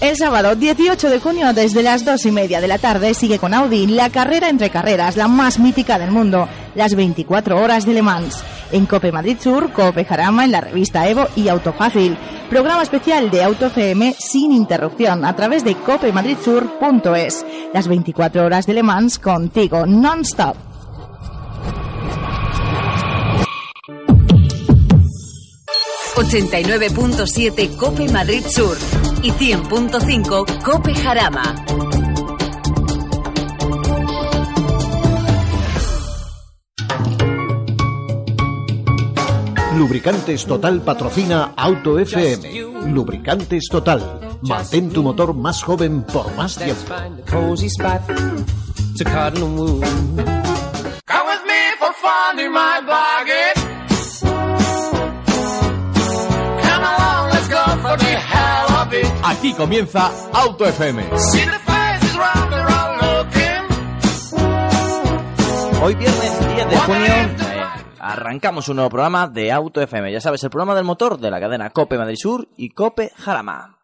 El sábado 18 de junio desde las 2 y media de la tarde sigue con Audi la carrera entre carreras, la más mítica del mundo, las 24 horas de Le Mans. En Cope Madrid Sur, Cope Jarama en la revista Evo y Autofácil. Programa especial de Auto FM sin interrupción a través de copemadradsur.es. Las 24 horas de Le Mans contigo, non-stop. 89.7 Cope Madrid Sur y 100.5 Cope Jarama. Lubricantes Total patrocina Auto FM. Lubricantes Total. Mantén tu motor más joven por más tiempo. Aquí comienza Auto FM. Hoy viernes 10 de junio arrancamos un nuevo programa de Auto FM. Ya sabes, el programa del motor de la cadena Cope Madrid Sur y Cope Jarama.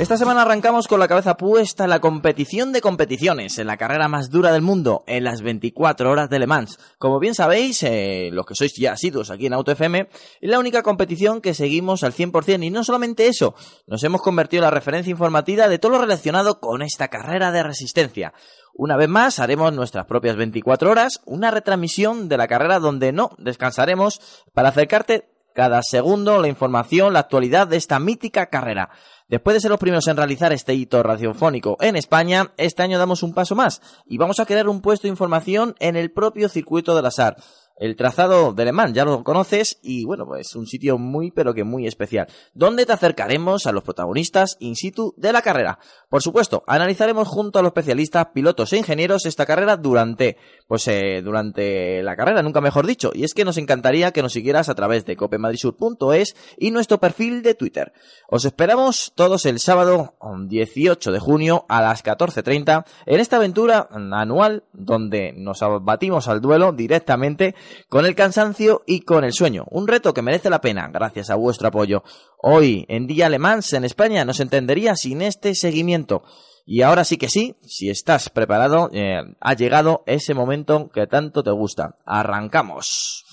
Esta semana arrancamos con la cabeza puesta en la competición de competiciones, en la carrera más dura del mundo, en las 24 horas de Le Mans. Como bien sabéis, eh, los que sois ya asiduos aquí en Auto FM, es la única competición que seguimos al 100%. Y no solamente eso, nos hemos convertido en la referencia informativa de todo lo relacionado con esta carrera de resistencia. Una vez más haremos nuestras propias 24 horas, una retransmisión de la carrera donde no descansaremos para acercarte cada segundo la información, la actualidad de esta mítica carrera. Después de ser los primeros en realizar este hito radiofónico en España, este año damos un paso más y vamos a crear un puesto de información en el propio circuito del azar. El trazado de Le ya lo conoces y bueno, pues un sitio muy pero que muy especial, donde te acercaremos a los protagonistas in situ de la carrera. Por supuesto, analizaremos junto a los especialistas, pilotos e ingenieros esta carrera durante, pues eh, durante la carrera, nunca mejor dicho, y es que nos encantaría que nos siguieras a través de copemadrisur.es y nuestro perfil de Twitter. Os esperamos todos el sábado 18 de junio a las 14.30 en esta aventura anual donde nos abatimos al duelo directamente con el cansancio y con el sueño. Un reto que merece la pena gracias a vuestro apoyo. Hoy, en Día Alemán, en España, no se entendería sin este seguimiento. Y ahora sí que sí, si estás preparado, eh, ha llegado ese momento que tanto te gusta. Arrancamos.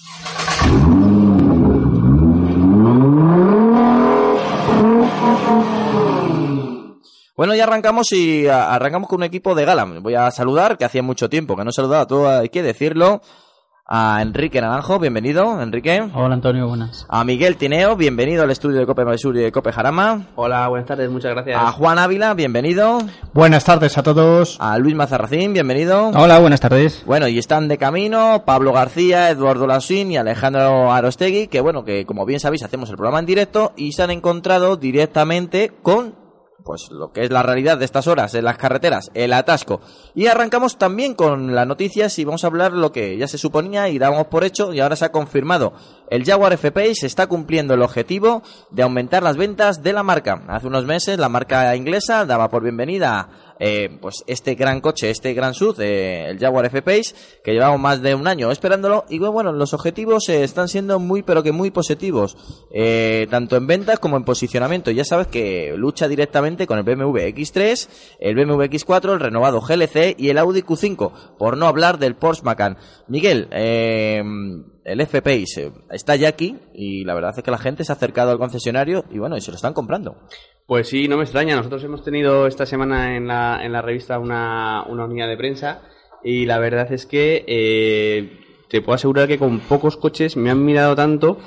Bueno, ya arrancamos y arrancamos con un equipo de gala. Voy a saludar, que hacía mucho tiempo que no saludaba todo, hay que decirlo. A Enrique Naranjo, bienvenido, Enrique. Hola Antonio, buenas. A Miguel Tineo, bienvenido al estudio de Cope Madrid y de Cope Jarama. Hola, buenas tardes, muchas gracias. A Juan Ávila, bienvenido. Buenas tardes a todos. A Luis Mazarracín, bienvenido. Hola, buenas tardes. Bueno, y están de camino Pablo García, Eduardo Lasín y Alejandro Arostegui, que bueno, que como bien sabéis hacemos el programa en directo y se han encontrado directamente con pues lo que es la realidad de estas horas en las carreteras, el atasco. Y arrancamos también con las noticias y vamos a hablar lo que ya se suponía y dábamos por hecho y ahora se ha confirmado. El Jaguar F-Pace está cumpliendo el objetivo de aumentar las ventas de la marca. Hace unos meses la marca inglesa daba por bienvenida eh, pues este gran coche, este gran SUV, eh, el Jaguar F-Pace, que llevamos más de un año esperándolo. Y bueno, los objetivos eh, están siendo muy, pero que muy positivos, eh, tanto en ventas como en posicionamiento. Ya sabes que lucha directamente con el BMW X3, el BMW X4, el renovado GLC y el Audi Q5, por no hablar del Porsche Macan. Miguel, eh, el F-Pace eh, está ya aquí y la verdad es que la gente se ha acercado al concesionario y bueno, y se lo están comprando. Pues sí, no me extraña. Nosotros hemos tenido esta semana en la, en la revista una, una unidad de prensa y la verdad es que eh, te puedo asegurar que con pocos coches me han mirado tanto,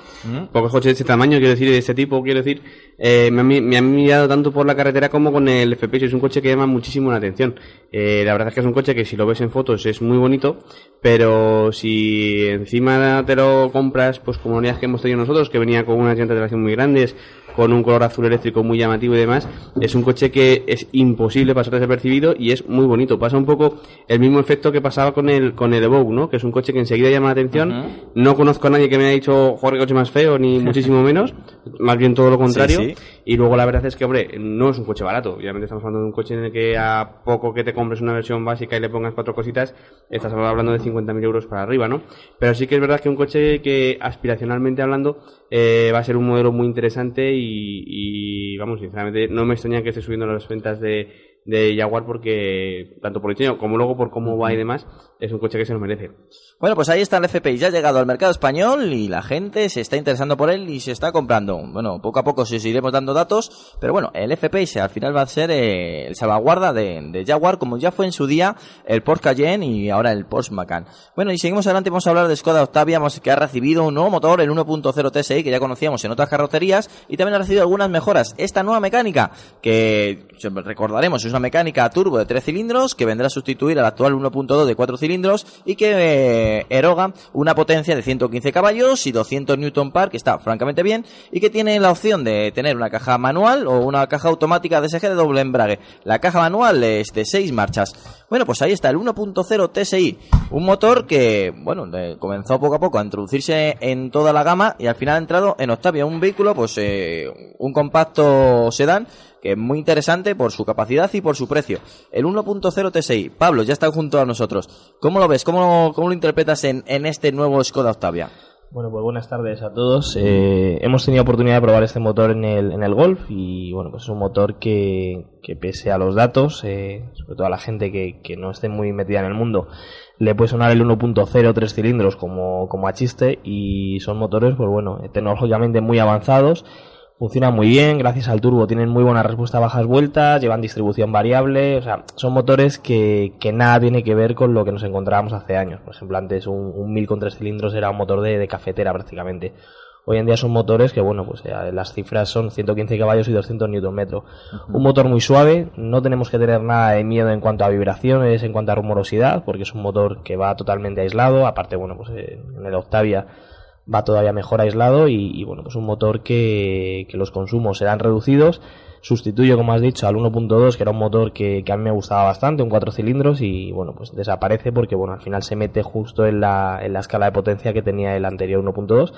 pocos coches de este tamaño, quiero decir, de este tipo, quiero decir, eh, me, han, mi- me han mirado tanto por la carretera como con el FPS. Es un coche que llama muchísimo la atención. Eh, la verdad es que es un coche que si lo ves en fotos es muy bonito, pero si encima te lo compras, pues como unidades que hemos tenido nosotros, que venía con unas llantas de tracción muy grandes, con un color azul eléctrico muy llamativo y demás, es un coche que es imposible pasar desapercibido y es muy bonito. Pasa un poco el mismo efecto que pasaba con el con el Evoque, ¿no? Que es un coche que enseguida llama la atención. No conozco a nadie que me haya dicho, qué coche más feo, ni muchísimo menos. Más bien todo lo contrario. Sí, Y luego la verdad es que, hombre, no es un coche barato. Obviamente estamos hablando de un coche en el que a poco que te compres una versión básica y le pongas cuatro cositas, estás hablando de 50.000 euros para arriba, ¿no? Pero sí que es verdad que un coche que aspiracionalmente hablando eh, va a ser un modelo muy interesante y, y, vamos, sinceramente no me extraña que esté subiendo las ventas de, de Jaguar porque tanto por el diseño como luego por cómo va y demás es un coche que se lo merece. Bueno, pues ahí está el FPI, ya ha llegado al mercado español y la gente se está interesando por él y se está comprando. Bueno, poco a poco se os iremos dando datos, pero bueno, el FPI al final va a ser eh, el salvaguarda de, Jaguar, como ya fue en su día el Porsche Cayenne y ahora el Porsche Macan. Bueno, y seguimos adelante, vamos a hablar de Skoda Octavia, que ha recibido un nuevo motor, el 1.0 TSI, que ya conocíamos en otras carrocerías, y también ha recibido algunas mejoras. Esta nueva mecánica, que recordaremos, es una mecánica turbo de 3 cilindros, que vendrá a sustituir al actual 1.2 de 4 cilindros, y que eh, eroga una potencia de 115 caballos y 200 Newton par, que está francamente bien, y que tiene la opción de tener una caja manual o una caja automática DSG de doble embrague. La caja manual es de 6 marchas. Bueno, pues ahí está el 1.0 TSI, un motor que, bueno, comenzó poco a poco a introducirse en toda la gama y al final ha entrado en Octavia, un vehículo, pues eh, un compacto sedán que es muy interesante por su capacidad y por su precio. El 1.0 TSI. Pablo, ya está junto a nosotros. ¿Cómo lo ves? ¿Cómo, cómo lo interpretas en, en este nuevo Skoda Octavia? Bueno, pues buenas tardes a todos. Eh, hemos tenido oportunidad de probar este motor en el, en el Golf y bueno, pues es un motor que, que pese a los datos, eh, sobre todo a la gente que, que, no esté muy metida en el mundo, le puede sonar el 1.0 tres cilindros como, como a chiste y son motores, pues bueno, tecnológicamente muy avanzados Funciona muy bien, gracias al turbo tienen muy buena respuesta a bajas vueltas, llevan distribución variable, o sea, son motores que, que nada tiene que ver con lo que nos encontrábamos hace años. Por ejemplo, antes un, un 1000 con tres cilindros era un motor de, de, cafetera prácticamente. Hoy en día son motores que, bueno, pues eh, las cifras son 115 caballos y 200 Nm. Uh -huh. Un motor muy suave, no tenemos que tener nada de miedo en cuanto a vibraciones, en cuanto a rumorosidad, porque es un motor que va totalmente aislado. Aparte, bueno, pues eh, en el Octavia va todavía mejor aislado y, y, bueno, pues un motor que, que, los consumos serán reducidos. Sustituye, como has dicho, al 1.2, que era un motor que, que, a mí me gustaba bastante, un 4 cilindros, y bueno, pues desaparece porque bueno, al final se mete justo en la, en la escala de potencia que tenía el anterior 1.2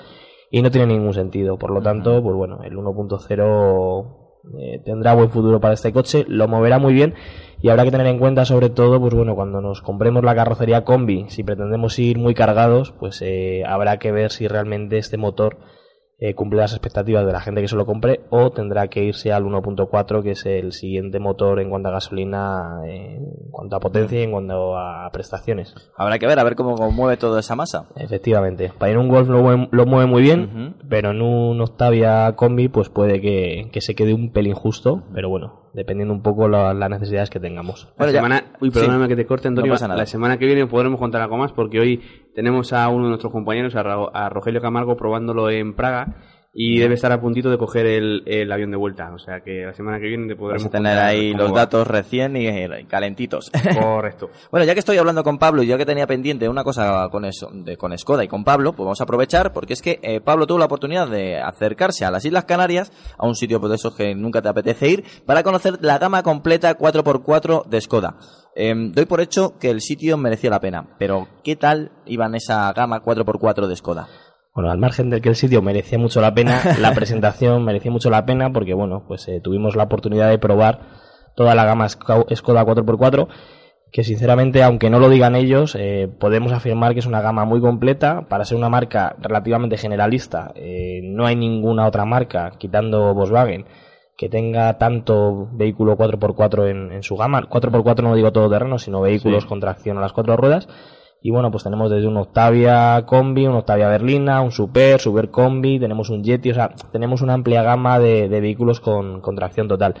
y no tiene ningún sentido. Por lo tanto, pues bueno, el 1.0 eh, tendrá buen futuro para este coche, lo moverá muy bien y habrá que tener en cuenta sobre todo, pues bueno, cuando nos compremos la carrocería combi, si pretendemos ir muy cargados, pues eh, habrá que ver si realmente este motor eh, cumple las expectativas de la gente que se lo compre o tendrá que irse al 1.4 que es el siguiente motor en cuanto a gasolina eh, en cuanto a potencia y en cuanto a prestaciones. Habrá que ver a ver cómo, mueve toda esa masa. Efectivamente. Para ir un Golf lo mueve, lo mueve muy bien uh -huh. pero en un Octavia combi pues puede que, que, se quede un pelín justo pero bueno dependiendo un poco las la necesidades que tengamos. La semana uy perdóname sí. que te corte Antonio. No la semana que viene podremos contar algo más porque hoy tenemos a uno de nuestros compañeros, a, Rogelio Camargo, probándolo en Praga y debe estar a puntito de coger el, el, avión de vuelta. O sea que la semana que viene te podremos Vas a tener ahí los va. datos recién y calentitos. Correcto. bueno, ya que estoy hablando con Pablo y ya que tenía pendiente una cosa con eso, de, con Skoda y con Pablo, pues vamos a aprovechar porque es que eh, Pablo tuvo la oportunidad de acercarse a las Islas Canarias, a un sitio pues, de esos que nunca te apetece ir, para conocer la gama completa 4x4 de Skoda. Eh, doy por hecho que el sitio merecía la pena, pero ¿qué tal iba en esa gama 4x4 de Skoda? Bueno, al margen de que el sitio merecía mucho la pena, la presentación merecía mucho la pena porque, bueno, pues eh, tuvimos la oportunidad de probar toda la gama Skoda 4x4 que sinceramente, aunque no lo digan ellos, eh, podemos afirmar que es una gama muy completa. Para ser una marca relativamente generalista, eh, no hay ninguna otra marca, quitando Volkswagen, que tenga tanto vehículo 4x4 en, en su gama. 4x4 no digo todo terreno, sino vehículos sí. con tracción a las cuatro ruedas. Y bueno, pues tenemos desde un Octavia Combi, un Octavia Berlina, un Super, Super Combi, tenemos un Yeti, o sea, tenemos una amplia gama de, de vehículos con, con, tracción total.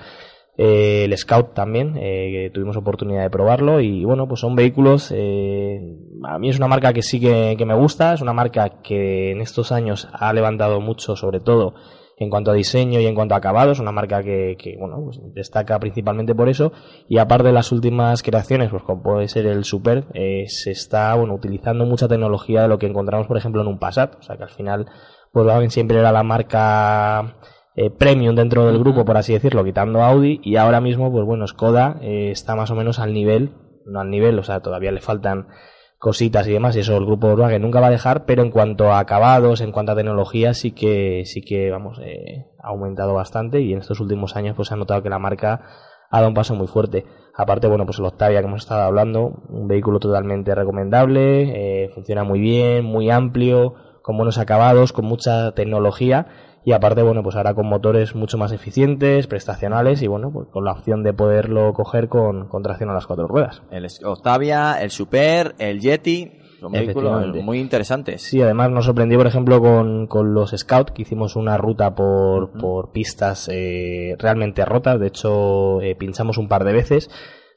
Eh, el Scout también, eh, que tuvimos oportunidad de probarlo y bueno, pues son vehículos, eh, a mí es una marca que sí que, que me gusta, es una marca que en estos años ha levantado mucho, sobre todo en cuanto a diseño y en cuanto a acabados, una marca que, que bueno, pues destaca principalmente por eso. Y aparte de las últimas creaciones, pues como puede ser el Super, eh, se está bueno, utilizando mucha tecnología de lo que encontramos por ejemplo en un Passat, o sea que al final Volkswagen siempre era la marca eh, premium dentro del grupo, por así decirlo, quitando Audi. Y ahora mismo, pues bueno, Skoda eh, está más o menos al nivel, no al nivel, o sea, todavía le faltan cositas y demás, y eso el grupo Volkswagen nunca va a dejar, pero en cuanto a acabados, en cuanto a tecnología, sí que, sí que, vamos, eh, ha aumentado bastante y en estos últimos años pues se ha notado que la marca ha dado un paso muy fuerte. Aparte, bueno, pues el Octavia que hemos estado hablando, un vehículo totalmente recomendable, eh, funciona muy bien, muy amplio, con buenos acabados, con mucha tecnología y aparte, bueno, pues ahora con motores mucho más eficientes, prestacionales y bueno, pues con la opción de poderlo coger con, con tracción a las cuatro ruedas. El Octavia, el Super, el Yeti, son vehículos muy interesantes. Sí, además nos sorprendió, por ejemplo, con, con los Scout, que hicimos una ruta por, por pistas eh, realmente rotas. De hecho, eh, pinchamos un par de veces,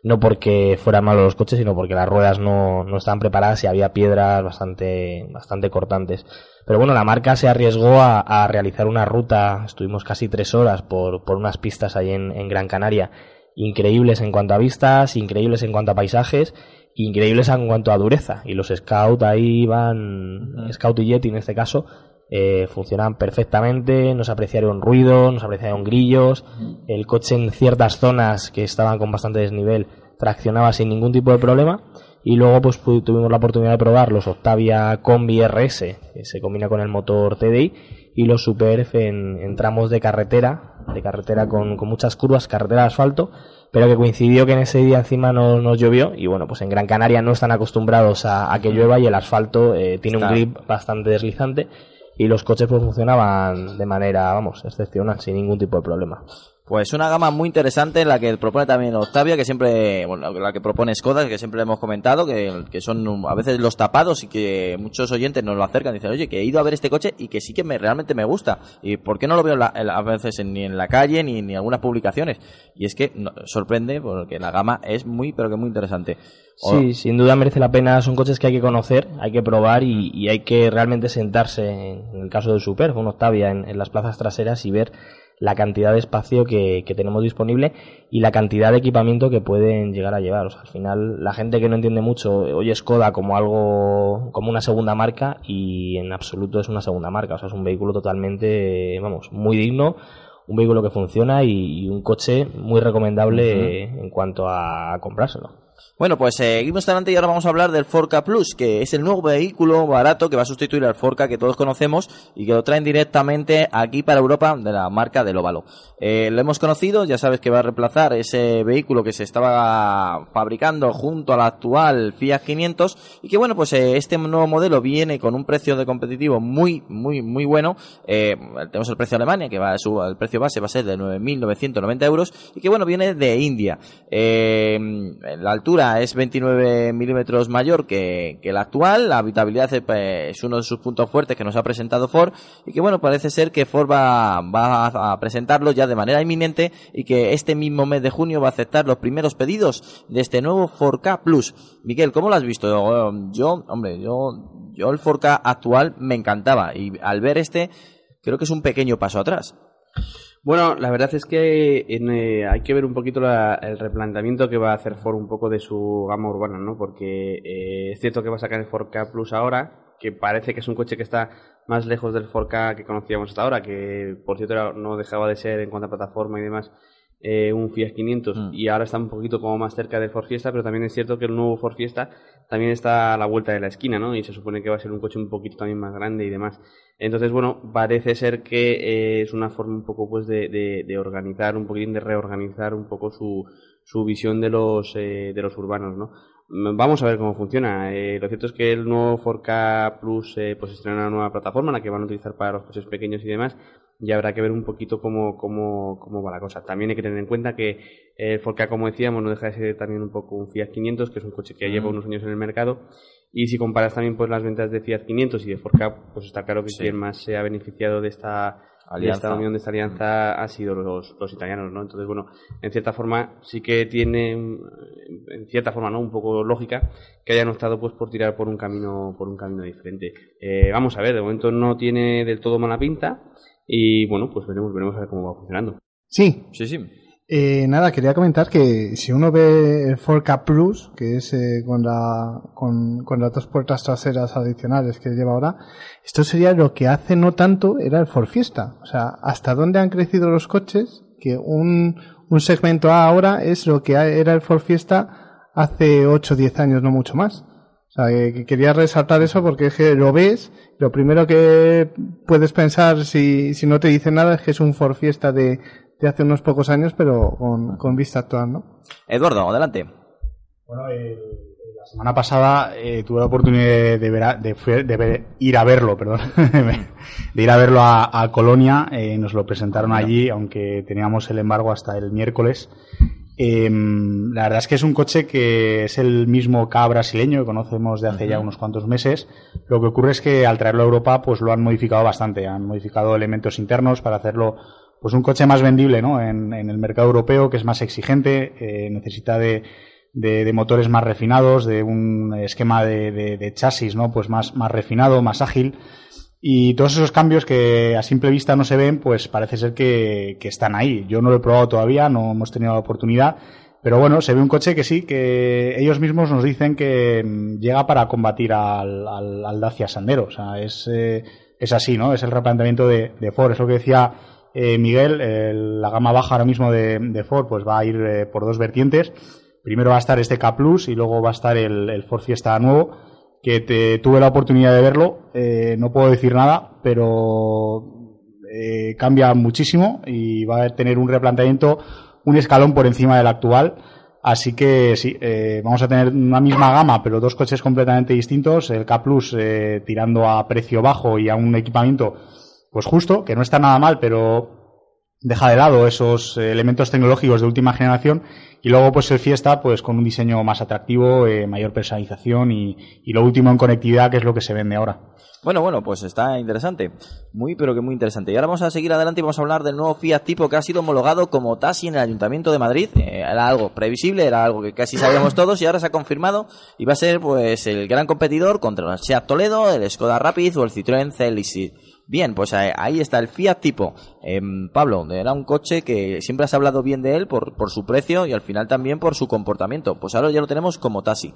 no porque fueran malos los coches, sino porque las ruedas no, no estaban preparadas y había piedras bastante, bastante cortantes. Pero bueno, la marca se arriesgó a, a realizar una ruta, estuvimos casi tres horas por, por unas pistas ahí en, en Gran Canaria, increíbles en cuanto a vistas, increíbles en cuanto a paisajes, increíbles en cuanto a dureza. Y los Scout ahí van, Scout y Yeti en este caso, eh, funcionan perfectamente, no se apreciaron ruido, no se apreciaron grillos, el coche en ciertas zonas que estaban con bastante desnivel traccionaba sin ningún tipo de problema. Y luego pues pu- tuvimos la oportunidad de probar los Octavia Combi RS, que se combina con el motor TDI, y los Super F en, en tramos de carretera, de carretera con, con muchas curvas, carretera de asfalto, pero que coincidió que en ese día encima no nos llovió y bueno, pues en Gran Canaria no están acostumbrados a, a que llueva y el asfalto eh, tiene un grip bastante deslizante y los coches pues funcionaban de manera, vamos, excepcional, sin ningún tipo de problema. Pues una gama muy interesante la que propone también Octavia, que siempre, bueno, la que propone Skoda, que siempre hemos comentado, que, que son a veces los tapados y que muchos oyentes nos lo acercan y dicen, oye, que he ido a ver este coche y que sí que me, realmente me gusta. ¿Y por qué no lo veo la- a veces ni en la calle ni ni en algunas publicaciones? Y es que sorprende porque la gama es muy, pero que muy interesante. Sí, sin duda merece la pena. Son coches que hay que conocer, hay que probar y, hay que realmente sentarse, en, el caso del Super, con Octavia, en las plazas traseras y ver la cantidad de espacio que, que tenemos disponible y la cantidad de equipamiento que pueden llegar a llevar. O sea, al final, la gente que no entiende mucho oye Skoda como algo, como una segunda marca y en absoluto es una segunda marca. O sea, es un vehículo totalmente, vamos, muy digno, un vehículo que funciona y, y un coche muy recomendable en cuanto a comprárselo. Bueno, pues eh, seguimos adelante y ahora vamos a hablar del Forca Plus, que es el nuevo vehículo barato que va a sustituir al Forca que todos conocemos y que lo traen directamente aquí para Europa de la marca del Óvalo. Eh, lo hemos conocido, ya sabes que va a reemplazar ese vehículo que se estaba fabricando junto al actual Fiat 500 y que bueno, pues eh, este nuevo modelo viene con un precio de competitivo muy, muy, muy bueno. Eh, tenemos el precio de Alemania, que va su, el precio base va a ser de 9.990 euros y que bueno, viene de India. Eh, la altura es 29 milímetros mayor que, que la actual, la habitabilidad es, pues, es uno de sus puntos fuertes que nos ha presentado Ford y que bueno, parece ser que Ford va, va a presentarlo ya de manera inminente y que este mismo mes de junio va a aceptar los primeros pedidos de este nuevo 4K Plus. Miguel, ¿cómo lo has visto? Yo, hombre, yo, yo el 4K actual me encantaba y al ver este creo que es un pequeño paso atrás. Bueno, la verdad es que en, eh, hay que ver un poquito la- el replanteamiento que va a hacer Ford un poco de su gama urbana, ¿no? Porque eh, es cierto que va a sacar el 4K Plus ahora, que parece que es un coche que está más lejos del 4K que conocíamos hasta ahora, que por cierto no dejaba de ser en cuanto a plataforma y demás eh, un Fiat 500 Mm. y ahora está un poquito como más cerca del Ford Fiesta, pero también es cierto que el nuevo Ford Fiesta también está a la vuelta de la esquina, ¿no? Y se supone que va a ser un coche un poquito también más grande y demás. Entonces, bueno, parece ser que eh, es una forma un poco pues de, de, de organizar, un poquitín de reorganizar un poco su, su visión de los, eh, de los urbanos, ¿no? Vamos a ver cómo funciona. Eh, lo cierto es que el nuevo 4K Plus eh, pues estrena una nueva plataforma, la que van a utilizar para los coches pequeños y demás, y habrá que ver un poquito cómo, cómo, cómo va la cosa. También hay que tener en cuenta que el 4K, como decíamos, no deja de ser también un poco un Fiat 500, que es un coche que ya lleva Mm. unos años en el mercado. Y si comparas también pues las ventas de Fiat 500 y de 4K, pues está claro que Sí. quien más se ha beneficiado de esta de Alianza. esta unión, de esta alianza, ha sido los, los italianos, ¿no? Entonces, bueno, en cierta forma sí que tiene, en cierta forma, ¿no? Un poco lógica que hayan optado pues por tirar por un camino, por un camino diferente. Eh, vamos a ver, de momento no tiene del todo mala pinta y bueno, pues veremos, veremos a ver cómo va funcionando. Sí, Sí, sí. Eh, nada, quería comentar que si uno ve el 4K Plus, que es eh, con, la, con, con las dos puertas traseras adicionales que lleva ahora, esto sería lo que hace no tanto era el Ford Fiesta. O sea, hasta dónde han crecido los coches, que un, un segmento A ahora es lo que era el Ford Fiesta hace 8 o 10 años, no mucho más. O sea, que, que quería resaltar eso porque es que lo ves, lo primero que puedes pensar si, si no te dice nada es que es un Ford Fiesta de, de hace unos pocos años, pero con, con vista actual, ¿no? Eduardo, adelante. Bueno, el- la semana pasada eh, tuve la oportunidad de, ver a- de ver- ir a verlo, perdón, de ir a verlo a, a Colonia. eh, nos lo presentaron allí, aunque teníamos el embargo hasta el miércoles. Eh, la verdad es que es un coche que es el mismo K brasileño que conocemos de hace ya unos cuantos meses. Lo que ocurre es que al traerlo a Europa, pues lo han modificado bastante. Han modificado elementos internos para hacerlo pues un coche más vendible ¿no? en, el mercado europeo, que es más exigente, eh, necesita de, de, motores más refinados, de un esquema de, de- chasis ¿no? pues más, más refinado, más ágil. Y todos esos cambios que a simple vista no se ven, pues parece ser que, que están ahí. Yo no lo he probado todavía, no hemos tenido la oportunidad. Pero bueno, se ve un coche que sí, que ellos mismos nos dicen que mm, llega para combatir al, al, al Dacia Sandero. O sea, es, eh, es así, ¿no? Es el replanteamiento de Ford. Es lo que decía eh, Miguel, el- la gama baja ahora mismo de, Ford pues va a ir eh, por dos vertientes. Primero va a estar este K Plus y luego va a estar el, Ford Fiesta nuevo, que te- tuve la oportunidad de verlo. Eh, no puedo decir nada, pero eh, cambia muchísimo y va a tener un replanteamiento, un escalón por encima del actual. Así que sí, eh, vamos a tener una misma gama, pero dos coches completamente distintos. El K Plus eh, tirando a precio bajo y a un equipamiento pues justo, que no está nada mal, pero deja de lado esos eh, elementos tecnológicos de última generación y luego pues el Fiesta pues con un diseño más atractivo, eh, mayor personalización y, y lo último en conectividad que es lo que se vende ahora. Bueno, bueno, pues está interesante. Muy, pero que muy interesante. Y ahora vamos a seguir adelante y vamos a hablar del nuevo Fiat Tipo que ha sido homologado como taxi en el Ayuntamiento de Madrid. Eh, era algo previsible, era algo que casi sabíamos todos y ahora se ha confirmado y va a ser pues el gran competidor contra el Seat Toledo, el Skoda Rapid o el Citroën Celici. Bien, pues eh, ahí está el Fiat Tipo. Em, Pablo, era un coche que siempre has hablado bien de él por, por su precio y al final también por su comportamiento. Pues ahora ya lo tenemos como taxi.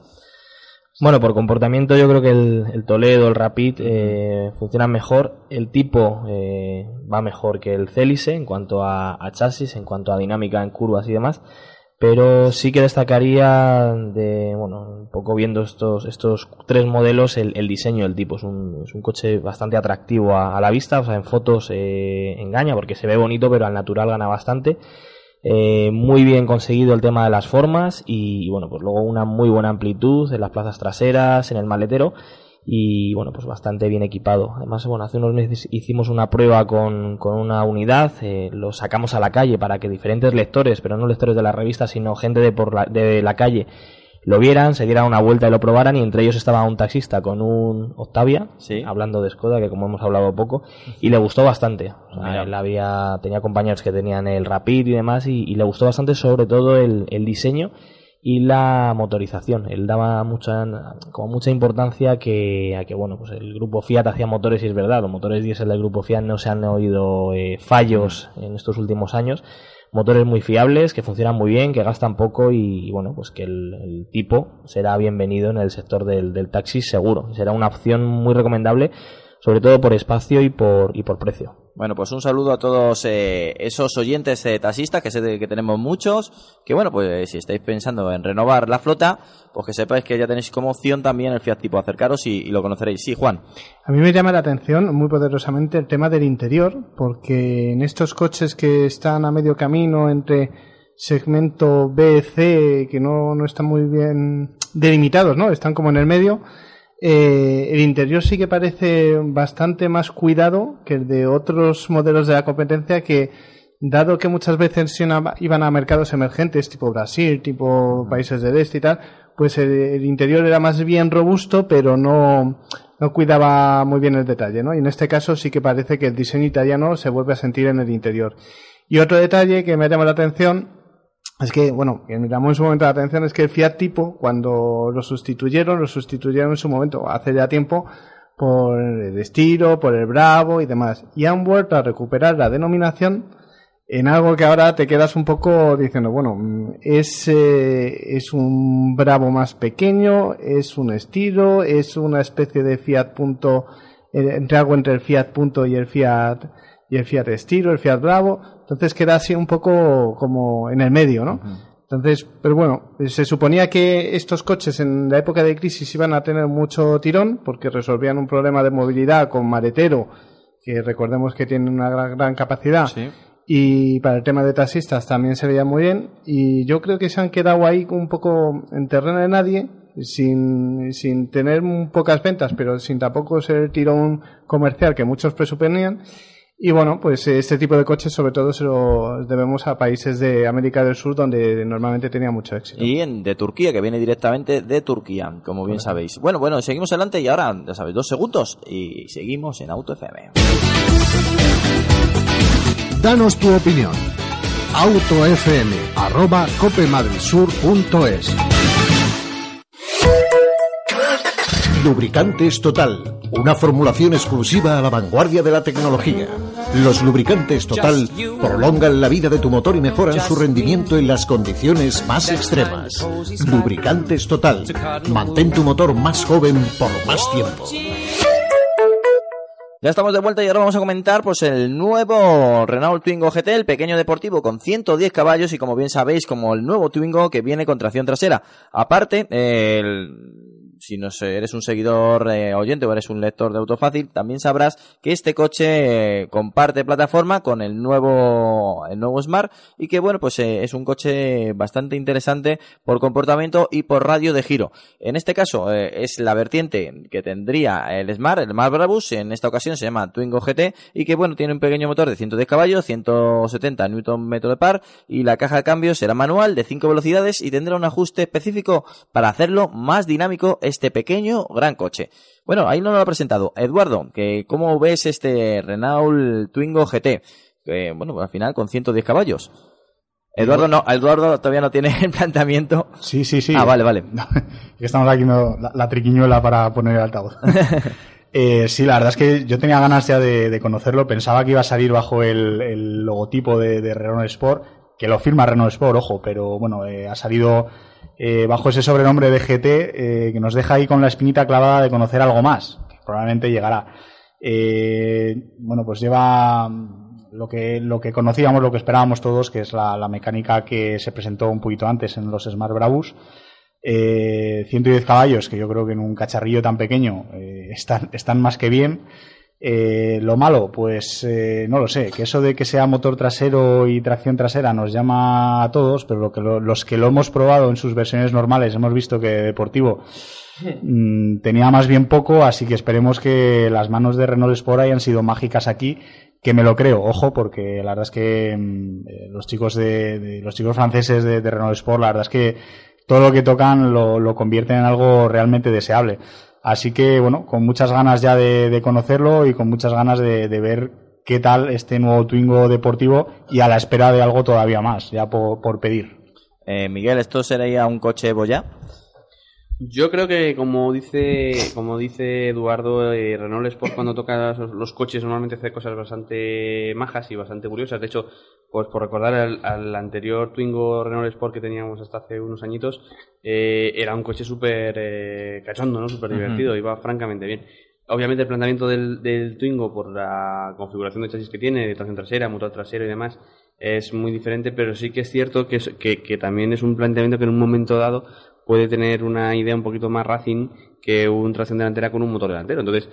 Bueno, por comportamiento yo creo que el, Toledo, el Rapid eh, funcionan mejor. El tipo eh, va mejor que el Celice en cuanto a chasis, en cuanto a dinámica en curvas y demás. Pero sí que destacaría de, bueno, un poco viendo estos, estos tres modelos, el, el diseño del tipo. Es un, es un coche bastante atractivo a, a la vista, o sea, en fotos eh, engaña porque se ve bonito, pero al natural gana bastante. Eh, muy bien conseguido el tema de las formas y, bueno, pues luego una muy buena amplitud en las plazas traseras, en el maletero y bueno, pues bastante bien equipado. Además, bueno, hace unos meses hicimos una prueba con, con una unidad, eh, lo sacamos a la calle para que diferentes lectores, pero no lectores de la revista, sino gente de, por la, de la calle, lo vieran, se dieran una vuelta y lo probaran y entre ellos estaba un taxista con un Octavia, hablando de Skoda, que como hemos hablado poco, y le gustó bastante. O sea, él había, tenía compañeros que tenían el Rapid y demás y, y le gustó bastante sobre todo el, el diseño y la motorización. Él daba mucha, como mucha importancia que, a que bueno, pues el grupo Fiat hacía motores y es verdad, los motores diésel del grupo Fiat no se han oído eh, fallos en estos últimos años. Motores muy fiables, que funcionan muy bien, que gastan poco y, y bueno, pues que el, el tipo será bienvenido en el sector del, del taxi seguro. Será una opción muy recomendable, sobre todo por espacio y por, y por precio. Bueno, pues un saludo a todos eh, esos oyentes eh, taxistas, que sé que tenemos muchos, que bueno, pues si estáis pensando en renovar la flota, pues que sepáis que ya tenéis como opción también el Fiat Tipo, acercaros y, y lo conoceréis. Sí, Juan. A mí me llama la atención muy poderosamente el tema del interior, porque en estos coches que están a medio camino entre segmento B, C, que no, no están muy bien delimitados, ¿no? Están como en el medio. Eh, el interior sí que parece bastante más cuidado que el de otros modelos de la competencia que, dado que muchas veces iban a mercados emergentes tipo Brasil, tipo países del este y tal, pues el, el interior era más bien robusto, pero no, no cuidaba muy bien el detalle, ¿no? Y en este caso sí que parece que el diseño italiano se vuelve a sentir en el interior. Y otro detalle que me ha llamado la atención es que, bueno, que me llamó en su momento la atención es que el Fiat Tipo, cuando lo sustituyeron, lo sustituyeron en su momento, hace ya tiempo, por el estilo, por el Bravo y demás. Y han vuelto a recuperar la denominación en algo que ahora te quedas un poco diciendo, bueno, es, eh, es un Bravo más pequeño, es un estilo, es una especie de Fiat punto, eh, entre algo entre el Fiat punto y el Fiat, y el Fiat estilo, el Fiat Bravo. Entonces queda así un poco como en el medio, ¿no? Entonces, pero bueno, se suponía que estos coches en la época de crisis iban a tener mucho tirón porque resolvían un problema de movilidad con maretero, que recordemos que tiene una gran, gran capacidad. Y para el tema de taxistas también se veía muy bien. Y yo creo que se han quedado ahí un poco en terreno de nadie, sin, sin tener pocas ventas, pero sin tampoco ser el tirón comercial que muchos presuponían. Y bueno, pues este tipo de coches sobre todo se lo debemos a países de América del Sur donde normalmente tenía mucho éxito. Y en, de Turquía, que viene directamente de Turquía, como bien sabéis. Bueno, bueno, seguimos adelante y ahora, ya sabéis, dos segundos y seguimos en Auto FM. Danos tu opinión. autofm arroba copemadridsur.es Lubricantes Total, una formulación exclusiva a la vanguardia de la tecnología. Los lubricantes Total prolongan la vida de tu motor y mejoran su rendimiento en las condiciones más extremas. Lubricantes Total, mantén tu motor más joven por más tiempo. Ya estamos de vuelta y ahora vamos a comentar pues el nuevo Renault Twingo GT, el pequeño deportivo con 110 caballos y como bien sabéis, como el nuevo Twingo que viene con tracción trasera. Aparte, el si no sé, eres un seguidor eh, oyente o eres un lector de Autofácil, también sabrás que este coche eh, comparte plataforma con el nuevo, el nuevo Smart y que bueno, pues eh, es un coche bastante interesante por comportamiento y por radio de giro. En este caso es la vertiente que tendría el Smart, el Smart Brabus, en esta ocasión se llama Twingo GT y que bueno, tiene un pequeño motor de 110 caballos, 170 Nm de par y la caja de cambio será manual de 5 velocidades y tendrá un ajuste específico para hacerlo más dinámico este pequeño gran coche. Bueno, ahí no lo ha presentado. Eduardo, que ¿cómo ves este Renault Twingo GT? bueno, al final con 110 caballos. Eduardo no, Eduardo todavía no tiene el planteamiento. Sí, sí, sí. Ah, vale, vale. Estamos aquí la, la, triquiñuela para poner el altavoz. eh, sí, la verdad es que yo tenía ganas ya de, conocerlo. Pensaba que iba a salir bajo el, logotipo de, Renault Sport, que lo firma Renault Sport, ojo, pero bueno, eh, ha salido eh, bajo ese sobrenombre de GT eh, que nos deja ahí con la espinita clavada de conocer algo más, que probablemente llegará. Eh, bueno, pues lleva lo que, lo que conocíamos, lo que esperábamos todos, que es la, mecánica que se presentó un poquito antes en los Smart Brabus. 110 caballos, que yo creo que en un cacharrillo tan pequeño están, están más que bien. Eh, lo malo, pues eh, no lo sé, que eso de que sea motor trasero y tracción trasera nos llama a todos, pero lo que los que lo hemos probado en sus versiones normales hemos visto que Deportivo mm, tenía más bien poco, así que esperemos que las manos de Renault Sport hayan sido mágicas aquí, que me lo creo, ojo, porque la verdad es que mm, eh, los chicos de, los chicos franceses de, Renault Sport, la verdad es que todo lo que tocan lo, lo convierten en algo realmente deseable. Así que, bueno, con muchas ganas ya de, conocerlo y con muchas ganas de, ver qué tal este nuevo Twingo deportivo y a la espera de algo todavía más, ya por, pedir. Eh, Miguel, ¿esto sería un coche Boya? Yo creo que como dice como dice Eduardo, eh, Renault Sport cuando toca los, coches normalmente hace cosas bastante majas y bastante curiosas. De hecho, pues por recordar al, anterior Twingo Renault Sport que teníamos hasta hace unos añitos, eh, era un coche súper eh, cachondo, ¿no? Súper divertido, iba francamente bien. Obviamente el planteamiento del, del, Twingo por la configuración de chasis que tiene, de tracción trasera, motor trasero y demás, es muy diferente, pero sí que es cierto que, que, que también es un planteamiento que en un momento dado puede tener una idea un poquito más racing que un tracción delantera con un motor delantero. Entonces,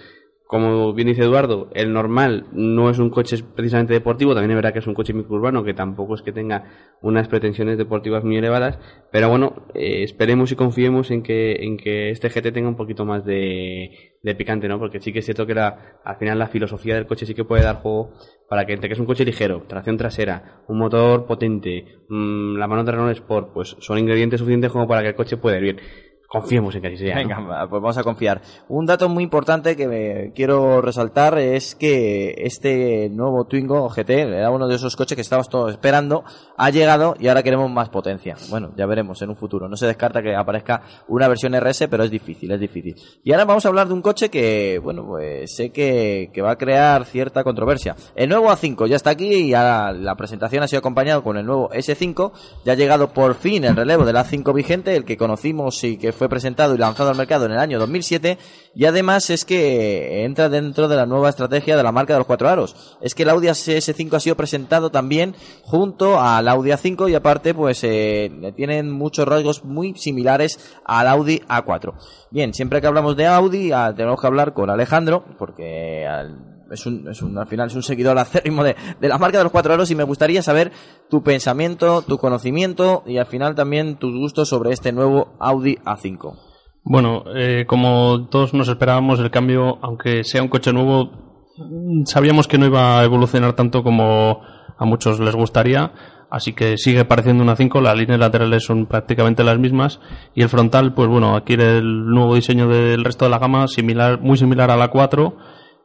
como bien dice Eduardo, el normal no es un coche precisamente deportivo, también es verdad que es un coche microurbano que tampoco es que tenga unas pretensiones deportivas muy elevadas, pero bueno, eh, esperemos y confiemos en que, en que este GT tenga un poquito más de, picante, ¿no? Porque sí que es cierto que la, al final la filosofía del coche sí que puede dar juego para que entre que es un coche ligero, tracción trasera, un motor potente, mmm, la mano de Renault Sport, pues son ingredientes suficientes como para que el coche pueda ir bien. Confiemos en que así sea. Venga, pues vamos a confiar. Un dato muy importante que me quiero resaltar es que este nuevo Twingo GT, era uno de esos coches que estábamos todos esperando, ha llegado y ahora queremos más potencia. Bueno, ya veremos en un futuro. No se descarta que aparezca una versión RS, pero es difícil, es difícil. Y ahora vamos a hablar de un coche que, bueno, pues sé que, que va a crear cierta controversia. El nuevo A5 ya está aquí y ahora la presentación ha sido acompañado con el nuevo S5. Ya ha llegado por fin el relevo del A5 vigente, el que conocimos y que fue presentado y lanzado al mercado en el año 2007 y además es que entra dentro de la nueva estrategia de la marca de los cuatro aros. Es que el Audi CS5 ha sido presentado también junto al Audi A5 y aparte pues eh, tienen muchos rasgos muy similares al Audi A4. Bien, siempre que hablamos de Audi ah, tenemos que hablar con Alejandro porque al- es un, es un- al final es un seguidor acérrimo de, de la marca de los cuatro aros y me gustaría saber tu pensamiento, tu conocimiento y al final también tus gustos sobre este nuevo Audi A5. Bueno, eh, como todos nos esperábamos, el cambio, aunque sea un coche nuevo, mm, sabíamos que no iba a evolucionar tanto como a muchos les gustaría. Así que sigue pareciendo una 5, las líneas laterales son prácticamente las mismas y el frontal, pues bueno, adquiere el nuevo diseño del resto de la gama, similar, muy similar a la 4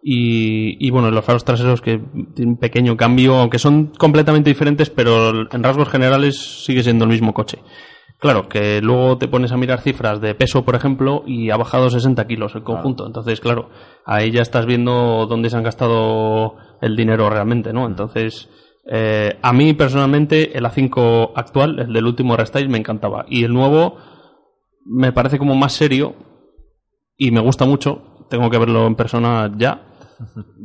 y, y bueno, los faros traseros que tienen un pequeño cambio, aunque son completamente diferentes, pero en rasgos generales sigue siendo el mismo coche. Claro, que luego te pones a mirar cifras de peso, por ejemplo, y ha bajado 60 kilos el conjunto. Entonces, claro, ahí ya estás viendo dónde se han gastado el dinero realmente, ¿no? Entonces, eh, a mí personalmente el A5 actual, el del último restyle, me encantaba. Y el nuevo me parece como más serio y me gusta mucho. Tengo que verlo en persona ya.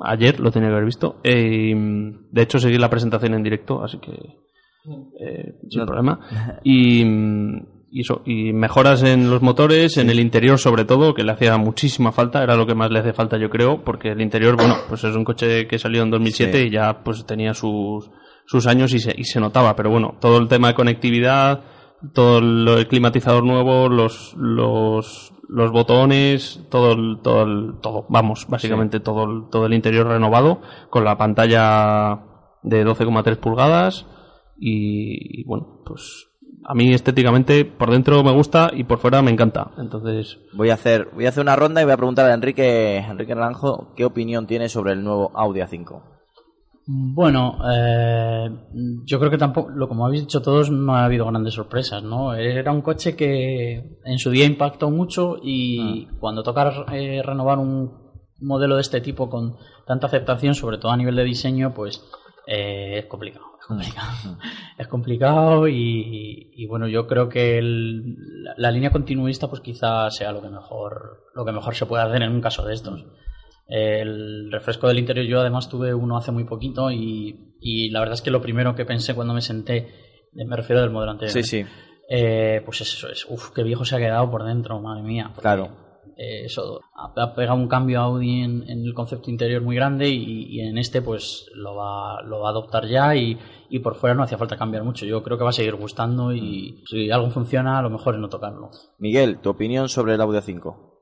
Ayer lo tenía que haber visto. Eh, de hecho, seguí la presentación en directo, así que eh, sin No. problema. Y, y eso, y mejoras en los motores, en el interior sobre todo, que le hacía muchísima falta, era lo que más le hace falta yo creo, porque el interior, bueno, pues es un coche que salió en 2007 Sí. y ya pues tenía sus, sus años y se, y se notaba, pero bueno, todo el tema de conectividad, todo lo- el climatizador nuevo, los, los, los botones, todo, el- todo, el- todo, vamos, básicamente todo, el- todo el interior renovado, con la pantalla de 12,3 pulgadas y, y bueno, pues a mí estéticamente por dentro me gusta y por fuera me encanta. Entonces, Voy a hacer, voy a hacer una ronda y voy a preguntar a Enrique, Enrique Naranjo qué opinión tiene sobre el nuevo Audi A5. Bueno, eh, yo creo que tampoco, lo como habéis dicho todos, no ha habido grandes sorpresas, ¿no? Era un coche que en su día impactó mucho y cuando toca eh, renovar un modelo de este tipo con tanta aceptación, sobre todo a nivel de diseño, pues eh, es complicado. Es complicado, es complicado y, y, bueno, yo creo que el- la, la línea continuista pues quizás sea lo que mejor lo que mejor se puede hacer en un caso de estos. El refresco del interior yo además tuve uno hace muy poquito y, y la verdad es que lo primero que pensé cuando me senté, me refiero del modelo anterior, Sí, sí. eh, pues eso es, uff, qué viejo se ha quedado por dentro, madre mía. Claro. Eh, eso ha, pegado un cambio Audi en, en el concepto interior muy grande y, y en este pues lo va, lo va a adoptar ya y, y por fuera no hacía falta cambiar mucho. Yo creo que va a seguir gustando y si algo funciona, lo mejor es no tocarlo. Miguel, tu opinión sobre el Audi A5.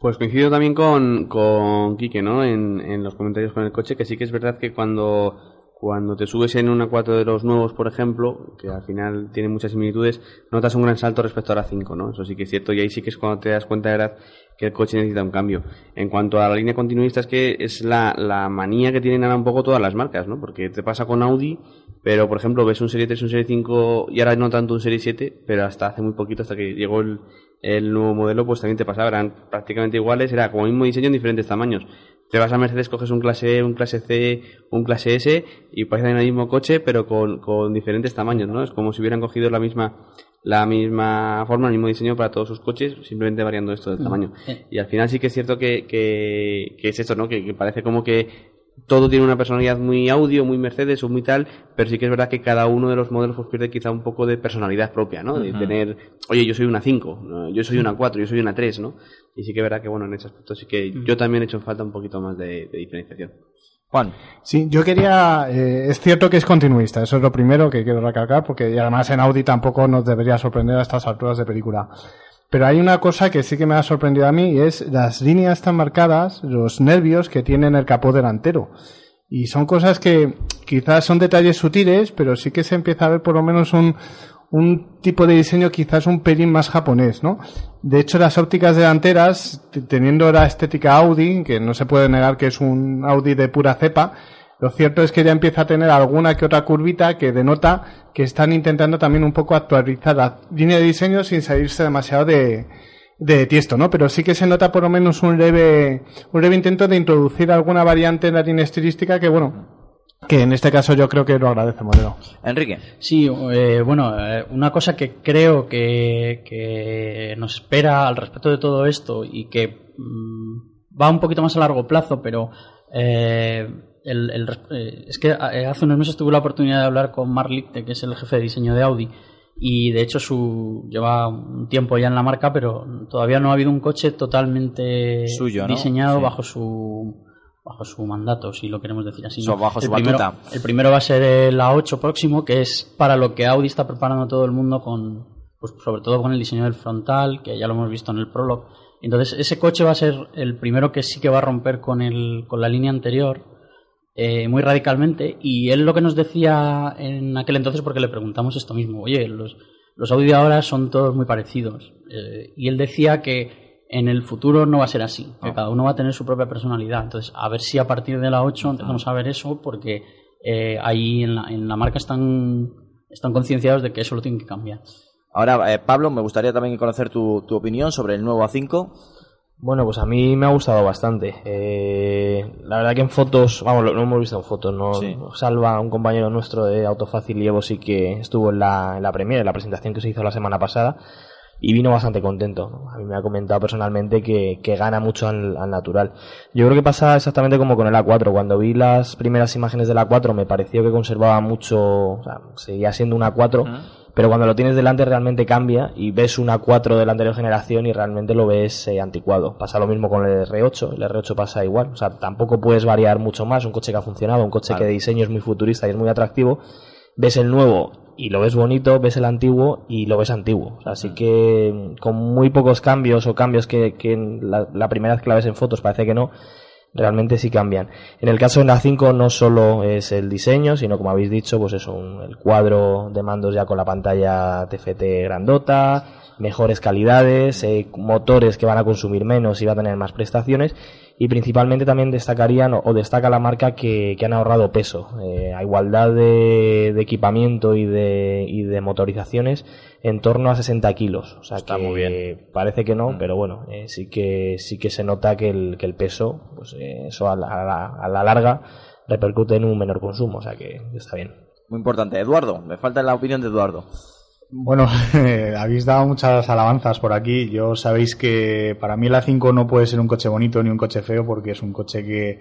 Pues coincido también con, con Quique, ¿no? En, en los comentarios con el coche, que sí que es verdad que cuando, cuando te subes en una 4 de los nuevos, por ejemplo, que al final tiene muchas similitudes, notas un gran salto respecto a la 5, ¿no? Eso sí que es cierto, y ahí sí que es cuando te das cuenta de verdad que el coche necesita un cambio. En cuanto a la línea continuista, es que es la, la manía que tienen ahora un poco todas las marcas, ¿no? Porque te pasa con Audi, pero por ejemplo ves un Serie 3, un Serie 5 y ahora no tanto un Serie 7, pero hasta hace muy poquito, hasta que llegó el, el nuevo modelo, pues también te pasaba, eran prácticamente iguales, era como el mismo diseño en diferentes tamaños. Te vas a Mercedes, coges un clase E, un clase C, un clase S y parecen el mismo coche, pero con, con diferentes tamaños, ¿no? Es como si hubieran cogido la misma la misma forma, el mismo diseño para todos sus coches, simplemente variando esto del tamaño. Y al final sí que es cierto que, que, que es esto, ¿no? Que, que parece como que todo tiene una personalidad muy audio, muy Mercedes o muy tal, pero sí que es verdad que cada uno de los modelos pues pierde quizá un poco de personalidad propia, ¿no? De tener, oye, yo soy una 5, ¿no? yo soy una 4, yo soy una 3, ¿no? Y sí que es verdad que, bueno, en ese aspecto sí que yo también he hecho falta un poquito más de, de diferenciación. Juan. Sí, yo quería. eh, es cierto que es continuista, eso es lo primero que quiero recalcar, porque y además en Audi tampoco nos debería sorprender a estas alturas de película. Pero hay una cosa que sí que me ha sorprendido a mí y es las líneas tan marcadas, los nervios que tiene en el capó delantero. Y son cosas que quizás son detalles sutiles, pero sí que se empieza a ver por lo menos un, un tipo de diseño quizás un pelín más japonés, ¿no? De hecho, las ópticas delanteras, teniendo la estética Audi, que no se puede negar que es un Audi de pura cepa, lo cierto es que ya empieza a tener alguna que otra curvita que denota que están intentando también un poco actualizar la línea de diseño sin salirse demasiado de, de tiesto, ¿no? Pero sí que se nota por lo menos un leve, un leve intento de introducir alguna variante en la línea estilística que, bueno, Que en este caso yo creo que lo agradece el modelo. Enrique. Sí, eh, bueno, eh, una cosa que creo que, que nos espera al respecto de todo esto y que mm, va un poquito más a largo plazo, pero eh, el- el eh, es que eh, hace unos meses tuve la oportunidad de hablar con Mark Lichte, que es el jefe de diseño de Audi, y de hecho su lleva un tiempo ya en la marca, pero todavía no ha habido un coche totalmente Suyo, ¿no? diseñado Sí. bajo su bajo su mandato, si lo queremos decir así. So- ¿no? bajo su el primero, batuta. el primero va a ser el A8 próximo, que es para lo que Audi está preparando todo el mundo con, pues sobre todo con el diseño del frontal, que ya lo hemos visto en el Prologue. Entonces, ese coche va a ser el primero que sí que va a romper con, el, con la línea anterior eh, muy radicalmente. Y él lo que nos decía en aquel entonces, porque le preguntamos esto mismo, oye, los, los Audi de ahora son todos muy parecidos. Eh, y él decía que en el futuro no va a ser así, que cada uno va a tener su propia personalidad. Entonces, a ver si a partir de la 8 empezamos a ver eso, porque eh, ahí en la, en la marca están, están concienciados de que eso lo tienen que cambiar. Ahora, eh, Pablo, me gustaría también conocer tu, tu opinión sobre el nuevo A5. Bueno, pues a mí me ha gustado bastante. Eh, la verdad que en fotos, vamos, lo, lo hemos visto en fotos, ¿no? Sí. Salva, un compañero nuestro de Autofácil y Evo sí que estuvo en la, en la premiere, en la presentación que se hizo la semana pasada, y vino bastante contento. ¿no? A mí me ha comentado personalmente que, que gana mucho al, al natural. Yo creo que pasa exactamente como con el A4. Cuando vi las primeras imágenes del A4 me pareció que conservaba mucho, o sea, seguía siendo un A4, pero cuando lo tienes delante realmente cambia y ves un A4 de la anterior generación y realmente lo ves eh, anticuado. Pasa lo mismo con el R8, el R8 pasa igual. O sea, tampoco puedes variar mucho más. Un coche que ha funcionado, un coche que de diseño es muy futurista y es muy atractivo. Ves el nuevo y lo ves bonito, ves el antiguo y lo ves antiguo. O sea, Así que mm, con muy pocos cambios o cambios que, que en la, la primera vez que la ves en fotos parece que no, realmente sí cambian. En el caso de la 5 no solo es el diseño, sino como habéis dicho, pues eso, un- el cuadro de mandos ya con la pantalla TFT grandota, mejores calidades, eh, motores que van a consumir menos y va a tener más prestaciones y principalmente también destacarían o, destaca la marca que, que han ahorrado peso eh, a igualdad de, de equipamiento y de, y de motorizaciones en torno a 60 kilos o sea Está que muy bien. parece que no pero bueno eh, sí que sí que se nota que el, que el peso pues eh, eso a la, a la- a la larga repercute en un menor consumo o sea que está bien Muy importante. Eduardo, me falta la opinión de Eduardo. Bueno, habéis dado muchas alabanzas por aquí. Yo sabéis que para mí el A5 no puede ser un coche bonito ni un coche feo porque es un coche que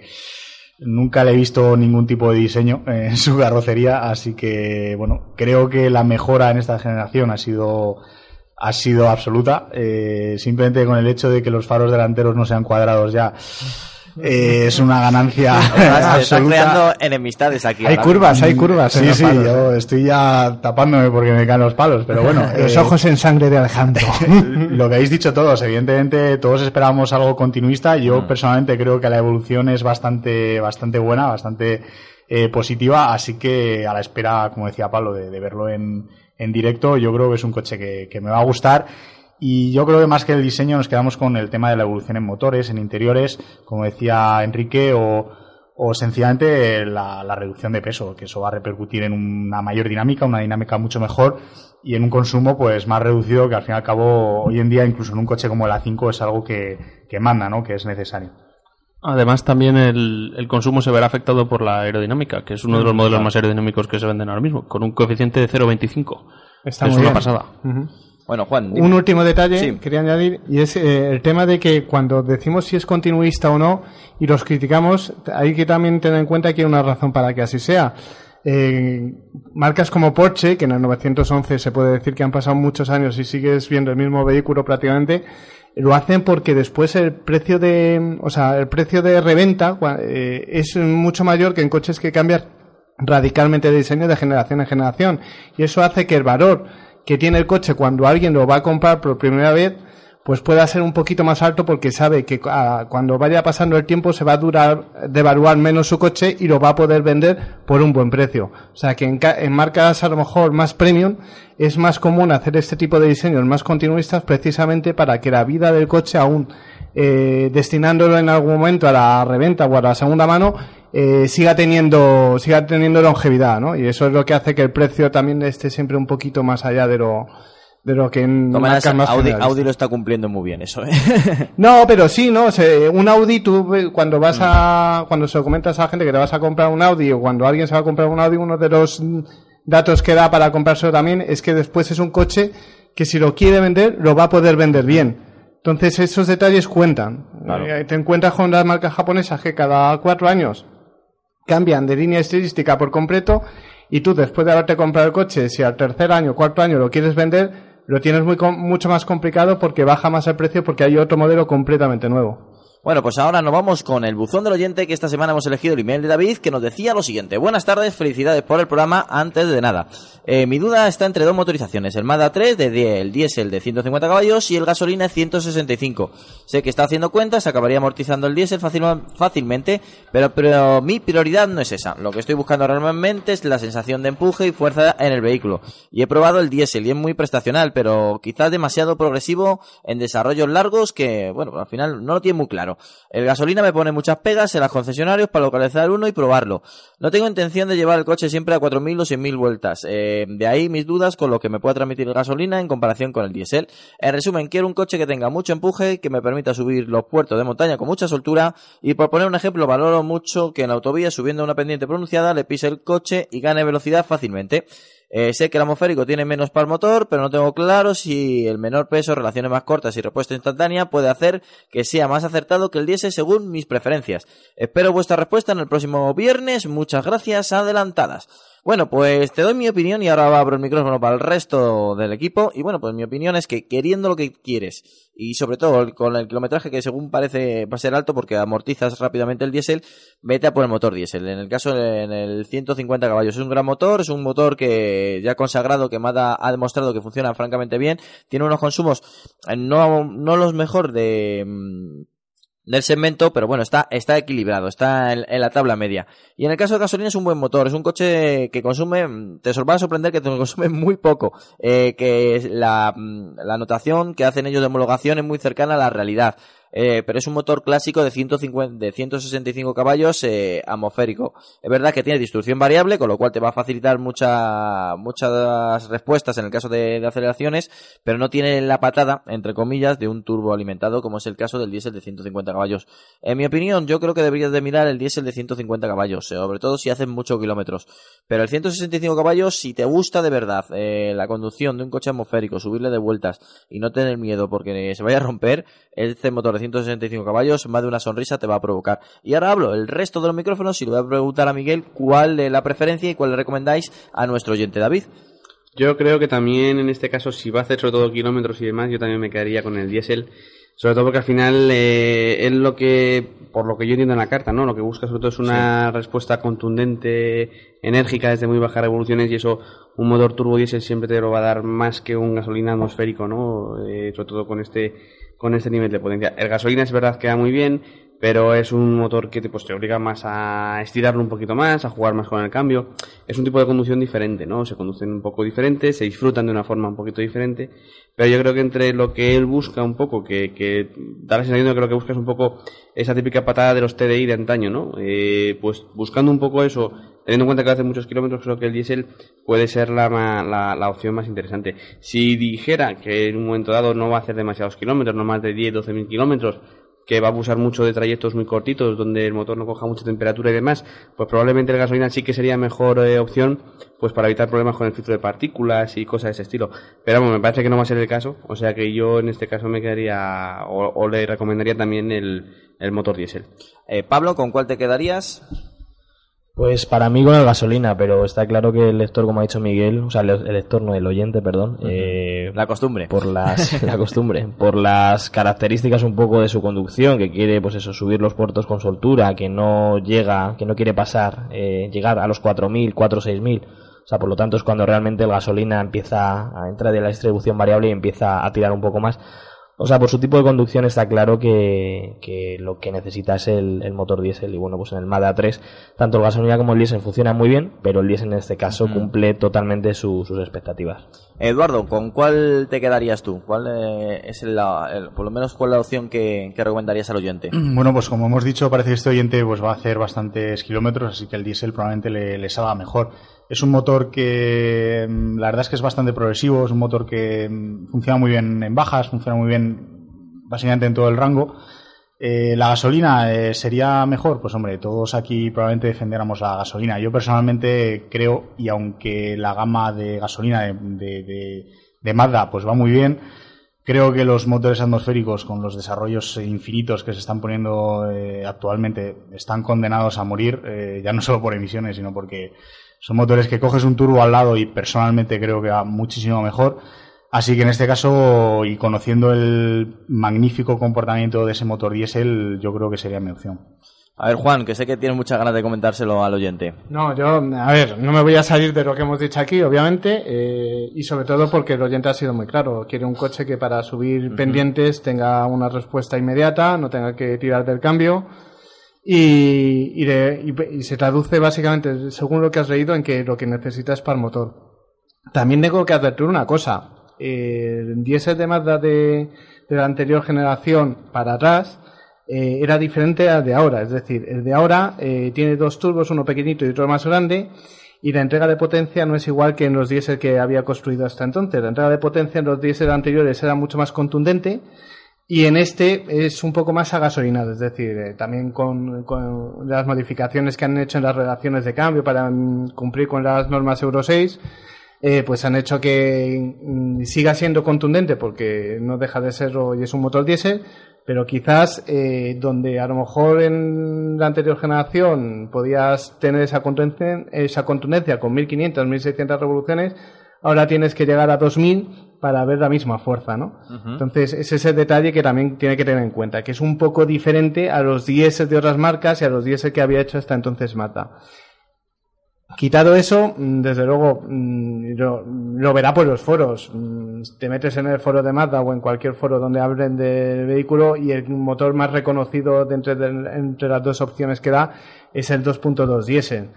nunca le he visto ningún tipo de diseño en su carrocería, así que bueno, creo que la mejora en esta generación ha sido ha sido absoluta. Eh, simplemente con el hecho de que los faros delanteros no sean cuadrados ya eh, es una ganancia absoluta. creando enemistades aquí. Hay curvas, hay curvas. Sí, sí, palos, yo estoy ya tapándome porque me caen los palos, pero bueno. Los eh, ojos en sangre de Alejandro. lo que habéis dicho todos, evidentemente todos esperábamos algo continuista. Yo personalmente creo que la evolución es bastante, bastante buena, bastante eh, positiva, así que a la espera, como decía Pablo, de, de verlo en, en directo, yo creo que es un coche que, que me va a gustar. Y yo creo que más que el diseño nos quedamos con el tema de la evolución en motores, en interiores, como decía Enrique, o, o sencillamente la, la reducción de peso, que eso va a repercutir en una mayor dinámica, una dinámica mucho mejor y en un consumo pues más reducido que al fin y al cabo hoy en día incluso en un coche como el A5 es algo que, que manda, ¿no? que es necesario. Además, también el, el consumo se verá afectado por la aerodinámica, que es uno de los modelos más aerodinámicos que se venden ahora mismo, con un coeficiente de 0,25. Está es muy una bien. pasada. Bueno, Juan. dime. Un último detalle Sí. quería añadir y es eh, el tema de que cuando decimos si es continuista o no y los criticamos, hay que también tener en cuenta que hay una razón para que así sea. Eh, marcas como Porsche, que en el 911 se puede decir que han pasado muchos años y sigues viendo el mismo vehículo prácticamente, lo hacen porque después el precio de, o sea, el precio de reventa eh, es mucho mayor que en coches que cambian radicalmente de diseño de generación en generación y eso hace que el valor que tiene el coche cuando alguien lo va a comprar por primera vez pues pueda ser un poquito más alto porque sabe que ah, cuando vaya pasando el tiempo se va a durar devaluar menos su coche y lo va a poder vender por un buen precio. O sea que en, en marcas a lo mejor más premium es más común hacer este tipo de diseños más continuistas precisamente para que la vida del coche aún eh, destinándolo en algún momento a la reventa o a la segunda mano eh, siga teniendo siga teniendo longevidad, ¿no? Y eso es lo que hace que el precio también esté siempre un poquito más allá de lo de lo que en marcas más Audi. Audi lo está cumpliendo muy bien eso, ¿eh? No, pero sí, ¿no? O sea, un Audi, tú cuando vas a, cuando se lo comentas a la gente que te vas a comprar un Audi o cuando alguien se va a comprar un Audi, uno de los mm, datos que da para comprárselo también es que después es un coche que si lo quiere vender, lo va a poder vender bien. Entonces esos detalles cuentan. Claro. Eh, te encuentras con las marcas japonesas que cada cuatro años cambian de línea estilística por completo y tú después de haberte comprado el coche, si al tercer año, cuarto año lo quieres vender, lo tienes muy mucho más complicado porque baja más el precio porque hay otro modelo completamente nuevo. Bueno, pues ahora nos vamos con el buzón del oyente que esta semana hemos elegido el email de David que nos decía lo siguiente. Buenas tardes, felicidades por el programa. Antes de nada, eh, mi duda está entre dos motorizaciones, el Mazda 3 de die- el diésel de 150 caballos y el gasolina de 165. Sé que está haciendo cuentas, acabaría amortizando el diésel fácil- fácilmente, pero, pero mi prioridad no es esa. Lo que estoy buscando realmente es la sensación de empuje y fuerza en el vehículo. Y he probado el diésel y es muy prestacional, pero quizás demasiado progresivo en desarrollos largos que, bueno, al final no lo tiene muy claro. El gasolina me pone muchas pegas en los concesionarios para localizar uno y probarlo. No tengo intención de llevar el coche siempre a 4.000 o 6.000 vueltas. Eh, de ahí mis dudas con lo que me pueda transmitir el gasolina en comparación con el diésel. En resumen, quiero un coche que tenga mucho empuje, que me permita subir los puertos de montaña con mucha soltura y por poner un ejemplo, valoro mucho que en autovía subiendo una pendiente pronunciada le pise el coche y gane velocidad fácilmente. Eh, sé que el atmosférico tiene menos par motor, pero no tengo claro si el menor peso, relaciones más cortas y respuesta instantánea puede hacer que sea más acertado que el diésel según mis preferencias. Espero vuestra respuesta en el próximo viernes. Muchas gracias adelantadas. Bueno, pues te doy mi opinión y ahora abro el micrófono para el resto del equipo. Y bueno, pues mi opinión es que queriendo lo que quieres y sobre todo con el kilometraje que según parece va a ser alto porque amortizas rápidamente el diésel, vete a por el motor diésel. En el caso en el 150 caballos es un gran motor, es un motor que ya consagrado que Mazda ha demostrado que funciona francamente bien, tiene unos consumos eh, no no los mejor de mm, del segmento, pero bueno, está, está equilibrado, está en, en la tabla media. Y en el caso de gasolina es un buen motor, es un coche que consume, mm, te va a sorprender que te consume muy poco, eh, que la, mm, la anotación que hacen ellos de homologación es muy cercana a la realidad. Eh, pero es un motor clásico de 150, de 165 caballos eh, atmosférico. Es verdad que tiene distribución variable, con lo cual te va a facilitar mucha, muchas respuestas en el caso de, aceleraciones, pero no tiene la patada, entre comillas, de un turbo alimentado, como es el caso del diésel de 150 caballos. En mi opinión, yo creo que deberías de mirar el diésel de 150 caballos, sobre todo si haces muchos kilómetros. Pero el 165 caballos, si te gusta de verdad eh, la conducción de un coche atmosférico, subirle de vueltas y no tener miedo porque se vaya a romper, este motor de 165 caballos, más de una sonrisa te va a provocar. Y ahora hablo el resto de los micrófonos y le voy a preguntar a Miguel cuál es la preferencia y cuál le recomendáis a nuestro oyente David. Yo creo que también en este caso, si va a hacer sobre todo kilómetros y demás, yo también me quedaría con el diésel. Sobre todo porque al final eh, es lo que, por lo que yo entiendo en la carta, ¿no? Lo que busca sobre todo es una respuesta contundente, enérgica desde muy bajas revoluciones y eso, un motor turbo diésel siempre te lo va a dar más que un gasolina atmosférico, ¿no? Eh, sobre todo con este, con este nivel de potencia. El gasolina es verdad que va muy bien, pero es un motor que te, pues, te obliga más a estirarlo un poquito más, a jugar más con el cambio. Es un tipo de conducción diferente, ¿no? Se conducen un poco diferente, se disfrutan de una forma un poquito diferente, pero yo creo que entre lo que él busca un poco, que, que da la sensación de que lo que busca es un poco esa típica patada de los TDI de antaño, ¿no? Eh, pues buscando un poco eso, teniendo en cuenta que hace muchos kilómetros, creo que el diésel puede ser la, opción más interesante. Si dijera que en un momento dado no va a hacer demasiados kilómetros, no más de 10, 12 mil kilómetros, que va a abusar mucho de trayectos muy cortitos donde el motor no coja mucha temperatura y demás, pues probablemente el gasolina sí que sería mejor eh, opción pues para evitar problemas con el filtro de partículas y cosas de ese estilo. Pero vamos, me parece que no va a ser el caso, o sea que yo en este caso me quedaría o, le recomendaría también el, el motor diésel. Eh, Pablo, ¿con cuál te quedarías? Pues para mí con el gasolina, pero está claro que el lector, como ha dicho Miguel, o sea, el lector no, el oyente, perdón, eh, La costumbre. por las la costumbre, por las características un poco de su conducción, que quiere pues eso subir los puertos con soltura, que no llega, que no quiere pasar, eh, llegar a los 4000, 4 6000. O sea, por lo tanto es cuando realmente el gasolina empieza a entrar de la distribución variable y empieza a tirar un poco más. O sea, por su tipo de conducción está claro que, que lo que necesita es el, el motor diésel. Y bueno, pues en el Mazda 3, tanto el gasolina como el diésel funcionan muy bien, pero el diésel en este caso cumple totalmente su- sus expectativas. Eduardo, ¿con cuál te quedarías tú? ¿Cuál eh, es la, el- por lo menos cuál es la opción que, que recomendarías al oyente? Bueno, pues como hemos dicho, parece que este oyente pues va a hacer bastantes kilómetros, así que el diésel probablemente le, le salga mejor. Es un motor que mm, la verdad es que es bastante progresivo, es un motor que mm, funciona muy bien en bajas, funciona muy bien básicamente en todo el rango. Eh, la gasolina eh, sería mejor, pues hombre, todos aquí probablemente defendiéramos la gasolina. Yo personalmente creo, y aunque la gama de gasolina de, de, de- de Mazda pues va muy bien, creo que los motores atmosféricos con los desarrollos infinitos que se están poniendo eh, actualmente están condenados a morir, eh, ya no solo por emisiones, sino porque son motores que coges un turbo al lado y personalmente creo que va muchísimo mejor. Así que en este caso, y conociendo el magnífico comportamiento de ese motor diésel, yo creo que sería mi opción. A ver, Juan, que sé que tienes muchas ganas de comentárselo al oyente. No, yo, a ver, no me voy a salir de lo que hemos dicho aquí, obviamente, eh, y sobre todo porque el oyente ha sido muy claro. Quiere un coche que para subir pendientes tenga una respuesta inmediata, no tenga que tirar del cambio, y, y, de- y- se traduce básicamente, según lo que has leído, en que lo que necesitas para el motor. También tengo que advertir una cosa. Eh, El diésel de Mazda de, de la anterior generación para atrás eh, era diferente al de ahora. Es decir, el de ahora eh, tiene dos turbos, uno pequeñito y otro más grande, y la entrega de potencia no es igual que en los diésel que había construido hasta entonces. La entrega de potencia en los diésel anteriores era mucho más contundente y en este es un poco más agasolinado, es decir, eh, también con, las modificaciones que han hecho en las relaciones de cambio para mm, cumplir con las normas Euro 6, eh, pues han hecho que mm, siga siendo contundente porque no deja de serlo y es un motor diésel, pero quizás eh, donde a lo mejor en la anterior generación podías tener esa contundencia, esa contundencia con 1500, 1600 revoluciones, ahora tienes que llegar a 2000 para ver la misma fuerza, ¿no? Entonces, ese es el detalle que también tiene que tener en cuenta, que es un poco diferente a los diésel de otras marcas y a los diésel que había hecho hasta entonces Mata. Quitado eso, mm, desde luego, mm, lo, lo verá por los foros. Mm, Te metes en el foro de Mazda o en cualquier foro donde hablen del vehículo y el motor más reconocido de entre, de- entre las dos opciones que da es el 2.2 diésel.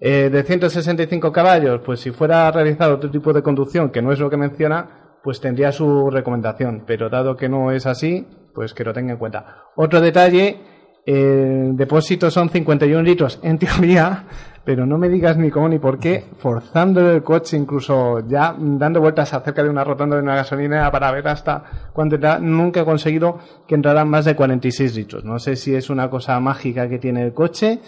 Eh, de 165 caballos, pues si fuera a realizar otro tipo de conducción, que no es lo que menciona, pues tendría su recomendación. Pero dado que no es así, pues que lo tenga en cuenta. Otro detalle, el depósito son 51 litros en teoría, pero no me digas ni cómo ni por qué, forzando el coche, incluso ya dando vueltas acerca de una rotonda de una gasolinera para ver hasta cuánto entra, nunca he conseguido que entraran más de 46 litros. No sé si es una cosa mágica que tiene el coche,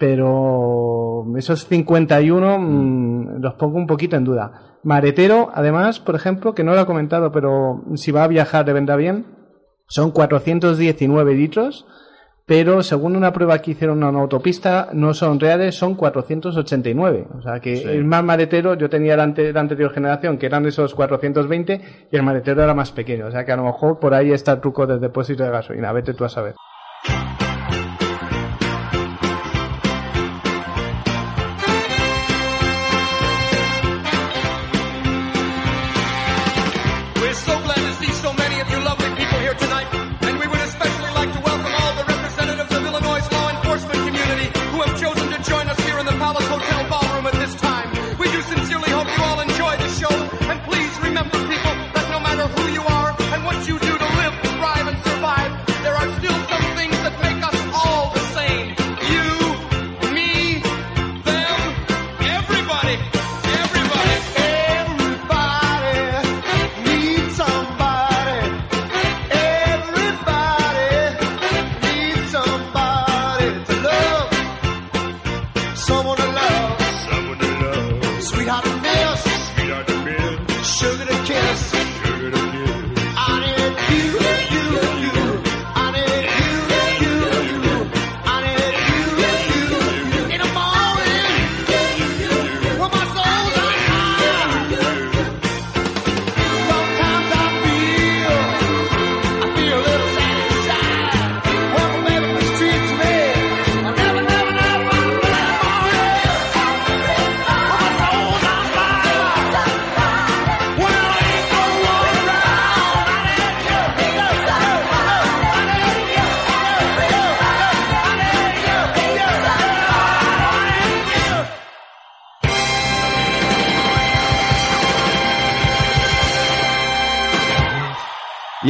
pero esos 51 mm, los pongo un poquito en duda. Maretero, además, por ejemplo, que no lo he comentado, pero si va a viajar le vendrá bien, son 419 litros, pero según una prueba que hicieron en una autopista, no son reales, son 489. O sea que Sí. el más maletero, yo tenía la, ante- la anterior generación, que eran esos 420, y el maletero era más pequeño. O sea que a lo mejor por ahí está el truco del depósito de gasolina. Vete tú a saber.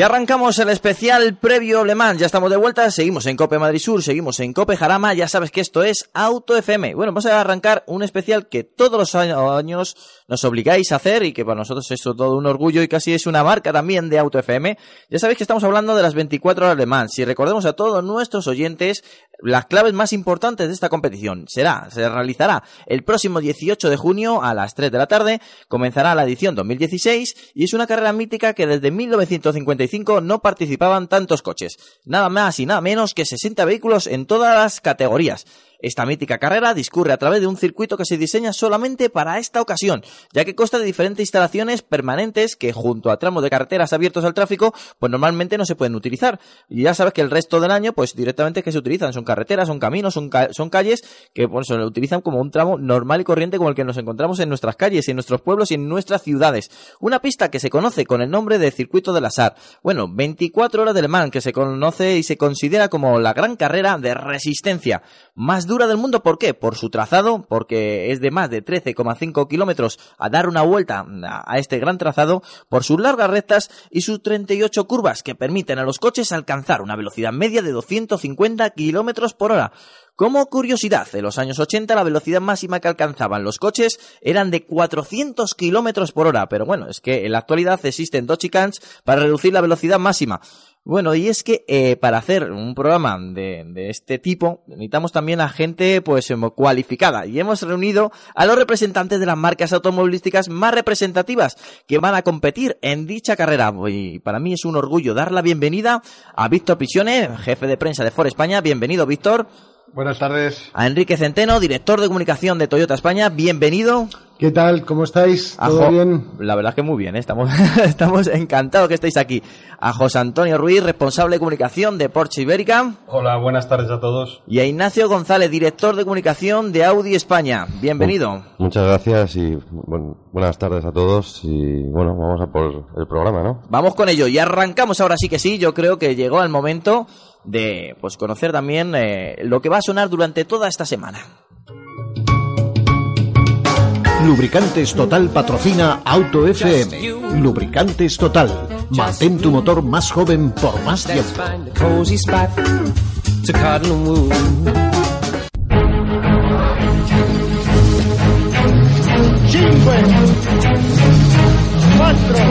Y arrancamos el especial previo Le. Ya estamos de vuelta, seguimos en Cope Madrid Sur, seguimos en Cope Jarama. Ya sabes que esto es Auto FM. Bueno, vamos a arrancar un especial que todos los años nos obligáis a hacer y que para nosotros es todo un orgullo y casi es una marca también de Auto FM. Ya sabéis que estamos hablando de las 24 horas Le Mans. Y recordemos a todos nuestros oyentes las claves más importantes de esta competición. Será, se realizará el próximo 18 de junio a las 3 de la tarde. Comenzará la edición 2016 y es una carrera mítica que desde 1950 no participaban tantos coches, nada más y nada menos que 60 vehículos en todas las categorías. Esta mítica carrera discurre a través de un circuito que se diseña solamente para esta ocasión, ya que consta de diferentes instalaciones permanentes que junto a tramos de carreteras abiertos al tráfico, pues normalmente no se pueden utilizar. Y ya sabes que el resto del año, pues directamente que se utilizan, son carreteras, son caminos, son, calles que pues, se utilizan como un tramo normal y corriente como el que nos encontramos en nuestras calles, en nuestros pueblos y en nuestras ciudades. Una pista que se conoce con el nombre de Circuito del Azar. Bueno, 24 horas de Le Mans, que se conoce y se considera como la gran carrera de resistencia más dura del mundo. ¿Por qué? Por su trazado, porque es de más de 13,5 kilómetros a dar una vuelta a este gran trazado, por sus largas rectas y sus 38 curvas que permiten a los coches alcanzar una velocidad media de 250 kilómetros por hora. Como curiosidad, en los años 80 la velocidad máxima que alcanzaban los coches eran de 400 kilómetros por hora, pero bueno, es que en la actualidad existen chicanes para reducir la velocidad máxima. Bueno, y es que eh, para hacer un programa de, de, este tipo necesitamos también a gente pues em, cualificada y hemos reunido a los representantes de las marcas automovilísticas más representativas que van a competir en dicha carrera. Y para mí es un orgullo dar la bienvenida a Víctor Pisione, jefe de prensa de Ford España. Bienvenido, Víctor. Buenas tardes. A Enrique Centeno, director de comunicación de Toyota España. Bienvenido. ¿Qué tal? ¿Cómo estáis? ¿Todo Jo bien? La verdad es que muy bien, ¿eh? estamos, estamos encantados que estéis aquí. A José Antonio Ruiz, responsable de comunicación de Porsche Ibérica. Hola, buenas tardes a todos. Y a Ignacio González, director de comunicación de Audi España. Bienvenido. Muchas gracias y bueno, buenas tardes a todos. Y bueno, vamos a por el programa, ¿no? Vamos con ello y arrancamos ahora sí que sí. Yo creo que llegó el momento de pues conocer también eh, lo que va a sonar durante toda esta semana. Lubricantes Total patrocina Auto FM. Lubricantes Total. Mantén tu motor más joven por más tiempo. Cinque, quattro,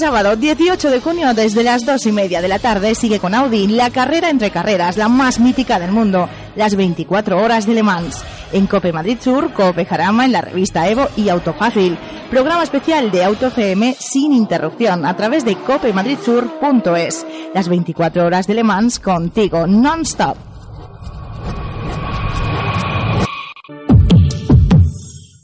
sábado 18 de junio desde las 2 y media de la tarde sigue con Audi la carrera entre carreras, la más mítica del mundo, las 24 horas de Le Mans. En Cope Madrid Sur, Cope Jarama, en la revista Evo y Autofácil. Programa especial de Auto FM sin interrupción a través de copemadridsur.es. Las 24 horas de Le Mans contigo, non-stop.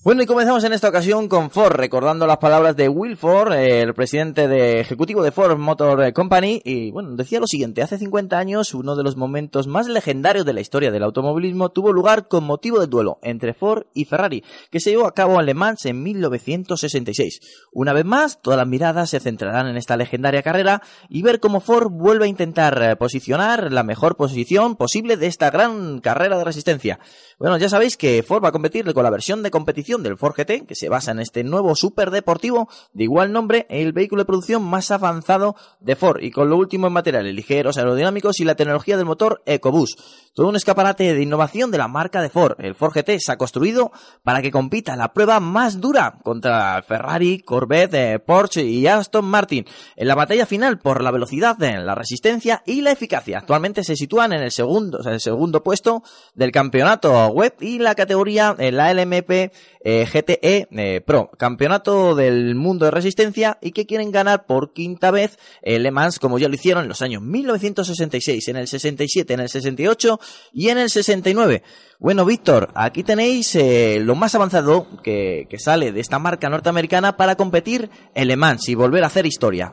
Bueno, y comenzamos en esta ocasión con Ford, recordando las palabras de Will Ford, el presidente de, ejecutivo de Ford Motor Company, y bueno, decía lo siguiente, hace 50 años uno de los momentos más legendarios de la historia del automovilismo tuvo lugar con motivo del duelo entre Ford y Ferrari, que se llevó a cabo en Le Mans en 1966. Una vez más, todas las miradas se centrarán en esta legendaria carrera y ver cómo Ford vuelve a intentar posicionar la mejor posición posible de esta gran carrera de resistencia. Bueno, ya sabéis que Ford va a competir con la versión de competición del Ford GT, que se basa en este nuevo superdeportivo de igual nombre, el vehículo de producción más avanzado de Ford y con lo último en materiales ligeros, aerodinámicos y la tecnología del motor EcoBoost. Todo un escaparate de innovación de la marca de Ford. El Ford GT se ha construido para que compita la prueba más dura contra Ferrari, Corvette, eh, Porsche y Aston Martin. En la batalla final por la velocidad, eh, la resistencia y la eficacia. Actualmente se sitúan en el segundo, el segundo puesto del campeonato web y la categoría en la LMP eh, GTE eh, Pro, campeonato del mundo de resistencia y que quieren ganar por quinta vez el Le Mans como ya lo hicieron en los años 1966, en el 67, en el 68 y en el 69. Bueno, Víctor, aquí tenéis eh, lo más avanzado que, sale de esta marca norteamericana para competir en Le Mans y volver a hacer historia.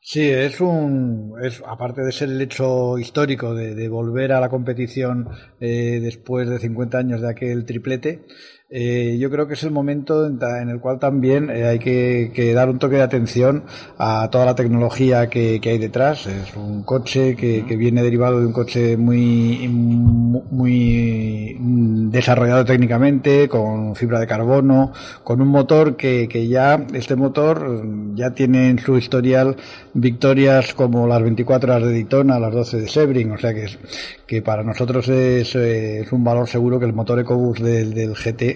Sí, es un. Es, aparte de ser el hecho histórico de, volver a la competición eh, después de 50 años de aquel triplete, eh, yo creo que es el momento en, el cual también eh, hay que, dar un toque de atención a toda la tecnología que, hay detrás. Es un coche que, viene derivado de un coche muy, muy desarrollado técnicamente, con fibra de carbono, con un motor que, que ya, este motor mm, ya tiene en su historial victorias como las 24 horas de Daytona, las 12 de Sebring, o sea que, es, que para nosotros es, eh, un valor seguro que el motor EcoBoost del, del GT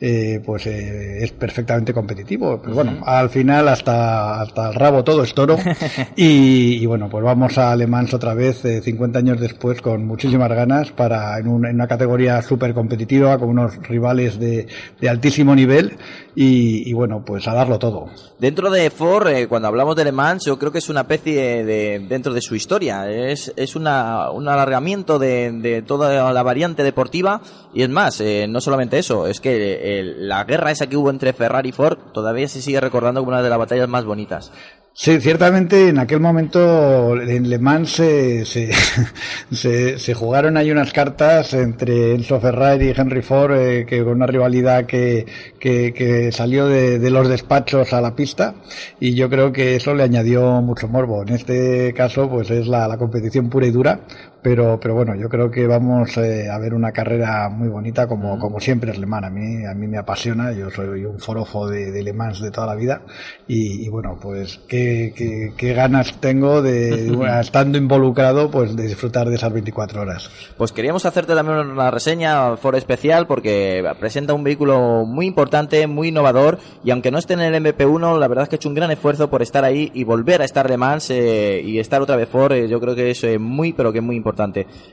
eh, pues eh, es perfectamente competitivo. Pero bueno, al final hasta, hasta el rabo todo es toro. y, y bueno, pues vamos a Le Mans otra vez, eh, 50 años después, con muchísimas ganas para en, un- en una categoría súper competitiva, con unos rivales de, de altísimo nivel. Y, y bueno, pues a darlo todo. Dentro de Ford, eh, cuando hablamos de Le Mans, yo creo que es una especie de, dentro de su historia. Es, es una, un alargamiento de, de toda la variante deportiva. Y es más, no solamente eso, es que la guerra esa que hubo entre Ferrari y Ford todavía se sigue recordando como una de las batallas más bonitas. Sí, ciertamente en aquel momento en Le Mans se, se, jugaron ahí unas cartas entre Enzo Ferrari y Henry Ford, eh, que con una rivalidad que, que, que salió de, los despachos a la pista y yo creo que eso le añadió mucho morbo. En este caso pues es la competición pura y dura, pero, pero bueno, yo creo que vamos eh, a ver una carrera muy bonita como, como siempre es Le Mans. A mí, a mí me apasiona, yo soy un forofo de, de Le Mans de toda la vida y, y bueno, pues qué, qué, qué ganas tengo de, estando involucrado, pues de disfrutar de esas 24 horas. Pues queríamos hacerte también una reseña Ford especial porque presenta un vehículo muy importante, muy innovador y aunque no esté en el MP1, la verdad es que ha hecho un gran esfuerzo por estar ahí y volver a estar Le Mans eh, y estar otra vez Ford, eh, yo creo que es eh, muy pero que muy importante.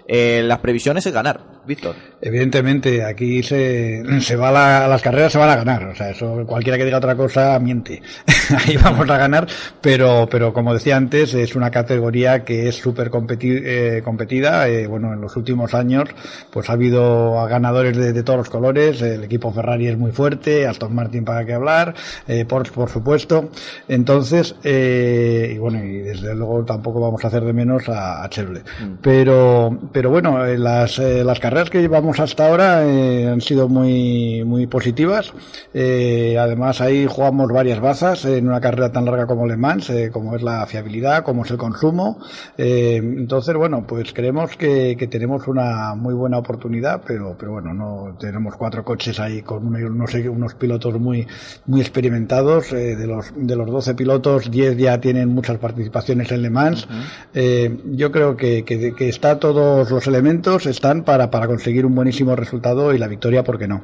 Eh, las previsiones es ganar, Víctor. Evidentemente, aquí se, se va la, las carreras se van a ganar, o sea, eso cualquiera que diga otra cosa miente. Ahí vamos a ganar, pero, pero como decía antes, es una categoría que es súper competi eh, competida. Eh, bueno, en los últimos años, pues ha habido ganadores de, de, todos los colores. El equipo Ferrari es muy fuerte, Aston Martin para qué hablar, eh, Porsche por supuesto. Entonces, eh, y bueno, y desde luego tampoco vamos a hacer de menos a, a Chevrolet. Mm. Pero, pero bueno, eh, las, las carreras que llevamos hasta ahora eh, han sido muy, muy positivas. Eh, además, ahí jugamos varias bazas en una carrera tan larga como Le Mans, eh, como es la fiabilidad, como es el consumo. Eh, entonces, bueno, pues creemos que, que, tenemos una muy buena oportunidad, pero, pero bueno, no tenemos cuatro coches ahí con unos, unos, pilotos muy, muy experimentados. Eh, de los de los 12 pilotos, 10 ya tienen muchas participaciones en Le Mans. Uh -huh. yo creo que, que, que está todos los elementos están para, para conseguir un buenísimo resultado y la victoria, ¿por qué no?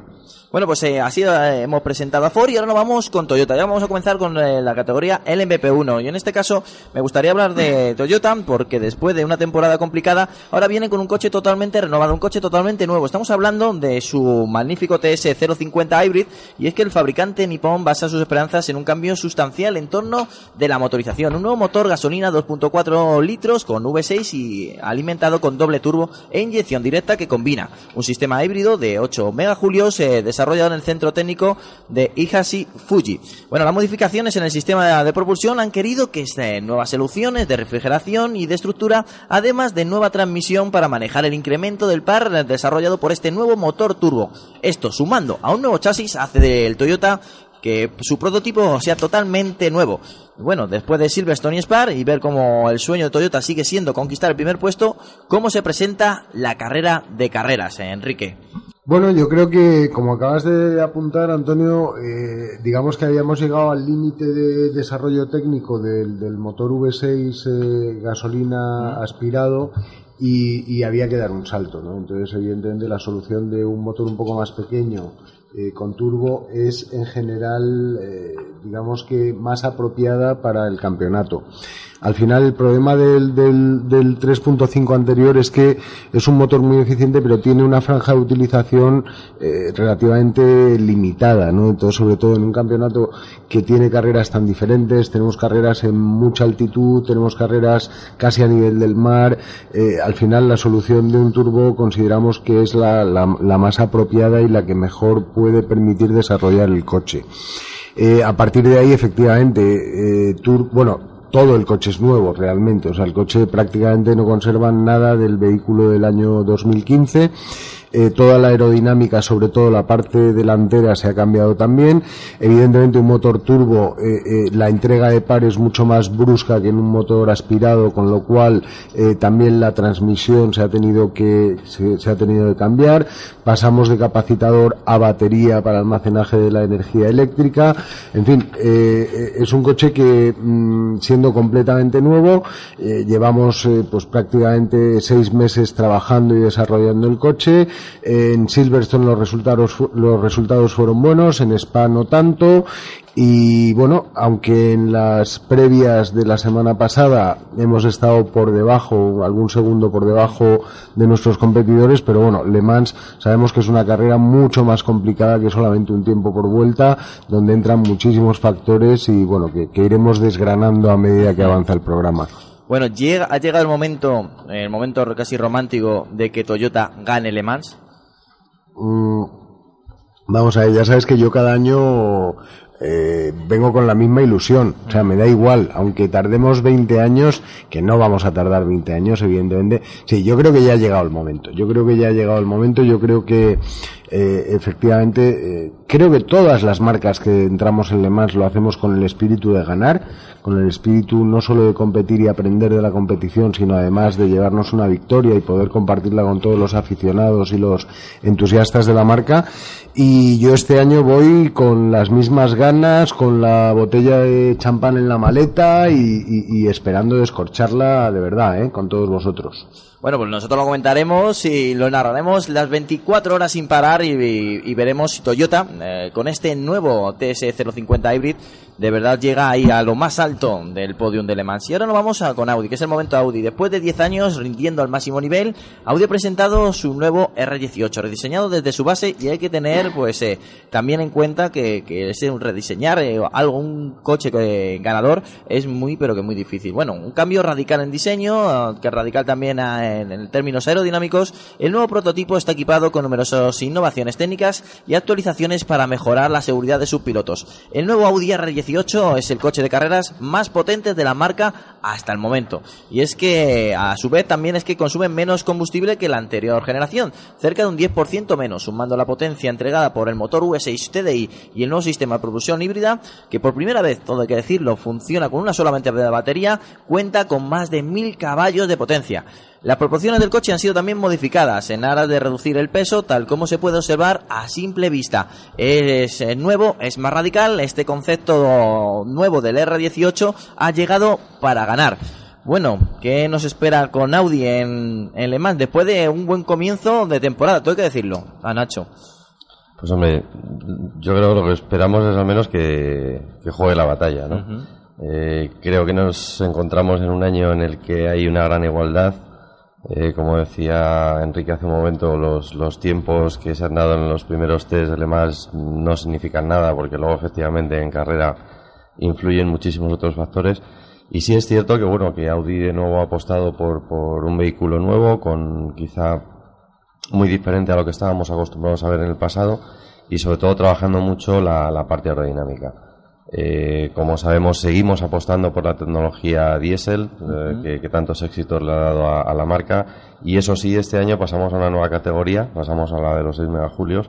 Bueno, pues eh, así eh, hemos presentado a Ford y ahora nos vamos con Toyota. Ya vamos a comenzar con eh, la categoría LMP1. Y en este caso me gustaría hablar de Toyota porque después de una temporada complicada, ahora viene con un coche totalmente renovado, un coche totalmente nuevo. Estamos hablando de su magnífico TS050 Hybrid y es que el fabricante Nippon basa sus esperanzas en un cambio sustancial en torno de la motorización. Un nuevo motor gasolina 2.4 litros con V6 y alimentado con doble turbo e inyección directa que combina un sistema híbrido de 8 megajulios eh, desarrollado en el centro técnico de Ihashi Fuji. Bueno, las modificaciones en el sistema de propulsión han querido que estén nuevas soluciones de refrigeración y de estructura, además de nueva transmisión para manejar el incremento del par desarrollado por este nuevo motor turbo. Esto, sumando a un nuevo chasis, hace del Toyota que su prototipo sea totalmente nuevo. Bueno, después de Silverstone y Spar y ver cómo el sueño de Toyota sigue siendo conquistar el primer puesto, ¿cómo se presenta la carrera de carreras, eh, Enrique? Bueno, yo creo que, como acabas de apuntar, Antonio, eh, digamos que habíamos llegado al límite de desarrollo técnico del, del motor V6 eh, gasolina aspirado y, y, había que dar un salto, ¿no? Entonces, evidentemente, la solución de un motor un poco más pequeño eh, con turbo es, en general, eh, digamos que más apropiada para el campeonato. Al final el problema del, del, del 3.5 anterior es que es un motor muy eficiente pero tiene una franja de utilización eh, relativamente limitada, ¿no? Entonces, sobre todo en un campeonato que tiene carreras tan diferentes, tenemos carreras en mucha altitud, tenemos carreras casi a nivel del mar, eh, al final la solución de un turbo consideramos que es la, la, la más apropiada y la que mejor puede permitir desarrollar el coche. Eh, a partir de ahí, efectivamente, eh, tur bueno, todo el coche es nuevo realmente, o sea, el coche prácticamente no conserva nada del vehículo del año 2015. Eh, toda la aerodinámica, sobre todo la parte delantera, se ha cambiado también. Evidentemente, un motor turbo, eh, eh, la entrega de par es mucho más brusca que en un motor aspirado, con lo cual también la transmisión se ha tenido que se, ha tenido que cambiar. Pasamos de capacitador a batería para almacenaje de la energía eléctrica. En fin, es un coche que, mm, siendo completamente nuevo, llevamos pues prácticamente seis meses trabajando y desarrollando el coche. En Silverstone los resultados los resultados fueron buenos, en Spa no tanto. Y bueno, aunque en las previas de la semana pasada hemos estado por debajo, algún segundo por debajo de nuestros competidores, pero bueno, Le Mans sabemos que es una carrera mucho más complicada que solamente un tiempo por vuelta, donde entran muchísimos factores y bueno, que, que iremos desgranando a medida que avanza el programa. Bueno, llega, ha llegado el momento, el momento casi romántico de que Toyota gane Le Mans. Mm, Vamos a ver, ya sabes que yo cada año eh, vengo con la misma ilusión. O sea, me da igual, aunque tardemos 20 años, que no vamos a tardar 20 años, evidentemente. Sí, yo creo que ya ha llegado el momento. Yo creo que ya ha llegado el momento. Yo creo que eh, efectivamente, eh, creo que todas las marcas que entramos en Le Mans lo hacemos con el espíritu de ganar, con el espíritu no solo de competir y aprender de la competición, sino además de llevarnos una victoria y poder compartirla con todos los aficionados y los entusiastas de la marca. Y yo este año voy con las mismas ganas, con la botella de champán en la maleta y, esperando descorcharla de verdad, ¿eh? con todos vosotros. Bueno, pues nosotros lo comentaremos y lo narraremos las 24 horas sin parar y, veremos si Toyota, eh, con este nuevo TS050 Hybrid, de verdad llega ahí a lo más alto del podium de Le Mans. Y ahora nos vamos a, con Audi, que es el momento Audi. Después de 10 años rindiendo al máximo nivel, Audi ha presentado su nuevo R18, rediseñado desde su base y hay que tener pues eh, también en cuenta que, que ese rediseñar eh, algo, un coche ganador es muy pero que muy difícil. Bueno, un cambio radical en diseño, eh, que radical también en, en términos aerodinámicos. El nuevo prototipo está equipado con numerosas innovaciones técnicas y actualizaciones para mejorar la seguridad de sus pilotos. El nuevo Audi R18 es el coche de carreras más potente de la marca hasta el momento. Y es que a su vez también es que consume menos combustible que la anterior generación, cerca de un 10% menos, sumando la potencia entregada por el motor V6 TDI y el nuevo sistema de propulsión híbrida, que por primera vez, todo hay que decirlo, funciona con una solamente batería, cuenta con más de 1000 caballos de potencia. Las proporciones del coche han sido también modificadas en aras de reducir el peso, tal como se puede observar a simple vista. Es eh, nuevo, es más radical, este concepto nuevo del R18 ha llegado para ganar. Bueno, ¿qué nos espera con Audi en, en Le Mans después de un buen comienzo de temporada? Hay que decirlo, a Nacho. Pues hombre, yo creo que lo que esperamos es al menos que, que juegue la batalla, ¿no? Eh, creo que nos encontramos en un año en el que hay una gran igualdad. Eh, como decía Enrique hace un momento, los, los tiempos que se han dado en los primeros test de Le no significan nada porque luego efectivamente en carrera influyen muchísimos otros factores. Y sí es cierto que bueno que Audi de nuevo ha apostado por, por un vehículo nuevo con quizá muy diferente a lo que estábamos acostumbrados a ver en el pasado y sobre todo trabajando mucho la, la parte aerodinámica. Eh, como sabemos, seguimos apostando por la tecnología diésel, eh, que, que tantos éxitos le ha dado a, a la marca. Y eso sí, este año pasamos a una nueva categoría, pasamos a la de los 6 megajulios,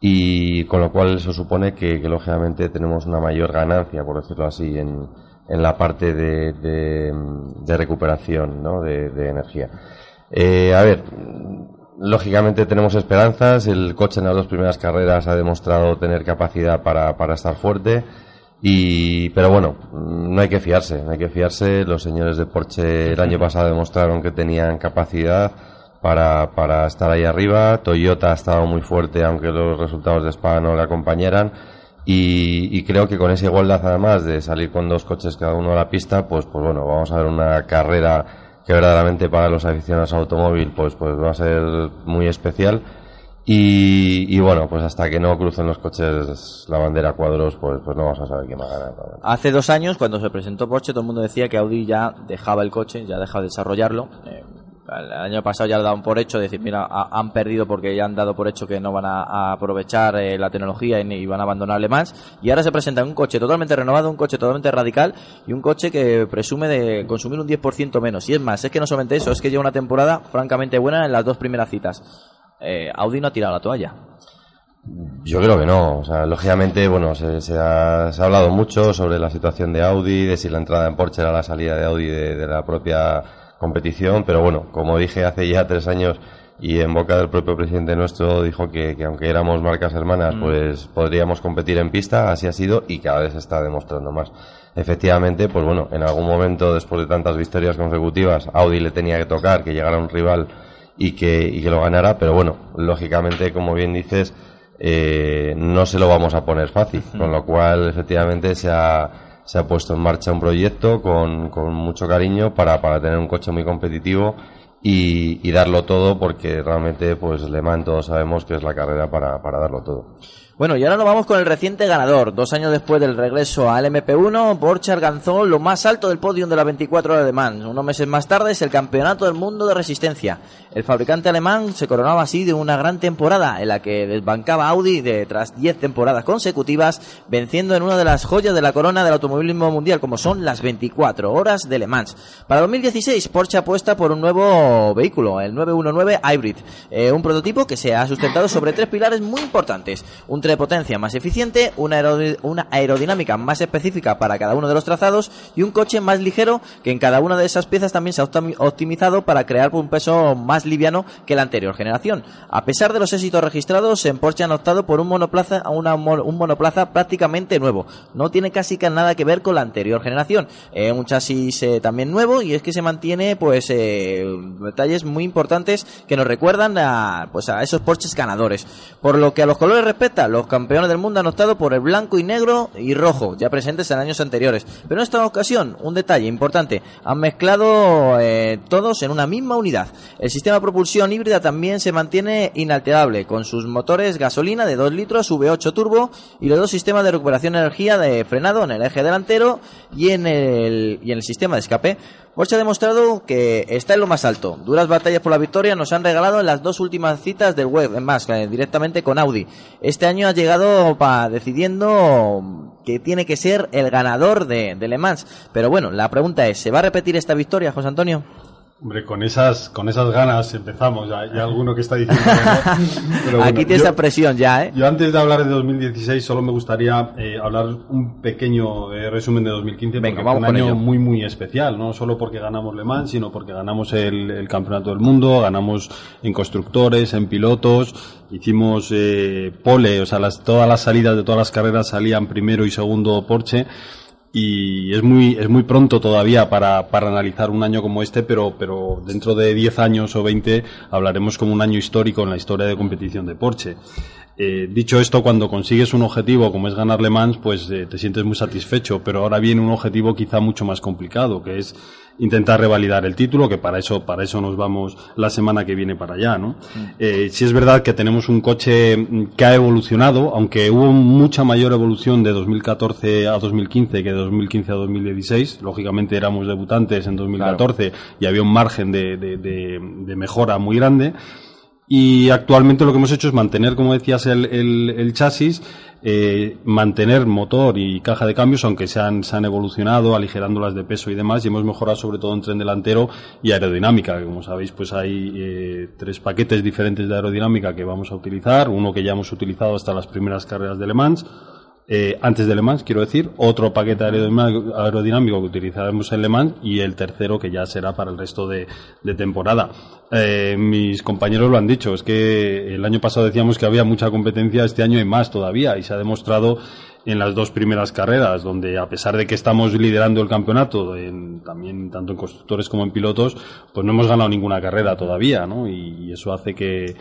y con lo cual eso supone que, que, lógicamente tenemos una mayor ganancia, por decirlo así, en, en la parte de, de, de recuperación ¿no? de, de energía. Eh, a ver, lógicamente tenemos esperanzas. El coche en las dos primeras carreras ha demostrado tener capacidad para, para estar fuerte. Y, pero bueno, no hay que fiarse, no hay que fiarse. Los señores de Porsche el año pasado demostraron que tenían capacidad para, para estar ahí arriba. Toyota ha estado muy fuerte, aunque los resultados de Spa no le acompañaran. Y, y, creo que con esa igualdad, además de salir con dos coches cada uno a la pista, pues, pues bueno, vamos a ver una carrera que verdaderamente para los aficionados al automóvil, pues, pues va a ser muy especial. Y, y, bueno, pues hasta que no crucen los coches la bandera cuadros, pues, pues no vamos a saber quién va a ganar. Hace dos años, cuando se presentó Porsche, todo el mundo decía que Audi ya dejaba el coche, ya dejaba de desarrollarlo. Eh, el año pasado ya lo daban por hecho, decir, mira, ha, han perdido porque ya han dado por hecho que no van a, aprovechar eh, la tecnología y, y, van a abandonar Le Mans. Y ahora se presenta un coche totalmente renovado, un coche totalmente radical y un coche que presume de consumir un 10% menos. Y es más, es que no solamente eso, es que lleva una temporada francamente buena en las dos primeras citas. eh, Audi no ha tirado la toalla. Yo creo que no. O sea, lógicamente, bueno, se, se ha, se ha hablado mucho sobre la situación de Audi, de si la entrada en Porsche era la salida de Audi de la propia competición, pero bueno, como dije hace ya tres años y en boca del propio presidente nuestro dijo que, que aunque éramos marcas hermanas, Mm. pues podríamos competir en pista, así ha sido y cada vez se está demostrando más. Efectivamente, pues bueno, en algún momento después de tantas victorias consecutivas, Audi le tenía que tocar que llegara un rival y que, y que lo ganara, pero bueno, lógicamente, como bien dices, eh, no se lo vamos a poner fácil, con lo cual efectivamente se ha, se ha puesto en marcha un proyecto con, con mucho cariño para, para tener un coche muy competitivo y, darlo todo porque realmente pues Le Mans todos sabemos que es la carrera para, para darlo todo. Bueno, y ahora nos vamos con el reciente ganador. Dos años después del regreso al MP1, Porsche alcanzó lo más alto del podium de las 24 horas de Mans. Unos meses más tarde es el Campeonato del Mundo de Resistencia. El fabricante alemán se coronaba así de una gran temporada en la que desbancaba Audi de tras 10 temporadas consecutivas, venciendo en una de las joyas de la corona del automovilismo mundial, como son las 24 horas de Le Mans. Para 2016, Porsche apuesta por un nuevo vehículo, el 919 Hybrid, eh, un prototipo que se ha sustentado sobre tres pilares muy importantes. Un tren de potencia más eficiente, una, una aerodinámica más específica para cada uno de los trazados y un coche más ligero que en cada una de esas piezas también se ha optimi- optimizado para crear un peso más liviano que la anterior generación. A pesar de los éxitos registrados, en Porsche han optado por un monoplaza, una un monoplaza prácticamente nuevo. No tiene casi nada que ver con la anterior generación. Eh, un chasis eh, también nuevo y es que se mantiene pues eh, detalles muy importantes que nos recuerdan a, pues, a esos Porsches ganadores. Por lo que a los colores respecta, los campeones del mundo han optado por el blanco y negro y rojo, ya presentes en años anteriores. Pero en esta ocasión, un detalle importante, han mezclado eh, todos en una misma unidad. El sistema de propulsión híbrida también se mantiene inalterable, con sus motores gasolina de 2 litros V8 turbo y los dos sistemas de recuperación de energía de frenado en el eje delantero y en el, y en el sistema de escape. Porsche ha demostrado que está en lo más alto. Duras batallas por la victoria nos han regalado en las dos últimas citas del web, en más, eh, directamente con Audi. Este año ha llegado pa- decidiendo que tiene que ser el ganador de, de Le Mans. Pero bueno, la pregunta es, ¿se va a repetir esta victoria, José Antonio? Hombre, con esas, con esas ganas empezamos. Ya, ya alguno que está diciendo. que no. Pero Aquí bueno, yo- esa presión ya, ¿eh? Yo antes de hablar de 2016 solo me gustaría eh, hablar un pequeño eh, resumen de 2015 Venga, porque vamos fue un año ello. muy muy especial, no solo porque ganamos Le Mans, sino porque ganamos el, el campeonato del mundo, ganamos en constructores, en pilotos, hicimos eh, pole, o sea, las, todas las salidas de todas las carreras salían primero y segundo Porsche y es muy es muy pronto todavía para, para analizar un año como este, pero pero dentro de 10 años o 20 hablaremos como un año histórico en la historia de competición de Porsche. Eh, dicho esto, cuando consigues un objetivo como es ganar Le Mans, pues eh, te sientes muy satisfecho, pero ahora viene un objetivo quizá mucho más complicado, que es intentar revalidar el título, que para eso, para eso nos vamos la semana que viene para allá, ¿no? Eh, sí es verdad que tenemos un coche mm, que ha evolucionado, aunque hubo mucha mayor evolución de 2014 a 2015 que de 2015 a 2016. Lógicamente éramos debutantes en 2014 y había un margen de, de- de- de mejora muy grande. Y actualmente lo que hemos hecho es mantener, como decías, el, el- el chasis, eh, mantener motor y caja de cambios, aunque se han, se han evolucionado, aligerándolas de peso y demás, y hemos mejorado sobre todo en tren delantero y aerodinámica, que como sabéis, pues hay eh, tres paquetes diferentes de aerodinámica que vamos a utilizar, uno que ya hemos utilizado hasta las primeras carreras de Le Mans, eh, antes de Le Mans, quiero decir, otro paquete aerodinámico, que utilizaremos en Le Mans y el tercero que ya será para el resto de, de temporada. Eh, mis compañeros lo han dicho, es que el año pasado decíamos que había mucha competencia, este año hay más todavía y se ha demostrado en las dos primeras carreras, donde a pesar de que estamos liderando el campeonato, en- también tanto en constructores como en pilotos, pues no hemos ganado ninguna carrera todavía, ¿no? Y, y eso hace que,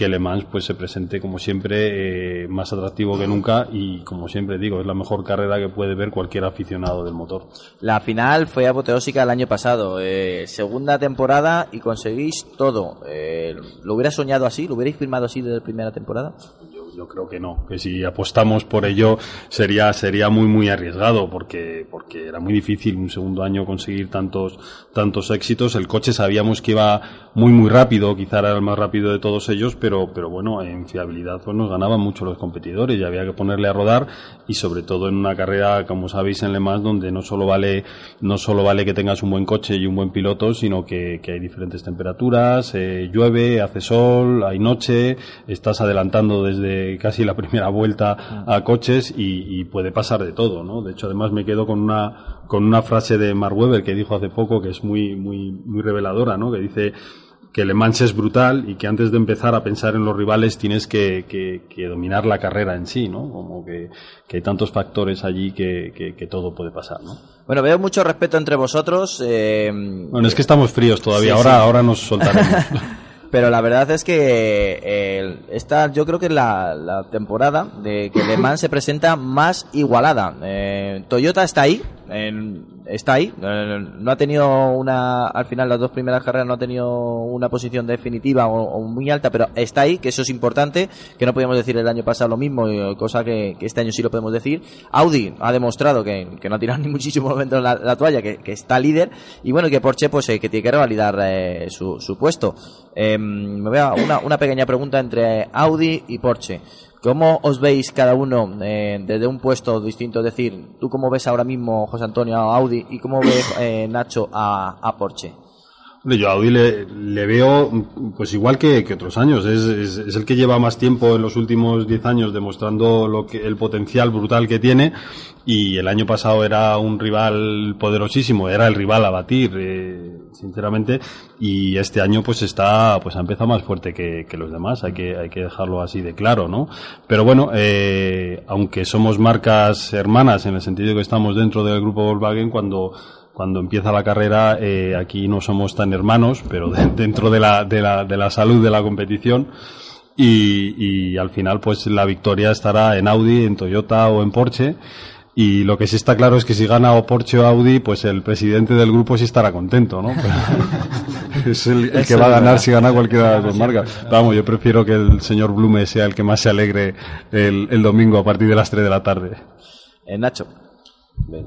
que Le Mans pues se presente como siempre eh, más atractivo que nunca y como siempre digo es la mejor carrera que puede ver cualquier aficionado del motor. La final fue apoteósica el año pasado. eh, segunda temporada y conseguís todo. Eh, ¿Lo hubierais soñado así? ¿Lo hubierais firmado así desde la primera temporada? yo creo que no, que si apostamos por ello sería sería muy muy arriesgado porque porque era muy difícil un segundo año conseguir tantos tantos éxitos. El coche sabíamos que iba muy muy rápido, quizá era el más rápido de todos ellos, pero pero bueno, en fiabilidad pues nos ganaban mucho los competidores y había que ponerle a rodar y sobre todo en una carrera como sabéis en Le Mans donde no solo vale no solo vale que tengas un buen coche y un buen piloto, sino que, que hay diferentes temperaturas, eh, llueve, hace sol, hay noche, estás adelantando desde casi la primera vuelta a coches y, y puede pasar de todo, ¿no? De hecho, además me quedo con una con una frase de Mark Webber que dijo hace poco que es muy muy muy reveladora, ¿no? Que dice que Le Mans es brutal y que antes de empezar a pensar en los rivales tienes que, que- que dominar la carrera en sí, ¿no? Como que, que hay tantos factores allí que, todo puede pasar, ¿no? Bueno, veo mucho respeto entre vosotros. eh, Bueno, es que estamos fríos todavía, Sí, ahora, sí. ahora nos soltaremos. Pero la verdad es que eh, esta, yo creo que es la, la temporada de que Le Mans se presenta más igualada. Eh, Toyota está ahí, en- está ahí. eh, no ha tenido una, al final las dos primeras carreras no ha tenido una posición definitiva o, muy alta, pero está ahí, que eso es importante, que no podíamos decir el año pasado lo mismo, y, cosa que, este año sí lo podemos decir. Audi ha demostrado que, no ha tirado ni muchísimo momento la, la toalla, que, está líder, y bueno, que Porsche pues eh, que tiene que revalidar eh, su, su puesto. Eh, me voy a una, una pequeña pregunta entre Audi y Porsche. ¿Cómo os veis cada uno eh, desde un puesto distinto? Es decir, ¿tú cómo ves ahora mismo José Antonio a Audi y cómo ves eh, Nacho a, a Porsche? Yo a Audi le, le veo pues igual que, que otros años. Es, es- es el que lleva más tiempo en los últimos 10 años demostrando lo que, el potencial brutal que tiene. Y el año pasado era un rival poderosísimo, era el rival a batir, eh, sinceramente. Y este año pues está, pues ha empezado más fuerte que, que los demás. Hay que, hay que dejarlo así de claro, ¿no? Pero bueno, eh, aunque somos marcas hermanas en el sentido que estamos dentro del grupo Volkswagen, cuando cuando empieza la carrera eh, aquí no somos tan hermanos, pero de- dentro de la, de, la, de la salud de la competición y, y al final pues la victoria estará en Audi, en Toyota o en Porsche y lo que sí está claro es que si gana o Porsche o Audi pues el presidente del grupo sí estará contento, ¿no? Pero es el, el que va a ganar si gana cualquiera de las dos marcas. Vamos, yo prefiero que el señor Blume sea el que más se alegre el, el domingo a partir de las 3 de la tarde. Eh, Nacho. Bien.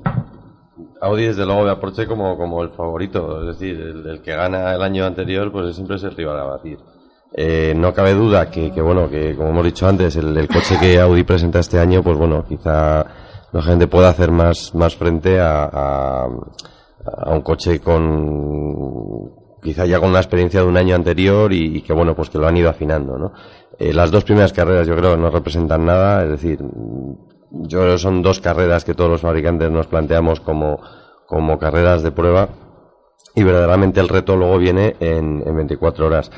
Audi desde luego ve a Porsche como, como el favorito, es decir, el, que gana el año anterior pues siempre es el rival a batir. Eh, no cabe duda que, bueno, que como hemos dicho antes, el, coche que Audi presenta este año, pues bueno, quizá la gente pueda hacer más, más frente a, un coche con, quizá ya con una experiencia de un año anterior y, que bueno, pues que lo han ido afinando, ¿no? Eh, las dos primeras carreras yo creo no representan nada, es decir, yo creo que son dos carreras que todos los fabricantes nos planteamos como, como carreras de prueba y verdaderamente el reto luego viene en, en 24 horas.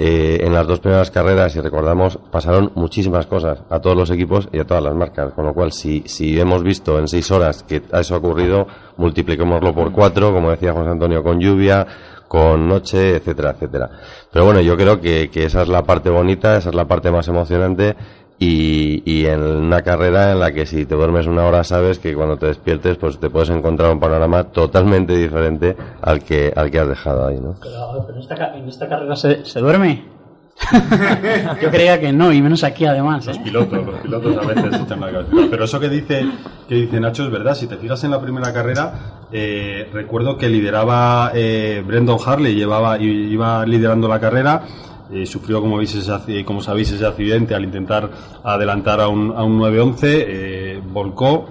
Eh, en las dos primeras carreras, si recordamos, pasaron muchísimas cosas a todos los equipos y a todas las marcas, con lo cual si, si hemos visto en seis horas que eso ha ocurrido, multipliquémoslo por cuatro, como decía José Antonio, con lluvia, con noche, etcétera, etcétera. Pero bueno, yo creo que, que esa es la parte bonita, esa es la parte más emocionante y, y en una carrera en la que si te duermes una hora sabes que cuando te despiertes pues te puedes encontrar un panorama totalmente diferente al que, al que has dejado ahí, ¿no? Pero, pero en, esta, ca- en esta carrera se, se duerme. Yo creía que no, y menos aquí además. ¿eh? Los pilotos, los pilotos a veces echan la cabeza. Pero eso que dice, que dice Nacho es verdad. Si te fijas en la primera carrera, eh, recuerdo que lideraba eh, Brendan Harley, llevaba, iba liderando la carrera. Eh, sufrió, como, veis, ese como sabéis, ese accidente al intentar adelantar a un, a un 911, eh, volcó.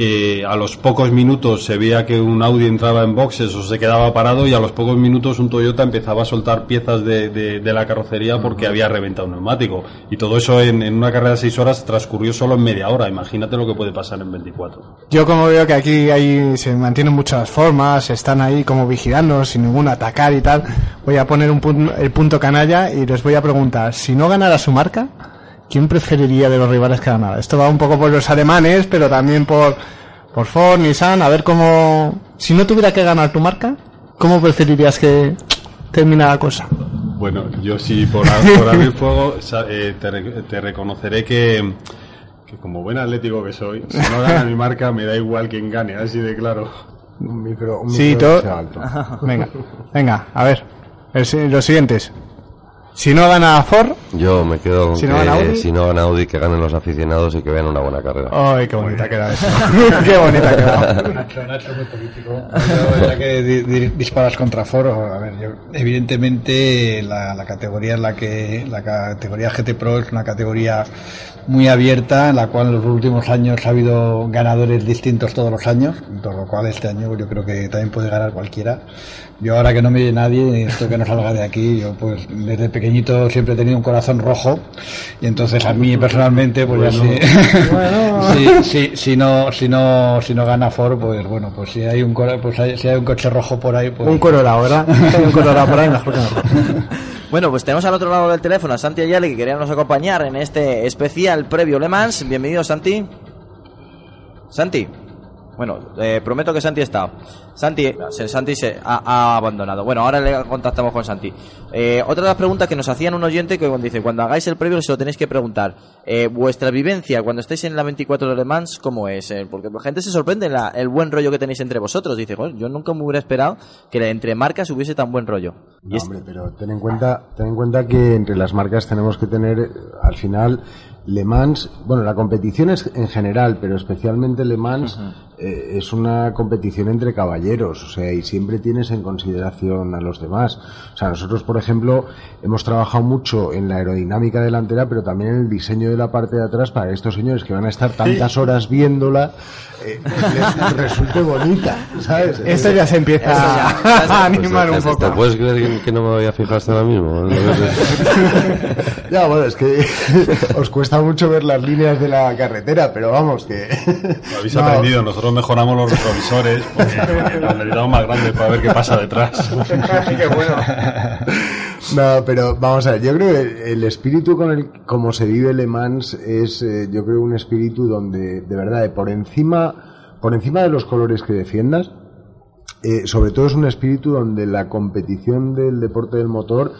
Eh, a los pocos minutos se veía que un Audi entraba en boxes o se quedaba parado y a los pocos minutos un Toyota empezaba a soltar piezas de, de- de la carrocería porque había reventado un neumático. Y todo eso en, en una carrera de 6 horas transcurrió solo en media hora. Imagínate lo que puede pasar en 24. Yo como veo que aquí hay, se mantienen muchas formas, están ahí como vigilando sin ningún atacar y tal, voy a poner un pun- el punto canalla y les voy a preguntar, si no ganara su marca, ¿quién preferiría de los rivales que ganara? Esto va un poco por los alemanes, pero también por, por Ford, Nissan, a ver cómo... Si no tuviera que ganar tu marca, ¿cómo preferirías que termine la cosa? Bueno, yo sí, por, abrir fuego, eh, te, re- te reconoceré que, que como buen atlético que soy, si no gana mi marca, me da igual quién gane, así de claro. Un micro, un Sí, micro todo... que sea alto. Venga, venga, a ver, el los siguientes. Si no gana Ford, Yo me quedo con Si que no gana Audi. si no gana Audi, que ganen los aficionados y que vean una buena carrera. ¡ay, qué bonita queda eso! ¡Qué bonita queda! Nacho, Nacho, muy político. Yo, ya que di- di- disparas contra Foro, a ver, yo, evidentemente la, la categoría en la que la categoría GT Pro es una categoría muy abierta en la cual en los últimos años ha habido ganadores distintos todos los años, por lo cual este año yo creo que también puede ganar cualquiera. Yo ahora que no me oye nadie, esto que no salga de aquí, yo pues desde pequeñito siempre he tenido un corazón rojo y entonces a mí personalmente pues ya Bueno. sí. Bueno. Sí, sí, si no si no si no gana Ford pues bueno pues si hay un pues hay- si hay un coche rojo por ahí pues Un colorado, ¿verdad? Si hay un colorado por ahí, mejor que no. Bueno, pues tenemos al otro lado del teléfono a Santi Ayale que quería nos acompañar en este especial previo Le Mans. Bienvenido, Santi. Santi. Bueno, eh, prometo que Santi está. Santi, Santi se ha, ha abandonado. Bueno, ahora le contactamos con Santi. Eh, otra de las preguntas que nos hacían un oyente que dice, cuando hagáis el previo se lo tenéis que preguntar. Eh, vuestra vivencia cuando estáis en la 24 de Le Mans, ¿cómo es? Eh, porque la gente se sorprende la- el buen rollo que tenéis entre vosotros. Dice, "Joder, yo nunca me hubiera esperado que entre marcas hubiese tan buen rollo. No, hombre, pero ten en cuenta, ten en cuenta que entre las marcas tenemos que tener, al final, Le Mans, bueno, la competición es en general, pero especialmente Le Mans eh, es una competición entre caballeros, o sea, y siempre tienes en consideración a los demás. O sea, nosotros, por ejemplo, hemos trabajado mucho en la aerodinámica delantera, pero también en el diseño de la parte de atrás para que estos señores que van a estar tantas horas viéndola, eh, les resulte bonita, ¿sabes? Esto ya se empieza a animar un Pues, ¿te- poco. ¿Te puedes creer que, que no me voy a fijar hasta ahora mismo? Ya, bueno, es que os cuesta mucho ver las líneas de la carretera, pero vamos, que... Lo habéis No. aprendido, nosotros mejoramos los retrovisores porque, nos necesitamos más grandes para ver qué pasa detrás. Qué bueno. No, pero vamos a ver, yo creo que el espíritu con el como se vive Le Mans es, eh, yo creo, un espíritu donde, de verdad, por encima, por encima de los colores que defiendas, eh, sobre todo es un espíritu donde la competición del deporte del motor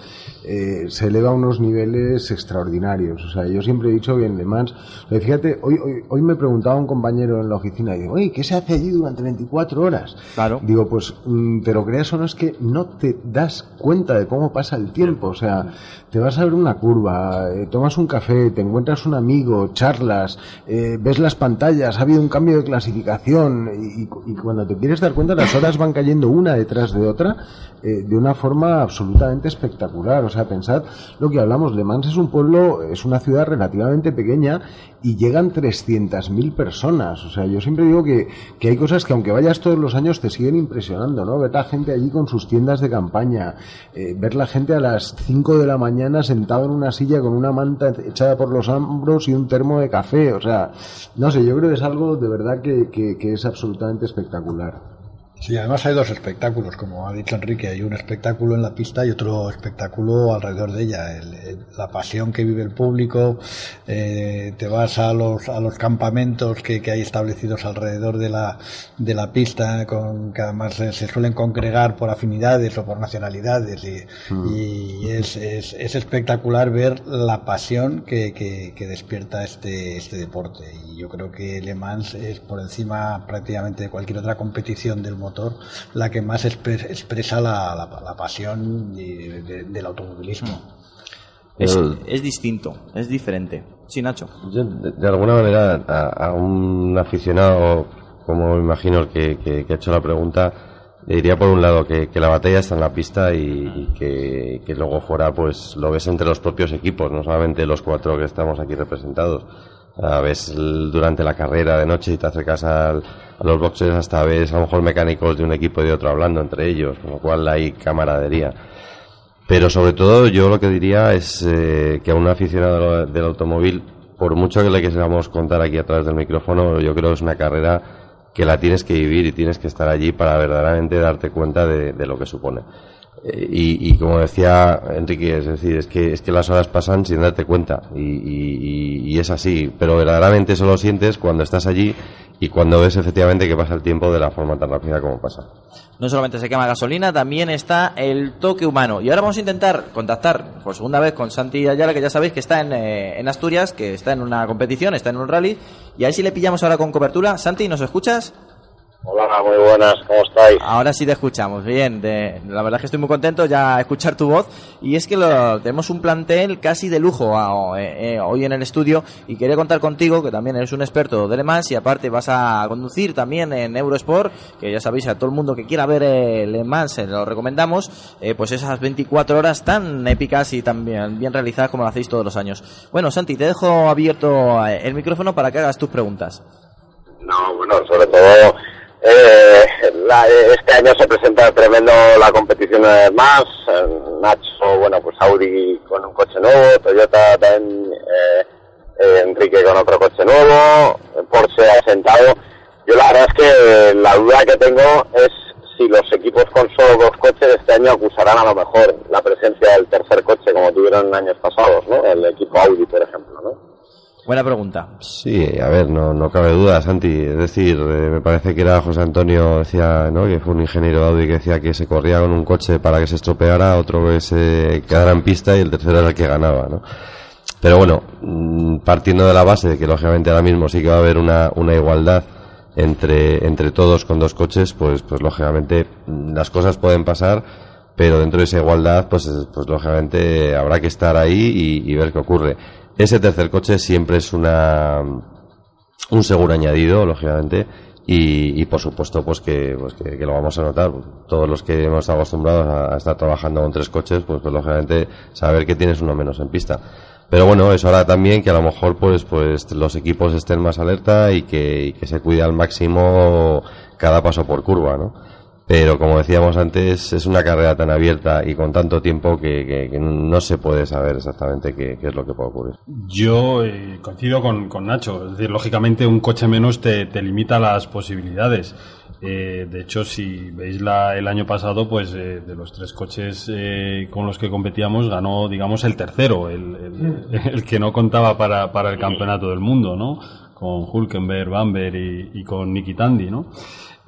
eh, se eleva a unos niveles extraordinarios. O sea, yo siempre he dicho que en Le Mans, sea, fíjate, hoy, hoy, hoy me preguntaba un compañero en la oficina y digo, oye, ¿qué se hace allí durante 24 horas? Claro. Digo, pues mm, te lo creas o no es que no te das cuenta de cómo pasa el tiempo. O sea, te vas a ver una curva, eh, tomas un café, te encuentras un amigo, charlas, eh, ves las pantallas, ha habido un cambio de clasificación y, y- y cuando te quieres dar cuenta las horas van cayendo una detrás de otra eh, de una forma absolutamente espectacular. O sea, pensad lo que hablamos, Le Mans es un pueblo, es una ciudad relativamente pequeña y llegan 300.000 personas. O sea, yo siempre digo que, que hay cosas que aunque vayas todos los años te siguen impresionando, ¿no? Ver la gente allí con sus tiendas de campaña, eh, ver la gente a las 5 de la mañana sentado en una silla con una manta echada por los hombros y un termo de café. O sea, no sé, yo creo que es algo de verdad que- que es absolutamente espectacular. Sí, además hay dos espectáculos, como ha dicho Enrique, hay un espectáculo en la pista y otro espectáculo alrededor de ella. El- el- la pasión que vive el público, eh, te vas a los, a los campamentos que, que hay establecidos alrededor de la, de la pista, con, que además eh, se suelen congregar por afinidades o por nacionalidades y, y es, es, es espectacular ver la pasión que, que, que despierta este, este deporte. Y yo creo que Le Mans es por encima prácticamente de cualquier otra competición del motor la que más expe- expresa la, la- la pasión de- del automovilismo. Es, El- es distinto, es diferente. Sí, Nacho. Yo, de, de alguna manera, a, a un aficionado, como me imagino el que, que- que ha hecho la pregunta, le diría por un lado que, que la batalla está en la pista y, y que, que luego fuera pues lo ves entre los propios equipos, no solamente los cuatro que estamos aquí representados. A ves durante la carrera de noche y te acercas al- a los boxes hasta ves a lo mejor mecánicos de un equipo y de otro hablando entre ellos, con lo cual hay camaradería. Pero sobre todo yo lo que diría es eh, que a un aficionado del automóvil, por mucho que le queramos contar aquí a través del micrófono, yo creo que es una carrera que la tienes que vivir y tienes que estar allí para verdaderamente darte cuenta de lo que supone. Y, y como decía Enrique, es decir, es que, es que las horas pasan sin darte cuenta y, y- es así, pero verdaderamente eso lo sientes cuando estás allí y cuando ves efectivamente que pasa el tiempo de la forma tan rápida como pasa. No solamente se quema gasolina, también está el toque humano. Y ahora vamos a intentar contactar por segunda vez con Santi Ayala, que ya sabéis que está en, eh, Asturias, que está en una competición, está en un rally. Y a ver si le pillamos ahora con cobertura. Santi, ¿nos escuchas? Hola, muy buenas, ¿cómo estáis? Ahora sí te escuchamos, bien. de- la verdad es que estoy muy contento ya escuchar tu voz. Y es que lo- tenemos un plantel casi de lujo a- eh, eh, hoy en el estudio. Y quería contar contigo, que también eres un experto de Le Mans y aparte vas a conducir también en Eurosport, que ya sabéis, a todo el mundo que quiera ver eh, Le Mans, se lo recomendamos. eh, pues esas 24 horas tan épicas y tan bien, bien realizadas como lo hacéis todos los años. Bueno, Santi, te dejo abierto eh, el micrófono para que hagas tus preguntas. No, bueno, sobre todo eh, la- este año se presenta tremendo la competición eh, más. Nacho, bueno, pues Audi con un coche nuevo, Toyota también, eh, eh, Enrique con otro coche nuevo, Porsche ha sentado. Yo la verdad es que la duda que tengo es si los equipos con solo dos coches este año acusarán a lo mejor la presencia del tercer coche como tuvieron en años pasados, ¿no? El equipo Audi, por ejemplo, ¿no? Buena pregunta. Sí, a ver, no, no cabe duda, Santi. Es decir, eh, me parece que era José Antonio, decía, ¿no? Que fue un ingeniero de Audi que decía que se corría con un coche para que se estropeara, otro que se quedara en pista y el tercero era el que ganaba, ¿no? Pero bueno, mm, partiendo de la base de que lógicamente ahora mismo sí que va a haber una, una igualdad entre, entre todos con dos coches, pues, pues lógicamente mm, las cosas pueden pasar, pero dentro de esa igualdad, pues, es- pues lógicamente habrá que estar ahí y, y ver qué ocurre. Ese tercer coche siempre es una, un seguro añadido, lógicamente, y, y por supuesto pues que, pues que, lo vamos a notar. Todos los que hemos estado acostumbrados a, estar trabajando con tres coches, pues, pues lógicamente saber que tienes uno menos en pista. Pero bueno, eso hará también que a lo mejor pues, pues los equipos estén más alerta y que, y que se cuide al máximo cada paso por curva, ¿no? Pero como decíamos antes, es una carrera tan abierta y con tanto tiempo que, que- que no se puede saber exactamente qué, qué es lo que puede ocurrir. Yo eh, coincido con, con Nacho. Es decir, lógicamente un coche menos te, te limita las posibilidades. Eh, de hecho, si veis la, el año pasado, pues eh, de los tres coches eh, con los que competíamos ganó, digamos, el tercero, el, el- el que no contaba para, para el campeonato del mundo, ¿no? Con Hulkenberg, Bamber y, y con Nicky Tandy, ¿no?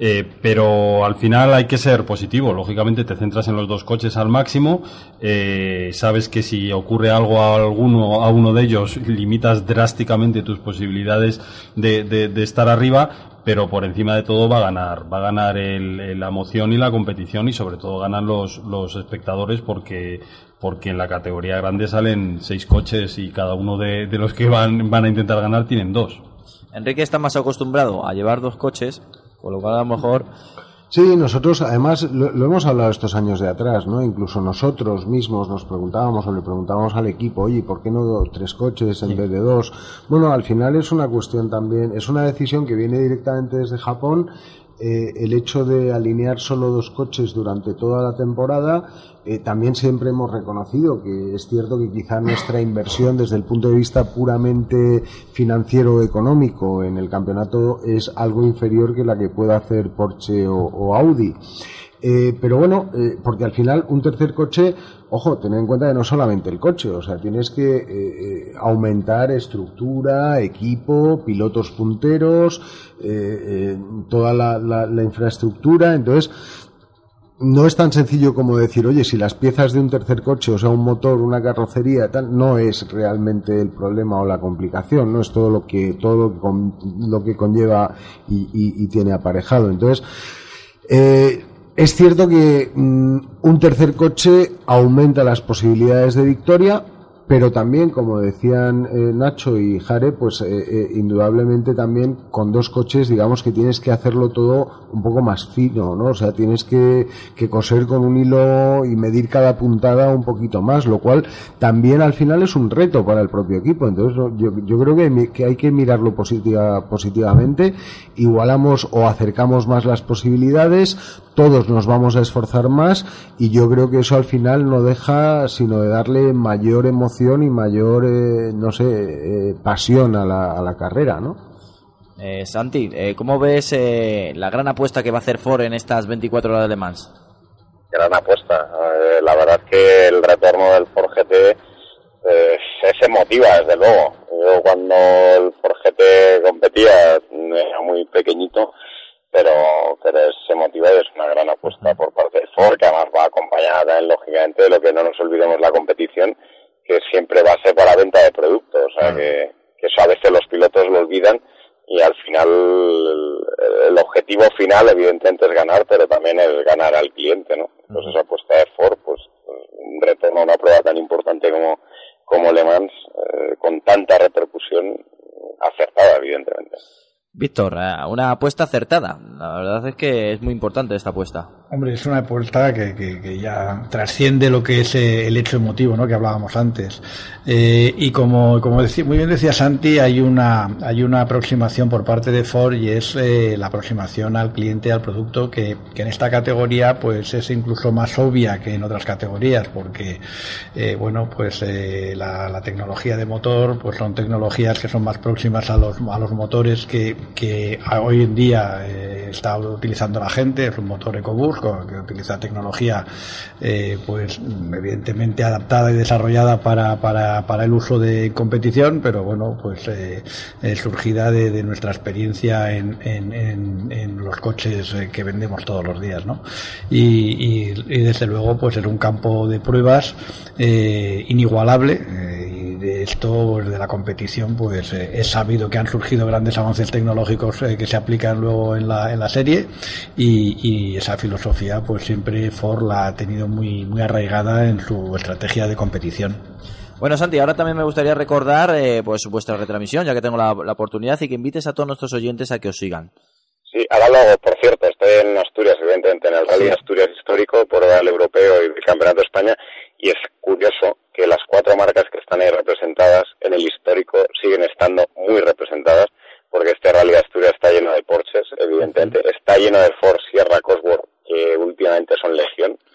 Eh, pero al final hay que ser positivo. Lógicamente te centras en los dos coches al máximo. eh, sabes que si ocurre algo a alguno, a uno de ellos, limitas drásticamente tus posibilidades de, de- de estar arriba. Pero por encima de todo va a ganar, va a ganar el- la emoción y la competición y sobre todo ganan los, los espectadores porque, porque en la categoría grande salen seis coches y cada uno de, de los que van, van a intentar ganar tienen dos. Enrique está más acostumbrado a llevar dos coches, con lo cual a lo mejor Sí, nosotros además lo, lo hemos hablado estos años de atrás, ¿no? Incluso nosotros mismos nos preguntábamos o le preguntábamos al equipo, oye, ¿por qué no tres coches en vez de dos? Bueno, al final es una cuestión también, es una decisión que viene directamente desde Japón. Eh, el hecho de alinear solo dos coches durante toda la temporada, eh, también siempre hemos reconocido que es cierto que quizá nuestra inversión desde el punto de vista puramente financiero económico en el campeonato es algo inferior que la que pueda hacer Porsche o Audi. Eh, pero bueno, eh, porque al final un tercer coche, ojo, ten en cuenta que no solamente el coche, o sea, tienes que eh, eh, aumentar estructura, equipo, pilotos punteros, toda la, la- la infraestructura, entonces no es tan sencillo como decir, oye, si las piezas de un tercer coche, o sea, un motor, una carrocería, tal, no es realmente el problema o la complicación, no es todo lo que todo lo que conlleva y, y- y tiene aparejado. Entonces, eh, es cierto que mm, un tercer coche aumenta las posibilidades de victoria, pero también, como decían eh, Nacho y Jare, pues eh, eh, indudablemente también con dos coches, digamos que tienes que hacerlo todo un poco más fino, ¿no? O sea, tienes que, que coser con un hilo y medir cada puntada un poquito más, lo cual también al final es un reto para el propio equipo. Entonces, yo, yo creo que, que hay que mirarlo positiva, positivamente, igualamos o acercamos más las posibilidades, todos nos vamos a esforzar más y yo creo que eso al final no deja sino de darle mayor emoción y mayor, eh, no sé, eh, pasión a la, a la carrera, ¿no? Eh, Santi, eh, ¿cómo ves eh, la gran apuesta que va a hacer Ford en estas 24 horas de Le Mans? gran apuesta. Eh, la verdad es que el retorno del Ford GT eh, es emotiva, desde luego. Yo cuando el Ford GT competía era muy pequeñito, pero, pero es emotiva y es una gran apuesta por parte de Ford, que además va acompañada lógicamente, de lo que no nos olvidemos la competición, que siempre base para la venta de productos. O sea, que, que eso a veces los pilotos lo olvidan y al final el, objetivo final final evidentemente es ganar, pero también es ganar al cliente, ¿no? Entonces esa apuesta de Ford, pues un retorno a una prueba tan importante como, como Le Mans, eh, con tanta repercusión, acertada evidentemente. Víctor, eh, una apuesta acertada. La verdad es que es muy importante esta apuesta. Hombre, es una apuesta que, que, ya trasciende lo que es eh, el hecho emotivo, ¿no? Que hablábamos antes. Eh, y como, como decía, muy bien decía Santi, hay una, hay una aproximación por parte de Ford y es eh, la aproximación al cliente, al producto, que, que en esta categoría, pues es incluso más obvia que en otras categorías, porque, eh, bueno, pues la, la tecnología de motor, pues son tecnologías que son más próximas a los, a los motores que, que hoy en día está utilizando la gente, es un motor EcoBoost que utiliza tecnología eh, pues evidentemente adaptada y desarrollada para, para, para el uso de competición, pero bueno, pues eh, eh, surgida de, de nuestra experiencia en, en, en, en los coches eh, que vendemos todos los días, ¿no? Y, y, y desde luego pues es un campo de pruebas inigualable de esto pues, de la competición pues eh, es sabido que han surgido grandes avances tecnológicos eh, que se aplican luego en la, en la serie y, y esa filosofía pues siempre Ford la ha tenido muy muy arraigada en su estrategia de competición. Bueno, Santi, ahora también me gustaría recordar eh, pues vuestra retransmisión, ya que tengo la, la oportunidad, y que invites a todos nuestros oyentes a que os sigan. Sí, ahora luego, por cierto, en Asturias, evidentemente, en el Rally Sí. Asturias Histórico, por el Europeo y el Campeonato de España, y es curioso que las cuatro marcas que están ahí representadas en el histórico siguen estando muy representadas, porque este Rally Asturias está lleno de Porsches, evidentemente, está lleno de Ford Sierra Cosworth, que últimamente son legión.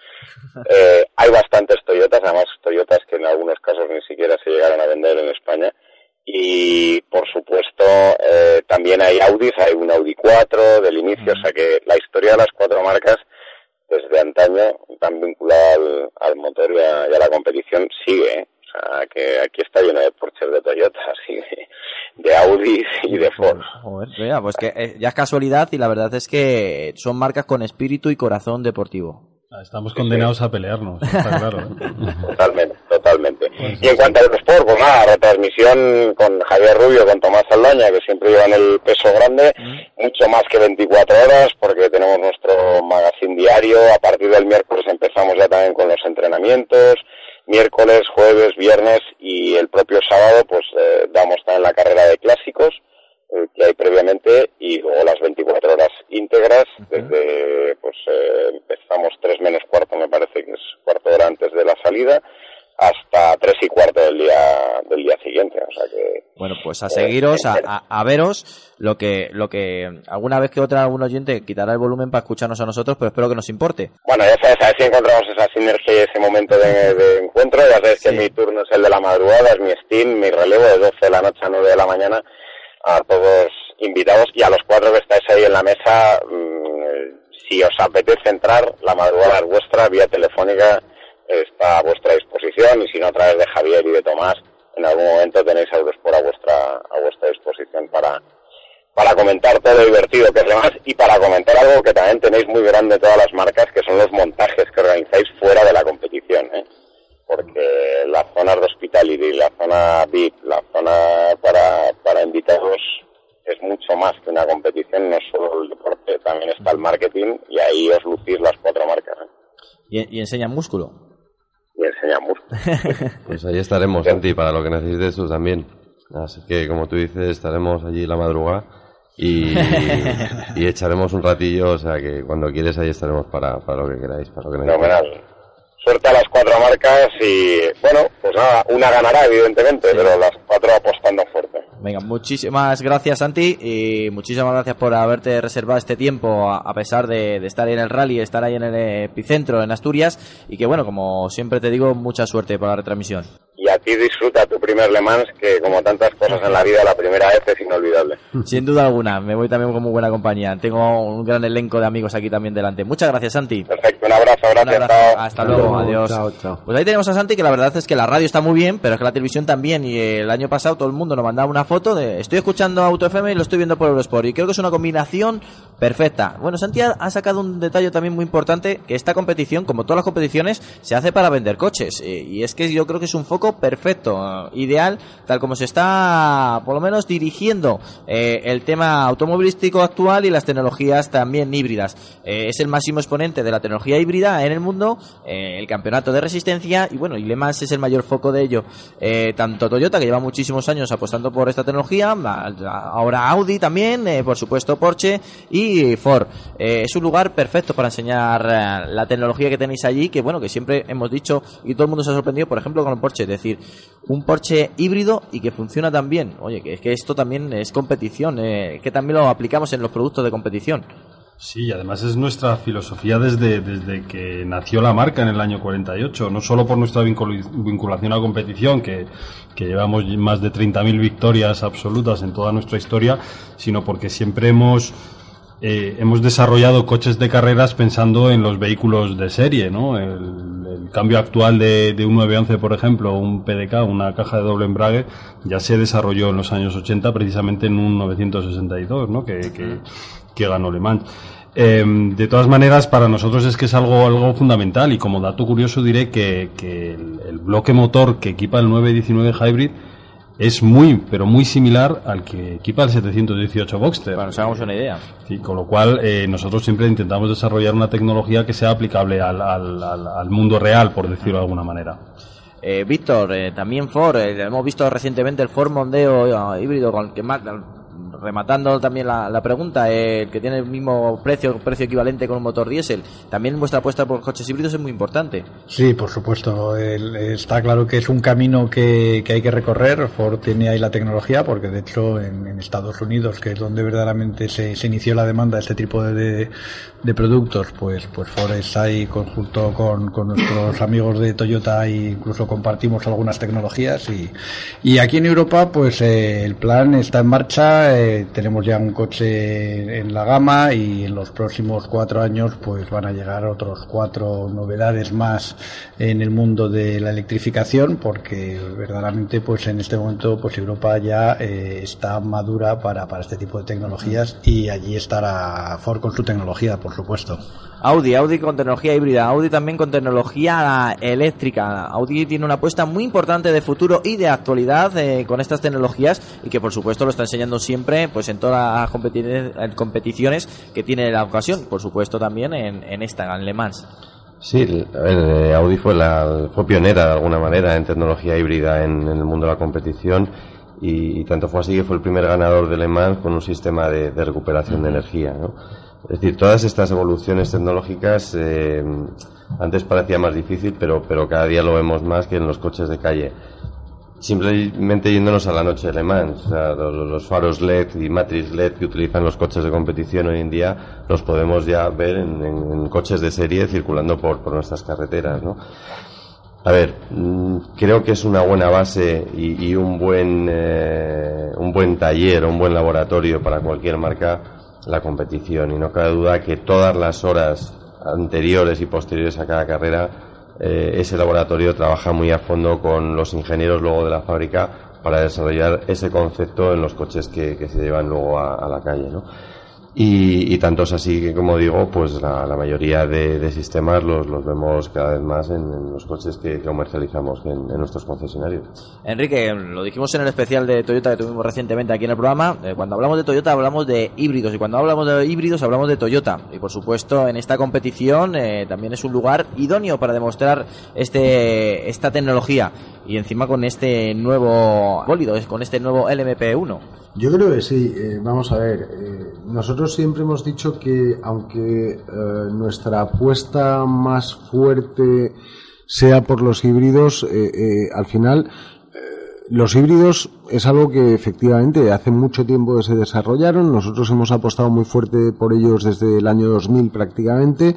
Eh, hay bastantes Toyotas, además Toyotas que en algunos casos ni siquiera se llegaron a vender en España. Y por supuesto eh, también hay Audis, hay un Audi 4 del inicio, o sea que la historia de las cuatro marcas desde antaño, tan vinculada al, al motor y a, y a la competición, sigue. ¿eh? O sea que aquí está lleno de Porsche, de Toyota, así de, de Audis y de Ford. Joder, mira, pues que eh, ya es casualidad y la verdad es que son marcas con espíritu y corazón deportivo. Estamos condenados a pelearnos, está claro. ¿eh? Totalmente, totalmente. Y en cuanto al Sport, pues nada, retransmisión con Javier Rubio, con Tomás Saldaña, que siempre llevan el peso grande, mucho más que 24 horas, porque tenemos nuestro magazine diario. A partir del miércoles empezamos ya también con los entrenamientos. Miércoles, jueves, viernes y el propio sábado, pues eh, damos también la carrera de clásicos eh, que hay previamente y luego las 24 horas íntegras desde pues eh, empezamos tres menos cuarto me parece que es cuarto hora antes de la salida hasta tres y cuarto del día del día siguiente o sea que Bueno, pues a seguiros, a, a- a veros, lo que, lo que alguna vez que otra algún oyente quitará el volumen para escucharnos a nosotros, pero espero que nos importe. bueno ya sabes a ver si encontramos esa sinergia y ese momento de, de encuentro. Ya sabes que mi turno es el de la madrugada es mi steam mi relevo de 12 de la noche a 9 de la mañana a todos invitados y a los cuatro que estáis ahí en la mesa mm, si os apetece entrar la madrugada es vuestra vía telefónica está a vuestra disposición y si no a través de Javier y de Tomás en algún momento tenéis Eurosport a vuestra a vuestra disposición para para comentar todo lo divertido que es demás y para comentar algo que también tenéis muy grande todas las marcas que son los montajes que organizáis fuera de la competición ¿eh? Porque las zonas de hospitality la zona VIP la zona para para invitados es mucho más que una competición no solo el deporte también está el marketing y ahí os lucís las cuatro marcas ¿eh? Y, y enseñan músculo. y enseñamos Pues ahí estaremos, Santi, para lo que necesites tú también. Así que, como tú dices, estaremos allí la madrugada y, y echaremos un ratillo, o sea que cuando quieres ahí estaremos para, para lo que queráis, para lo que necesitéis. Fenomenal. Suerte a las cuatro marcas y, bueno, pues nada, una ganará, evidentemente, pero las cuatro apostando fuerte. Venga, muchísimas gracias Santi y muchísimas gracias por haberte reservado este tiempo a, a pesar de, de estar ahí en el rally, estar ahí en el epicentro en Asturias y que bueno, como siempre te digo, mucha suerte para la retransmisión. Y a ti disfruta tu primer Le Mans, que como tantas cosas en la vida, la primera vez es inolvidable. Sin duda alguna, me voy también con muy buena compañía. Tengo un gran elenco de amigos aquí también delante. Muchas gracias Santi. Perfecto, un abrazo, gracias. Un abrazo. chao. Hasta luego, adiós. Pues ahí tenemos a Santi, que la verdad es que la radio está muy bien, pero es que la televisión también. Y el año pasado todo el mundo nos mandaba una foto de estoy escuchando Auto FM y lo estoy viendo por Eurosport. Y creo que es una combinación perfecta. Bueno, Santi ha, sacado un detalle también muy importante, que esta competición, como todas las competiciones, se hace para vender coches. eh, y es que yo creo que es un foco perfecto, eh, ideal, tal como se está, por lo menos, dirigiendo eh, el tema automovilístico actual y las tecnologías también híbridas. Eh, es el máximo exponente de la tecnología híbrida en el mundo, el campeonato de resistencia, y bueno, y Le Mans es el mayor foco de ello. Tanto Toyota, que lleva muchísimos años apostando por esta tecnología, ahora Audi también, por supuesto Porsche y Ford. Eh, es un lugar perfecto para enseñar eh, la tecnología que tenéis allí, que bueno, que siempre hemos dicho y todo el mundo se ha sorprendido, por ejemplo, con el Porsche, es decir, un Porsche híbrido y que funciona tan bien. Oye, que es que esto también es competición, eh, que también lo aplicamos en los productos de competición. Sí, además es nuestra filosofía desde, desde que nació la marca en el año 48, no solo por nuestra vincul- vinculación a competición, que, que llevamos más de 30.000 victorias absolutas en toda nuestra historia, sino porque siempre hemos, eh, hemos desarrollado coches de carreras pensando en los vehículos de serie, ¿no? El, cambio actual de, un 911, por ejemplo, un PDK, una caja de doble embrague, ya se desarrolló en los años 80 precisamente en un 962, ¿no? Que, que, ganó Le Mans. Eh, de todas maneras, para nosotros es que es algo, algo fundamental y como dato curioso diré que, que el bloque motor que equipa el 919 Hybrid es muy, pero muy similar al que equipa el 718 Boxster. Que nos hagamos una idea. Sí, con lo cual eh, nosotros siempre intentamos desarrollar una tecnología que sea aplicable al, al, al, al mundo real, por decirlo de alguna manera. Eh, Víctor, eh, también Ford, eh, hemos visto recientemente el Ford Mondeo eh, híbrido con el que más, rematando también la, la pregunta, el que tiene el mismo precio, precio equivalente con un motor diésel. También vuestra apuesta por coches híbridos es muy importante. Sí, por supuesto. Está claro que es un camino que, hay que recorrer. Ford tiene ahí la tecnología, porque de hecho en, Estados Unidos, que es donde verdaderamente se, inició la demanda de este tipo de, de, de productos, pues, pues Ford está ahí conjunto con, con nuestros amigos de Toyota e incluso compartimos algunas tecnologías. Y, y aquí en Europa, pues eh, el plan está en marcha. eh, tenemos ya un coche en la gama y en los próximos cuatro años, pues van a llegar otros cuatro novedades más en el mundo de la electrificación, porque verdaderamente, pues en este momento, pues Europa ya eh, está madura para, para este tipo de tecnologías y allí estará Ford con su tecnología, por supuesto. Audi, Audi con tecnología híbrida, Audi también con tecnología eléctrica. Audi tiene una apuesta muy importante de futuro y de actualidad eh, con estas tecnologías y que por supuesto lo está enseñando siempre pues en todas las competiciones que tiene la ocasión, por supuesto también en, en esta, en Le Mans. Sí, el- eh, Audi fue, la, fue pionera de alguna manera en tecnología híbrida en, en el mundo de la competición y, y tanto fue así que fue el primer ganador de Le Mans con un sistema de, de recuperación de energía. ¿no? Es decir, todas estas evoluciones tecnológicas eh, antes parecía más difícil, pero, pero cada día lo vemos más que en los coches de calle. Simplemente yéndonos a la noche de Le Mans, o sea, los, faros LED y matriz LED que utilizan los coches de competición hoy en día los podemos ya ver en coches de serie circulando por, por nuestras carreteras, ¿no? A ver, mm, creo que es una buena base y, y un buen eh, un buen taller, un buen laboratorio para cualquier marca la competición y no cabe duda que todas las horas anteriores y posteriores a cada carrera eh, ese laboratorio trabaja muy a fondo con los ingenieros luego de la fábrica para desarrollar ese concepto en los coches que, que se llevan luego a, a la calle, ¿no? Y, y tanto es así que, como digo, pues la, la mayoría de, de sistemas los, los vemos cada vez más en, en los coches que comercializamos en, en nuestros concesionarios. Enrique, lo dijimos en el especial de Toyota que tuvimos recientemente aquí en el programa. eh, cuando hablamos de Toyota hablamos de híbridos y cuando hablamos de híbridos hablamos de Toyota. Y por supuesto en esta competición eh, también es un lugar idóneo para demostrar este esta tecnología y encima con este nuevo bólido, con este nuevo LMP1. Yo creo que sí. eh, vamos a ver, eh, siempre hemos dicho que aunque eh, nuestra apuesta más fuerte sea por los híbridos, eh, eh, al final los híbridos es algo que efectivamente hace mucho tiempo que se desarrollaron. Nosotros hemos apostado muy fuerte por ellos desde el año 2000 prácticamente.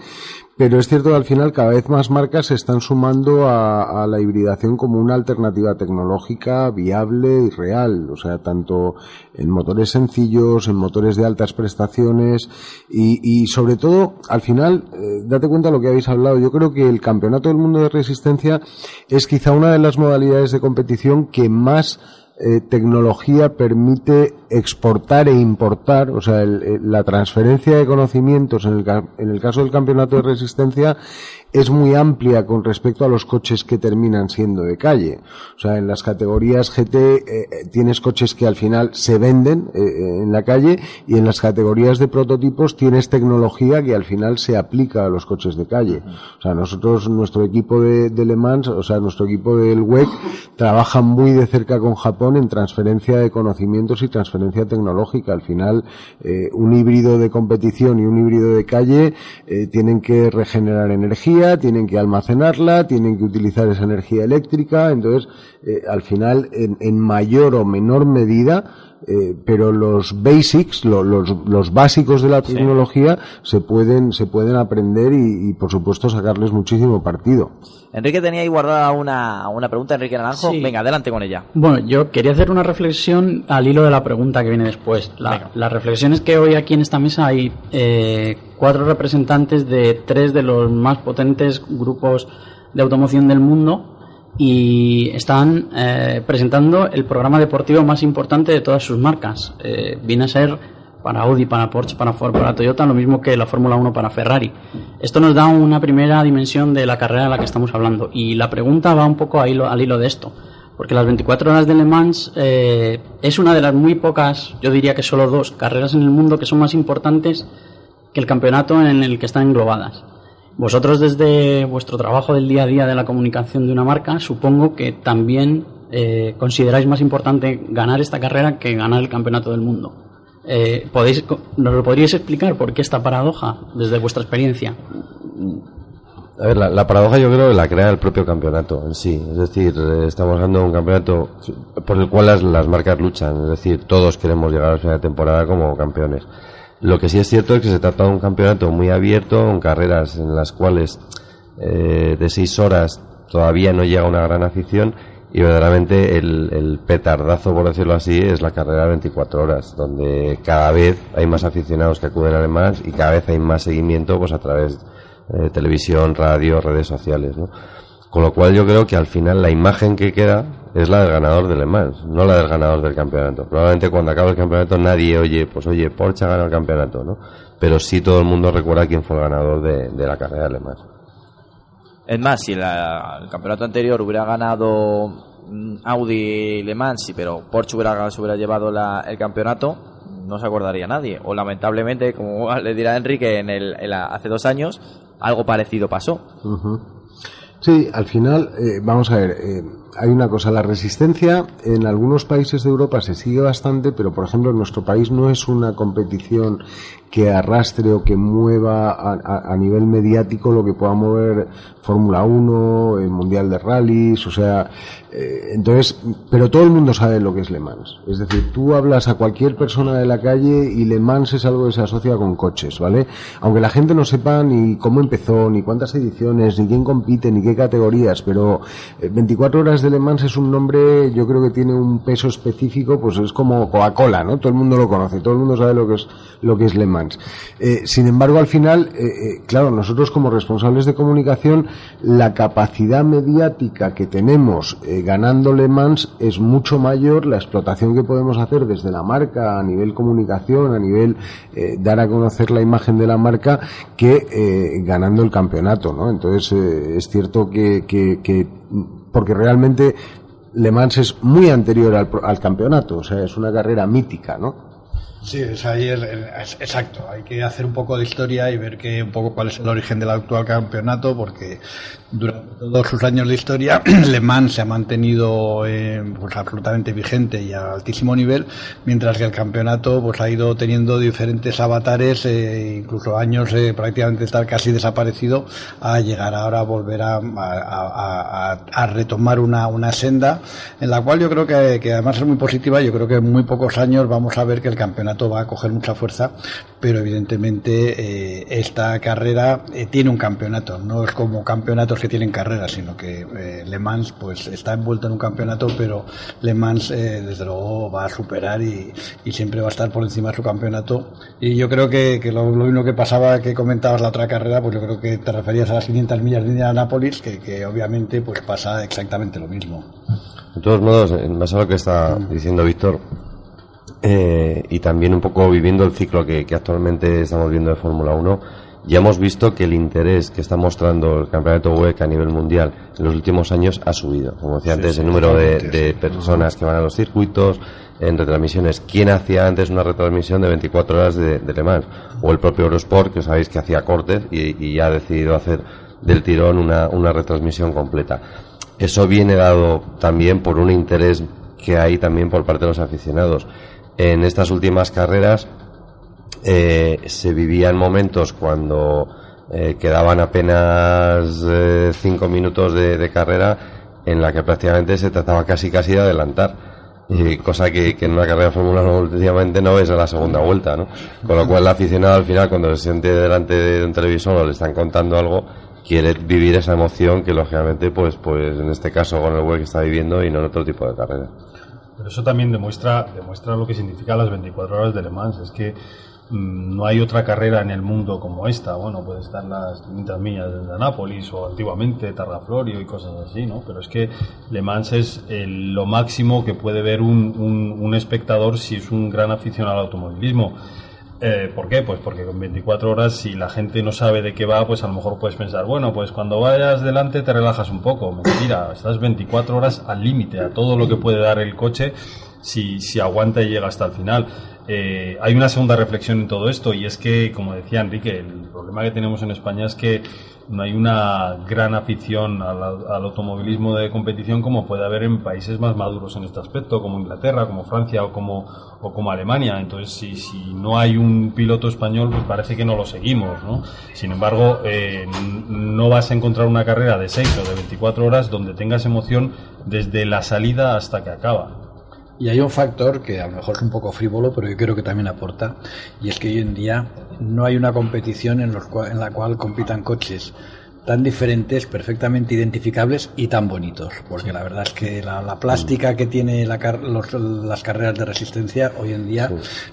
Pero es cierto que al final cada vez más marcas se están sumando a, la hibridación como una alternativa tecnológica viable y real. O sea, tanto en motores sencillos, en motores de altas prestaciones y, y sobre todo, al final, eh, date cuenta de lo que habéis hablado. Yo creo que el Campeonato del Mundo de Resistencia es quizá una de las modalidades de competición que más eh, tecnología permite exportar e importar, o sea, el- el- la transferencia de conocimientos en el, en el caso del campeonato de resistencia es muy amplia con respecto a los coches que terminan siendo de calle. O sea, en las categorías GT eh, eh, tienes coches que al final se venden eh, en la calle y en las categorías de prototipos tienes tecnología que al final se aplica a los coches de calle. O sea, nosotros, nuestro equipo de, Le Mans, o sea, nuestro equipo del WEC trabaja muy de cerca con Japón en transferencia de conocimientos y transferencia tecnológica. Al final, un híbrido de competición y un híbrido de calle tienen que regenerar energía, tienen que almacenarla, tienen que utilizar esa energía eléctrica. Entonces, eh, al final, en, en mayor o menor medida, eh, pero los basics, lo- los, los básicos de la tecnología se pueden, se pueden aprender y, y, por supuesto sacarles muchísimo partido. Enrique tenía ahí guardada una, una pregunta, Enrique Naranjo. Sí. Venga, adelante con ella. Bueno, yo quería hacer una reflexión al hilo de la pregunta que viene después. La, la reflexión es que hoy aquí en esta mesa hay eh, cuatro representantes de tres de los más potentes grupos de automoción del mundo y están eh, presentando el programa deportivo más importante de todas sus marcas. Eh, viene a ser para Audi, para Porsche, para Ford, para Toyota, lo mismo que la Fórmula 1 para Ferrari. Esto nos da una primera dimensión de la carrera de la que estamos hablando. Y la pregunta va un poco al hilo, al hilo de esto. Porque las 24 horas de Le Mans eh, es una de las muy pocas, yo diría que solo dos carreras en el mundo que son más importantes que el campeonato en el que están englobadas. Vosotros desde vuestro trabajo del día a día de la comunicación de una marca, supongo que también eh, consideráis más importante ganar esta carrera que ganar el campeonato del mundo. Eh, ¿podéis, ¿Nos lo podríais explicar por qué esta paradoja desde vuestra experiencia? A ver, la, la paradoja yo creo la crea el propio campeonato en sí. Es decir, eh, estamos hablando de un campeonato por el cual las, marcas luchan. Es decir, todos queremos llegar al final de temporada como campeones. Lo que sí es cierto es que se trata de un campeonato muy abierto, con carreras en las cuales eh, de seis horas todavía no llega una gran afición y verdaderamente el, el petardazo, por decirlo así, es la carrera de 24 horas, donde cada vez hay más aficionados que acuden además y cada vez hay más seguimiento pues a través de televisión, radio, redes sociales, ¿no? Con lo cual yo creo que al final la imagen que queda es la del ganador de Le Mans, no la del ganador del campeonato. Probablemente cuando acabe el campeonato nadie oye, pues oye, Porsche ha ganado el campeonato, ¿no? Pero sí todo el mundo recuerda quién fue el ganador de, de la carrera de Le Mans. Es más, si la- el campeonato anterior hubiera ganado mm, Audi Le Mans, sí, pero Porsche hubiera, se hubiera llevado la- el campeonato, no se acordaría nadie. O lamentablemente, como le dirá Enrique, en el, en la- hace dos años, algo parecido pasó. Sí, al final, eh, vamos a ver, eh, hay una cosa, la resistencia en algunos países de Europa se sigue bastante, pero por ejemplo en nuestro país no es una competición que arrastre o que mueva a, a- nivel mediático lo que pueda mover Fórmula 1, el Mundial de Rallys, o sea, eh, entonces, pero todo el mundo sabe lo que es Le Mans. Es decir, tú hablas a cualquier persona de la calle y Le Mans es algo que se asocia con coches, ¿vale? Aunque la gente no sepa ni cómo empezó, ni cuántas ediciones, ni quién compite, ni qué categorías, pero eh, 24 horas de Le Mans es un nombre, yo creo que tiene un peso específico, pues es como Coca-Cola, ¿no? Todo el mundo lo conoce, todo el mundo sabe lo que es, lo que es Le Mans. Eh, sin embargo, al final, eh, eh, claro, nosotros como responsables de comunicación, la capacidad mediática que tenemos ganando Le Mans es mucho mayor, la explotación que podemos hacer desde la marca a nivel comunicación, a nivel dar a conocer la imagen de la marca, que ganando el campeonato, ¿no? Entonces, es cierto que porque realmente Le Mans es muy anterior al, al campeonato, o sea, es una carrera mítica, ¿no? Sí, es ahí es, es- exacto. Hay que hacer un poco de historia y ver que un poco cuál es el origen del actual campeonato, porque durante todos sus años de historia Le Mans se ha mantenido eh, pues absolutamente vigente y a altísimo nivel, mientras que el campeonato pues ha ido teniendo diferentes avatares, eh, incluso años eh, prácticamente estar casi desaparecido, a llegar ahora a volver a, a- a- retomar una, una senda en la cual yo creo que, que además es muy positiva. Yo creo que en muy pocos años vamos a ver que el campeonato va a coger mucha fuerza, pero evidentemente eh, esta carrera tiene un campeonato, no es como campeonatos que tienen carreras, sino que eh, Le Mans pues está envuelto en un campeonato, pero Le Mans eh, desde luego va a superar y, y siempre va a estar por encima de su campeonato. Y yo creo que, que lo, lo mismo que pasaba que comentabas la otra carrera, pues yo creo que te referías a las 500 millas de Indianápolis, que, que obviamente pues pasa exactamente lo mismo. De todos modos, en base a lo que está diciendo Víctor, eh, y también un poco viviendo el ciclo que, que actualmente estamos viendo de Fórmula 1, ya hemos visto que el interés que está mostrando el campeonato WEC a nivel mundial en los últimos años ha subido. Como decía Sí, antes, sí, el número de, personas que van a los circuitos, en retransmisiones. ¿Quién hacía antes una retransmisión de 24 horas de, de Le Mans? O el propio Eurosport, que sabéis que hacía cortes y, y ya ha decidido hacer del tirón una, una retransmisión completa. Eso viene dado también por un interés que hay también por parte de los aficionados. En estas últimas carreras eh, se vivían momentos cuando eh, quedaban apenas eh, cinco minutos de, de carrera en la que prácticamente se trataba casi casi de adelantar. Y cosa que, en una carrera de Fórmula 1 últimamente no ves a la segunda vuelta, ¿no? Con lo cual el aficionado al final cuando se siente delante de un televisor o le están contando algo, quiere vivir esa emoción que lógicamente pues pues en este caso con el web que está viviendo y no en otro tipo de carrera. Pero eso también demuestra, demuestra lo que significa las 24 horas de Le Mans. Es que no hay otra carrera en el mundo como esta. Bueno, puede estar las 500 millas de Anápolis o antiguamente Tarraflorio y cosas así, ¿no? Pero es que Le Mans es el- lo máximo que puede ver un, un- un espectador si es un gran aficionado al automovilismo. Eh, ¿Por qué? Pues porque con 24 horas, si la gente no sabe de qué va, pues a lo mejor puedes pensar, bueno, pues cuando vayas delante te relajas un poco. Mentira, estás 24 horas al límite, a todo lo que puede dar el coche si, si aguanta y llega hasta el final. Eh, hay una segunda reflexión en todo esto y es que, como decía Enrique, el problema que tenemos en España es que no hay una gran afición al, automovilismo de competición como puede haber en países más maduros en este aspecto, como Inglaterra, como Francia o como, o como Alemania. Entonces, si, si no hay un piloto español, pues parece que no lo seguimos. ¿no? Sin embargo, eh, no vas a encontrar una carrera de 6 o de 24 horas donde tengas emoción desde la salida hasta que acaba. Y hay un factor que a lo mejor es un poco frívolo, pero yo creo que también aporta, y es que hoy en día no hay una competición en, los cua- en la cual compitan coches tan diferentes, perfectamente identificables y tan bonitos, porque la verdad es que la, la plástica que tiene la car- los- las carreras de resistencia hoy en día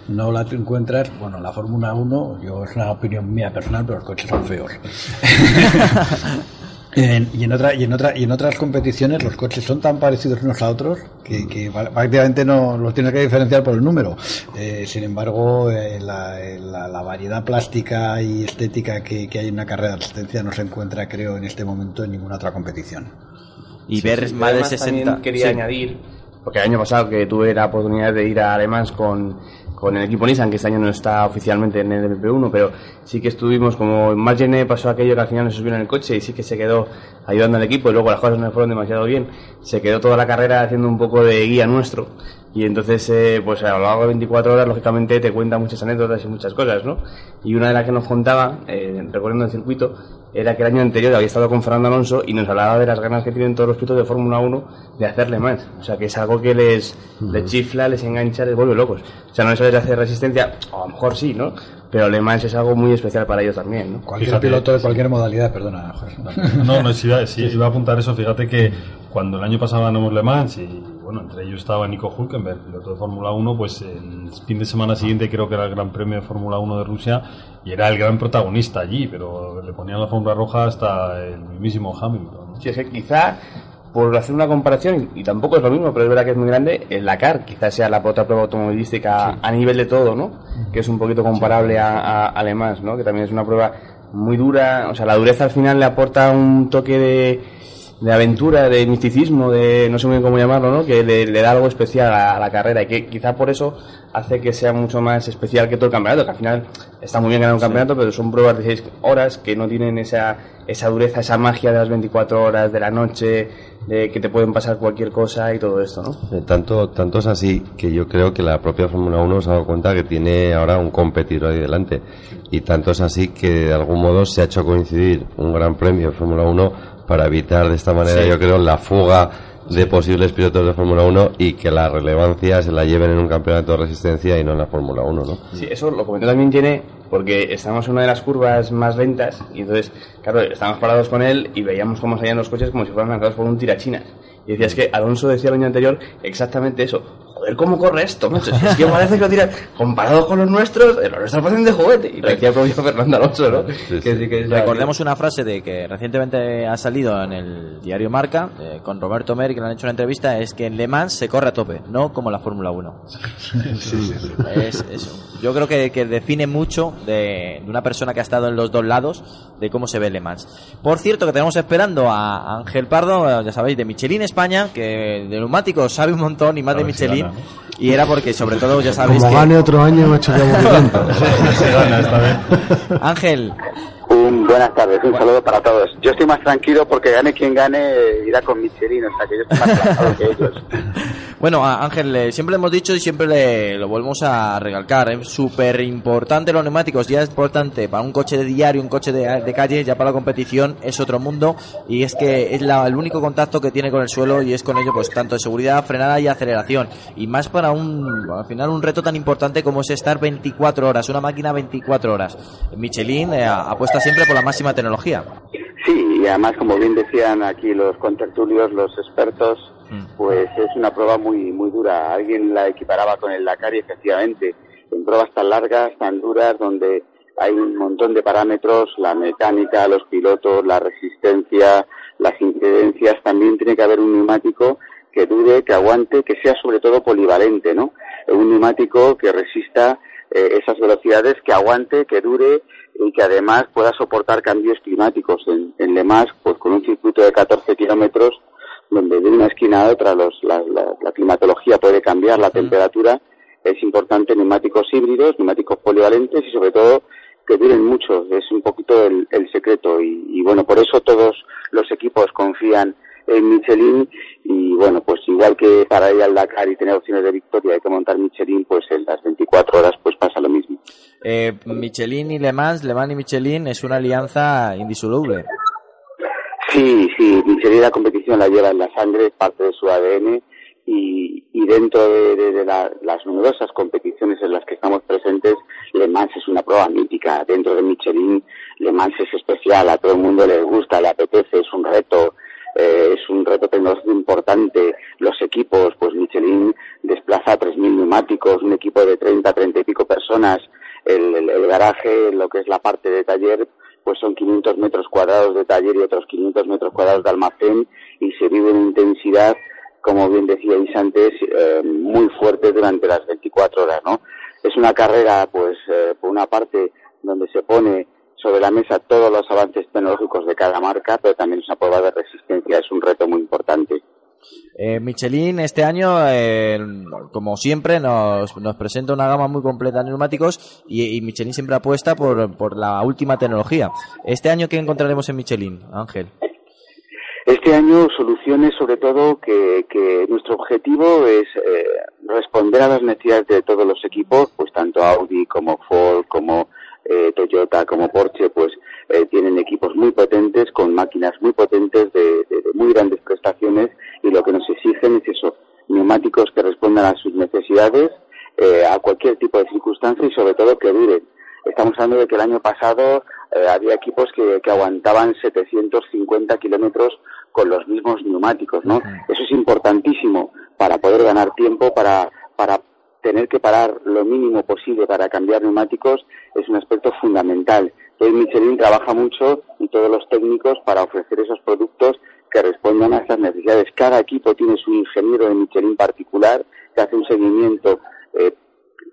no la encuentras, bueno, la Fórmula 1, yo es una opinión mía personal, pero los coches son feos. En- y, en otra, y, en otra, y en otras competiciones los coches son tan parecidos unos a otros que, que pa- prácticamente no los tienes que diferenciar por el número. Eh, sin embargo, eh, la, eh, la- la variedad plástica y estética que, que hay en una carrera de asistencia no se encuentra, creo, en este momento en ninguna otra competición. Y ver Sí, más de además 60. también quería Sí. añadir, porque el año pasado que tuve la oportunidad de ir a Alemans con, con el equipo Nissan, que este año no está oficialmente en el MP1, pero sí que estuvimos, como en Margené pasó aquello que al final no se subió en el coche y sí que se quedó ayudando al equipo y luego las cosas no fueron demasiado bien, se quedó toda la carrera haciendo un poco de guía nuestro y entonces eh, pues a lo largo de 24 horas lógicamente te cuenta muchas anécdotas y muchas cosas, ¿no? Y una de las que nos contaba, eh, recorriendo el circuito, era que el año anterior había estado con Fernando Alonso y nos hablaba de las ganas que tienen todos los pilotos de Fórmula 1 de hacerle más. O sea, que es algo que les, les chifla, les engancha, les vuelve locos. O sea, no les hace resistencia, o a lo mejor sí, ¿no? Pero Le Mans es algo muy especial para ellos también, ¿no? Cualquier Fíjate. piloto de cualquier modalidad, perdona, Jorge. No, no, sí, iba, sí, iba a apuntar eso. Fíjate que cuando el año pasado ganamos Le Mans y bueno, entre ellos estaba Nico Hulkenberg, piloto de Fórmula 1, pues el fin de semana siguiente creo que era el Gran Premio de Fórmula 1 de Rusia y era el gran protagonista allí, pero le ponían la alfombra roja hasta el mismísimo Hamilton. ¿no? Sí, es que quizá, por hacer una comparación, y tampoco es lo mismo, pero es verdad que es muy grande, el Dakar quizás sea la otra prueba automovilística a nivel de todo, ¿no? Que es un poquito comparable a, a, a Le Mans, ¿no? Que también es una prueba muy dura, o sea, la dureza al final le aporta un toque de, de aventura, de misticismo, de no sé muy bien cómo llamarlo, ¿no? Que le, le da algo especial a, a la carrera y que quizá por eso hace que sea mucho más especial que todo el campeonato, que al final está muy bien ganar un campeonato, pero son pruebas de 6 horas que no tienen esa, esa dureza, esa magia de las 24 horas, de la noche, de que te pueden pasar cualquier cosa y todo esto, ¿no? Tanto, tanto es así que yo creo que la propia Fórmula 1 se ha dado cuenta que tiene ahora un competidor ahí delante. Y tanto es así que de algún modo se ha hecho coincidir un gran premio de Fórmula 1 para evitar de esta manera, Sí. yo creo, la fuga de posibles pilotos de Fórmula 1 y que la relevancia se la lleven en un campeonato de resistencia y no en la Fórmula 1, ¿no? Sí, eso lo comentó también tiene porque estamos en una de las curvas más lentas y entonces, claro, estábamos parados con él y veíamos cómo salían los coches como si fueran lanzados por un tirachinas. Y decía, es que Alonso decía el año anterior exactamente eso. Joder, ¿cómo corre esto, macho? Si es que parece que lo tiran, comparado con los nuestros, los nuestros parecen de juguete. Y lo decía el propio Fernando Alonso, ¿no? Que sí que Recordemos una frase de que recientemente ha salido en el diario Marca eh, con Roberto Mer que le han hecho una entrevista es que en Le Mans se corre a tope, no como la Fórmula 1. Es, es- yo creo que, que define mucho de, de una persona que ha estado en los dos lados de cómo se ve Le Mans. Por cierto, que tenemos esperando a Ángel Pardo, ya sabéis, de Michelin España, que de neumáticos sabe un montón y más de Michelin. Gana, Y era porque, sobre todo, ya sabéis Como que... gane otro año, me he hecho que. Ángel. Un buenas tardes, un saludo para todos. Yo estoy más tranquilo porque gane quien gane, irá con Michelin, o sea que yo estoy más relajado que ellos. Bueno, Ángel, eh, siempre le hemos dicho y siempre le, lo volvemos a recalcar. Es súper importante los neumáticos. Ya es importante para un coche de diario, un coche de, de calle, ya para la competición es otro mundo. Y es que es la- el único contacto que tiene con el suelo y es con ello, pues tanto de seguridad, frenada y aceleración. Y más para un, al final, un reto tan importante como es estar 24 horas, una máquina 24 horas. Michelin eh, apuesta siempre por la máxima tecnología. Sí, y además, como bien decían aquí los contertulios, los expertos, pues es una prueba muy muy dura. Alguien la equiparaba con el Dakar y efectivamente, en pruebas tan largas, tan duras, donde hay un montón de parámetros, la mecánica, los pilotos, la resistencia, las incidencias, también tiene que haber un neumático que dure, que aguante, que sea sobre todo polivalente, ¿no? Un neumático que resista eh, esas velocidades, que aguante, que dure y que además pueda soportar cambios climáticos. En, en Le Mans, pues con un circuito de 14 kilómetros, donde de una esquina a otra los, la, la- la climatología puede cambiar, la temperatura, es importante neumáticos híbridos, neumáticos polivalentes y sobre todo que duren mucho. Es un poquito el, el secreto y, y bueno, por eso todos los equipos confían en Michelin y bueno, pues igual que para ir al Dakar y tener opciones de victoria hay que montar Michelin, pues en las 24 horas pues pasa lo mismo. Eh, Michelin y Le Mans, Le Mans y Michelin es una alianza indisoluble. Sí, sí, Michelin la competición la lleva en la sangre, es parte de su ADN y, y dentro de, la- las numerosas competiciones en las que estamos presentes, Le Mans es una prueba mítica. Dentro de Michelin, Le Mans es especial, a todo el mundo le gusta, le apetece, es un reto, eh, es un reto tecnológico importante. Los equipos, pues Michelin desplaza 3.000 neumáticos, un equipo de 30, 30 y pico personas. El, el- el garaje, lo que es la parte de taller, pues son 500 metros cuadrados de taller y otros 500 metros cuadrados de almacén y se vive en intensidad, como bien decíais antes, eh, muy fuerte durante las 24 horas, ¿no? Es una carrera, pues, eh, por una parte, donde se pone sobre la mesa todos los avances tecnológicos de cada marca, pero también es una prueba de resistencia, es un reto muy importante. Eh, Michelin este año, eh, como siempre, nos, nos presenta una gama muy completa de neumáticos y, y Michelin siempre apuesta por, por la última tecnología. Este año, ¿qué encontraremos en Michelin, Ángel? Este año soluciones sobre todo que, que nuestro objetivo es eh, responder a las necesidades de todos los equipos, pues tanto Audi como Ford, como eh, Toyota, como Porsche, pues eh, tienen equipos muy potentes, con máquinas muy potentes de, de- de muy grandes prestaciones y lo que nos exigen es eso, neumáticos que respondan a sus necesidades, eh, a cualquier tipo de circunstancia y sobre todo que duren. Estamos hablando de que el año pasado eh, había equipos que, que aguantaban 750 kilómetros con los mismos neumáticos, ¿no? Eso es importantísimo para poder ganar tiempo, para, para tener que parar lo mínimo posible para cambiar neumáticos, es un aspecto fundamental. Hoy Michelin trabaja mucho y todos los técnicos para ofrecer esos productos que respondan a estas necesidades. Cada equipo tiene su ingeniero de Michelin particular que hace un seguimiento eh,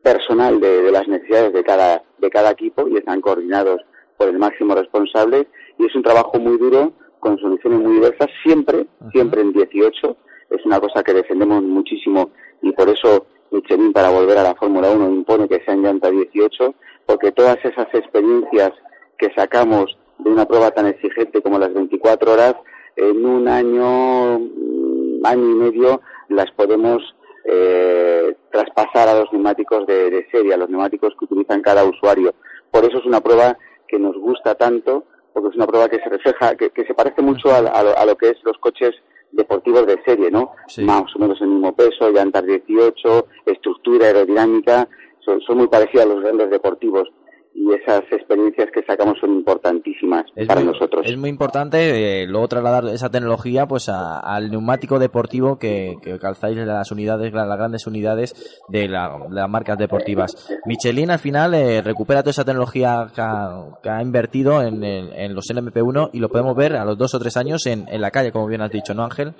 personal de, de las necesidades de cada, de cada equipo y están coordinados por el máximo responsable y es un trabajo muy duro con soluciones muy diversas, siempre, siempre en 18. Es una cosa que defendemos muchísimo y por eso Michelin para volver a la Fórmula 1 impone que sea en llanta 18, porque todas esas experiencias que sacamos de una prueba tan exigente como las 24 horas, en un año, mm, año y medio, las podemos eh, traspasar a los neumáticos de, serie, a los neumáticos que utilizan cada usuario. Por eso es una prueba que nos gusta tanto, porque es una prueba que se refleja, que, se parece mucho a lo, a lo que es los coches deportivos de serie, ¿no? Más o menos el mismo peso, llantas 18, estructura aerodinámica, son, son muy parecidas a los grandes deportivos. Y esas experiencias que sacamos son importantísimas para nosotros. Es muy importante eh, luego trasladar esa tecnología pues a- al neumático deportivo que, que calzáis las unidades, la- las grandes unidades de, la- las marcas deportivas. Michelin al final eh, recupera toda esa tecnología que ha, que ha invertido en, el- en los LMP1 y lo podemos ver a los dos o tres años en, en la calle, como bien has dicho, ¿no Ángel?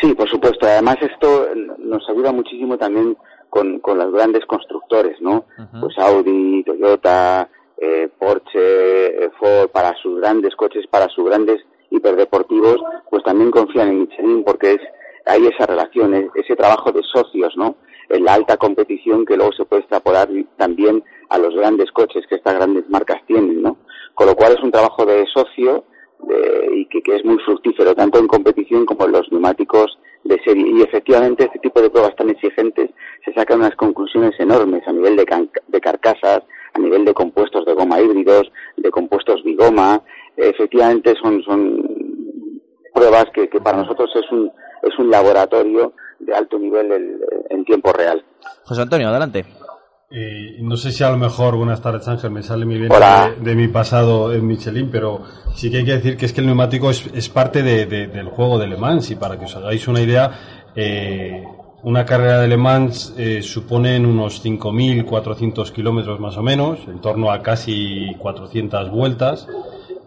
Sí, por supuesto. Además, esto nos ayuda muchísimo también con, con los grandes constructores, ¿no? Pues Audi, Toyota, eh, Porsche, eh, Ford, para sus grandes coches, para sus grandes hiperdeportivos, pues también confían en Michelin porque es hay esa relación, ese trabajo de socios, ¿no? En la alta competición que luego se puede extrapolar también a los grandes coches que estas grandes marcas tienen, ¿no? Con lo cual es un trabajo de socio de- y que, que es muy fructífero, tanto en competición como en los neumáticos de serie. Y efectivamente este tipo de pruebas tan exigentes se sacan unas conclusiones enormes a nivel de, de carcasas, a nivel de compuestos de goma híbridos, de compuestos bigoma. Efectivamente son, son pruebas que, que para nosotros es un, es un laboratorio de alto nivel el- en tiempo real. José Antonio, adelante. Eh, no sé si a lo mejor, buenas tardes Ángel, me sale muy bien de, de mi pasado en Michelin, pero sí que hay que decir que es que el neumático es, es parte de- de- del juego de Le Mans y para que os hagáis una idea, eh, una carrera de Le Mans eh, suponen unos 5.400 kilómetros más o menos, en torno a casi 400 vueltas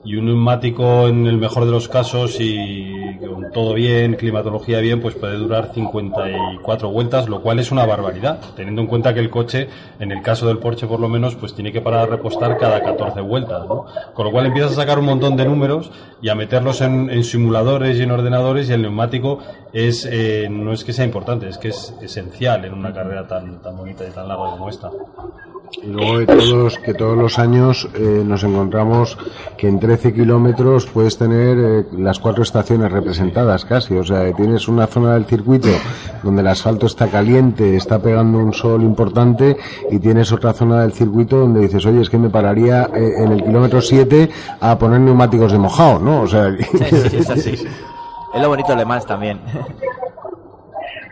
y un neumático en el mejor de los casos y con todo bien, climatología bien, pues puede durar 54 vueltas, lo cual es una barbaridad, teniendo en cuenta que el coche, en el caso del Porsche por lo menos, pues tiene que parar a repostar cada 14 vueltas, ¿no? Con lo cual empiezas a sacar un montón de números y a meterlos en, en simuladores y en ordenadores y el neumático es eh, no es que sea importante, es que es esencial en una carrera tan, tan bonita y tan larga como esta. Y luego de todos, que todos los años eh, nos encontramos que en 13 kilómetros puedes tener eh, las cuatro estaciones representadas casi. O sea, tienes una zona del circuito donde el asfalto está caliente, está pegando un sol importante y tienes otra zona del circuito donde dices, oye, es que me pararía eh, en el kilómetro 7 a poner neumáticos de mojado, ¿no? O sea, Sí, sí, es así. Es lo bonito de Mans también.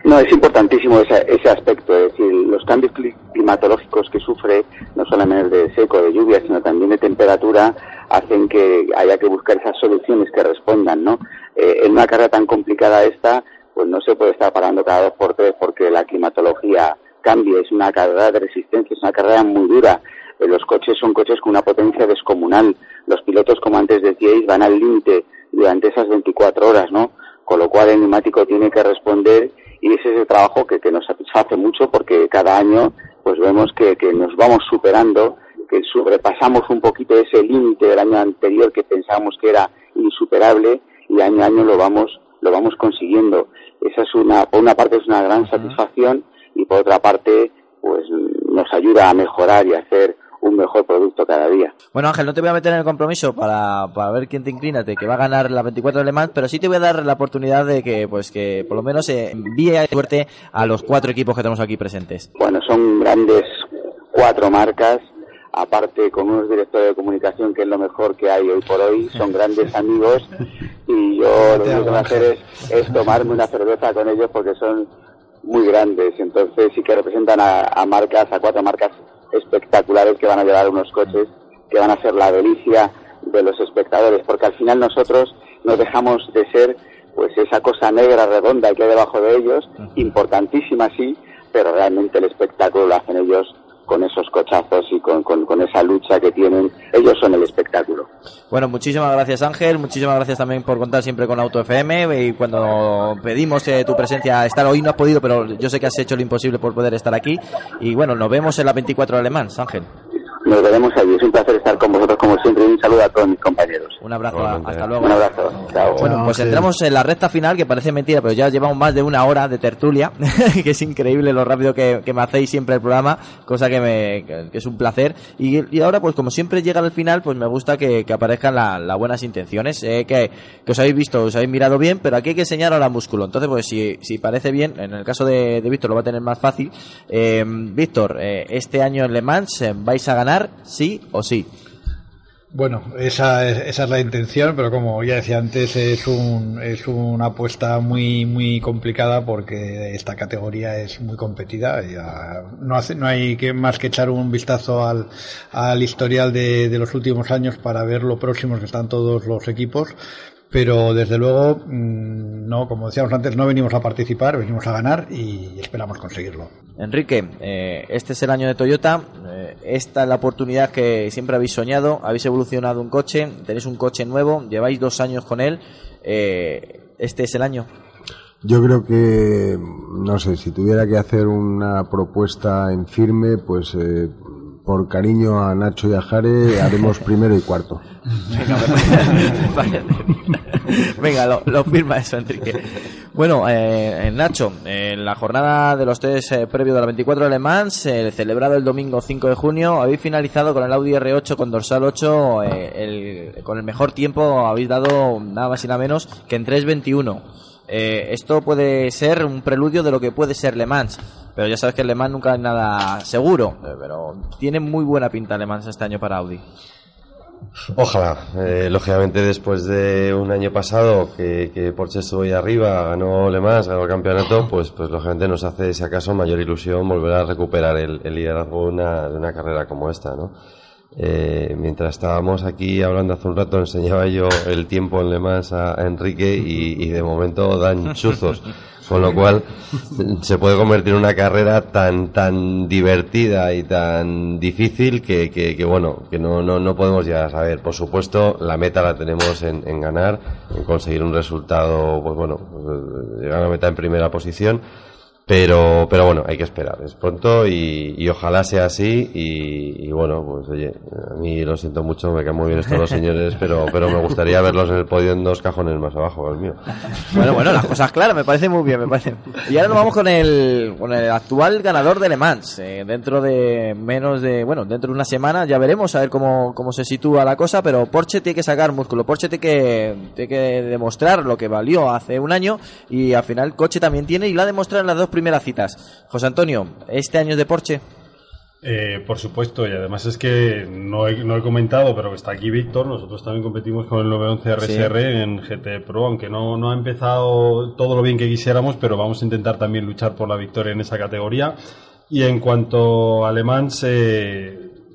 No, es importantísimo ese, ese aspecto, es decir, los cambios cli- climatológicos que sufre, no solamente de seco, de lluvia, sino también de temperatura, hacen que haya que buscar esas soluciones que respondan, ¿no? Eh, en una carrera tan complicada esta, pues no se puede estar parando cada dos por tres porque la climatología cambia, es una carrera de resistencia, es una carrera muy dura. Eh, los coches son coches con una potencia descomunal. Los pilotos, como antes decíais, van al límite durante esas 24 horas, ¿no? Con lo cual el neumático tiene que responder y ese es el trabajo que, que nos satisface mucho porque cada año pues vemos que, que nos vamos superando, que sobrepasamos un poquito ese límite del año anterior que pensábamos que era insuperable y año a año lo vamos lo vamos consiguiendo. Esa es una por una parte es una gran satisfacción y por otra parte pues nos ayuda a mejorar y a hacer un mejor producto cada día. Bueno, Ángel, no te voy a meter en el compromiso para, para ver quién te inclina, que va a ganar la 24 de Le Mans, pero sí te voy a dar la oportunidad de que, pues, que por lo menos eh, envíe suerte a los cuatro equipos que tenemos aquí presentes. Bueno, son grandes cuatro marcas, aparte con unos directores de comunicación que es lo mejor que hay hoy por hoy, son grandes amigos y yo lo único que voy a hacer es, es tomarme una cerveza con ellos porque son muy grandes, entonces sí que representan a, a marcas, a cuatro marcas espectaculares que van a llevar unos coches que van a ser la delicia de los espectadores, porque al final nosotros no dejamos de ser pues esa cosa negra redonda que hay debajo de ellos, importantísima sí, pero realmente el espectáculo lo hacen ellos con esos cochazos y con, con, con esa lucha que tienen. Ellos son el espectáculo. Bueno, muchísimas gracias Ángel, muchísimas gracias también por contar siempre con Auto FM y cuando pedimos eh, tu presencia estar hoy no has podido, pero yo sé que has hecho lo imposible por poder estar aquí y bueno, nos vemos en la 24 de Alemán, Ángel. Nos veremos allí. Es un placer estar con vosotros como siempre y un saludo a todos mis compañeros. Un abrazo, hasta luego. Un abrazo. Chao. Bueno, pues entramos en la recta final, que parece mentira, pero ya llevamos más de una hora de tertulia, que es increíble lo rápido que, que me hacéis siempre el programa, cosa que, me, que, es un placer. Y, y ahora, pues como siempre llega al final, pues me gusta que, que aparezcan la- las buenas intenciones, eh, que, que os habéis visto, os habéis mirado bien, pero aquí hay que enseñar ahora músculo. Entonces, pues si, si parece bien, en el caso de, de Víctor lo va a tener más fácil. Eh, Víctor, eh, este año en Le Mans eh, vais a ganar, sí o sí. Bueno, esa es, esa es la intención, pero como ya decía antes, es, un, es una apuesta muy muy complicada porque esta categoría es muy competida. No, hace, no hay que más que echar un vistazo al, al historial de, de los últimos años para ver lo próximos que están todos los equipos pero desde luego, mm, no, como decíamos antes, no venimos a participar, venimos a ganar y esperamos conseguirlo. Enrique, eh, este es el año de Toyota, eh, esta es la oportunidad que siempre habéis soñado, habéis evolucionado un coche, tenéis un coche nuevo, lleváis dos años con él, eh, este es el año. Yo creo que, no sé, si tuviera que hacer una propuesta en firme, pues eh, por cariño a Nacho y a Jare haremos primero y cuarto. Venga, lo, lo firma eso, Enrique. Bueno, eh, Nacho, en la jornada de los test eh, previo de la 24 de Le Mans, eh, celebrado el domingo 5 de junio, habéis finalizado con el Audi R8 con dorsal 8, eh, el, con el mejor tiempo habéis dado nada más y nada menos que en 3.21. Eh, esto puede ser un preludio de lo que puede ser Le Mans, pero ya sabes que Le Mans nunca es nada seguro, eh, pero tiene muy buena pinta Le Mans este año para Audi. Ojalá. Eh, lógicamente, después de un año pasado que, que Porsche estuvo ahí arriba, ganó Le Mans, ganó el campeonato, pues, pues lógicamente nos hace, si acaso, mayor ilusión volver a recuperar el, el liderazgo de una, de una carrera como esta, ¿no? Eh, mientras estábamos aquí hablando hace un rato, enseñaba yo el tiempo en Le Mans a, a Enrique y, y de momento dan chuzos. Con lo cual se puede convertir en una carrera tan tan divertida y tan difícil que, que, bueno, que no, no, no podemos llegar a saber. Por supuesto, la meta la tenemos en, en ganar, en conseguir un resultado, pues bueno, pues, llegar a la meta en primera posición. Pero, pero bueno, hay que esperar, es pronto y, y ojalá sea así y, y, bueno, pues oye, a mí lo siento mucho, me caen muy bien estos dos señores, pero, pero me gustaría verlos en el podio en dos cajones más abajo, el mío. Bueno, bueno, las cosas claras, me parece muy bien, me parece. Y ahora nos vamos con el, con el actual ganador de Le Mans. Eh, dentro de menos de, bueno, dentro de una semana ya veremos a ver cómo, cómo se sitúa la cosa, pero Porsche tiene que sacar músculo, Porsche tiene que, tiene que demostrar lo que valió hace un año y al final el coche también tiene y lo ha demostrado en las dos primeras citas. José Antonio, ¿este año es de Porsche? Eh, por supuesto, y además es que no he, no he comentado, pero está aquí Víctor, nosotros también competimos con el 911 RSR Sí. en GT Pro, aunque no, no ha empezado todo lo bien que quisiéramos, pero vamos a intentar también luchar por la victoria en esa categoría. Y en cuanto a Alemán,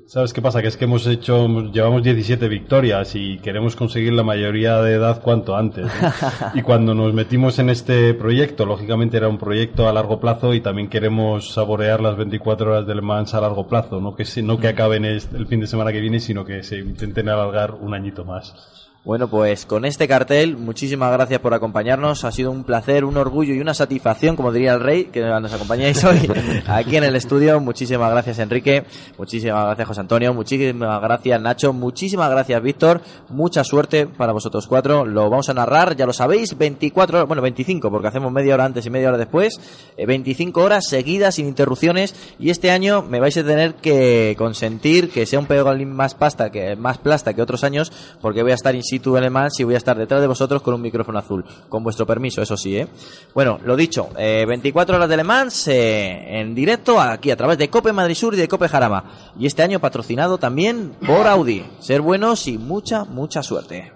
¿sabes qué pasa? Que es que hemos hecho, llevamos 17 victorias y queremos conseguir la mayoría de edad cuanto antes. ¿no? y cuando nos metimos en este proyecto, lógicamente era un proyecto a largo plazo y también queremos saborear las 24 horas del Mans a largo plazo, no que, se- no que acaben el fin de semana que viene, sino que se intenten alargar un añito más. Bueno, pues con este cartel, muchísimas gracias por acompañarnos. Ha sido un placer, un orgullo y una satisfacción, como diría el rey, que nos acompañáis hoy aquí en el estudio. Muchísimas gracias, Enrique. Muchísimas gracias, José Antonio. Muchísimas gracias, Nacho. Muchísimas gracias, Víctor. Mucha suerte para vosotros cuatro. Lo vamos a narrar, ya lo sabéis, 24 horas, bueno, 25, porque hacemos media hora antes y media hora después. Eh, 25 horas seguidas, sin interrupciones. Y este año me vais a tener que consentir que sea un pelín más pasta, que más plasta que otros años, porque voy a estar in Le Mans y voy a estar detrás de vosotros con un micrófono azul. Con vuestro permiso, eso sí, ¿eh? Bueno, lo dicho, eh, 24 horas de Le eh, en directo aquí a través de Cope Madrid Sur y de Cope Jarama. Y este año patrocinado también por Audi. Ser buenos y mucha, mucha suerte.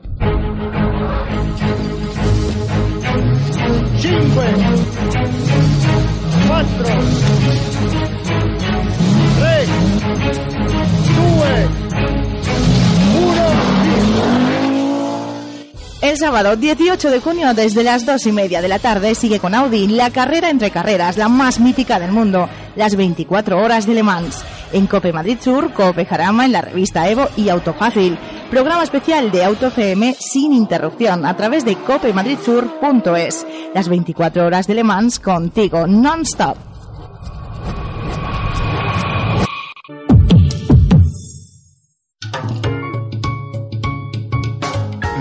5, 4, El sábado 18 de junio desde las 2 y media de la tarde sigue con Audi la carrera entre carreras, la más mítica del mundo, las 24 horas de Le Mans. En Cope Madrid Sur, Cope Jarama, en la revista Evo y Autofácil. Programa especial de Auto FM sin interrupción a través de copemadridsur.es. Las 24 horas de Le Mans contigo non-stop.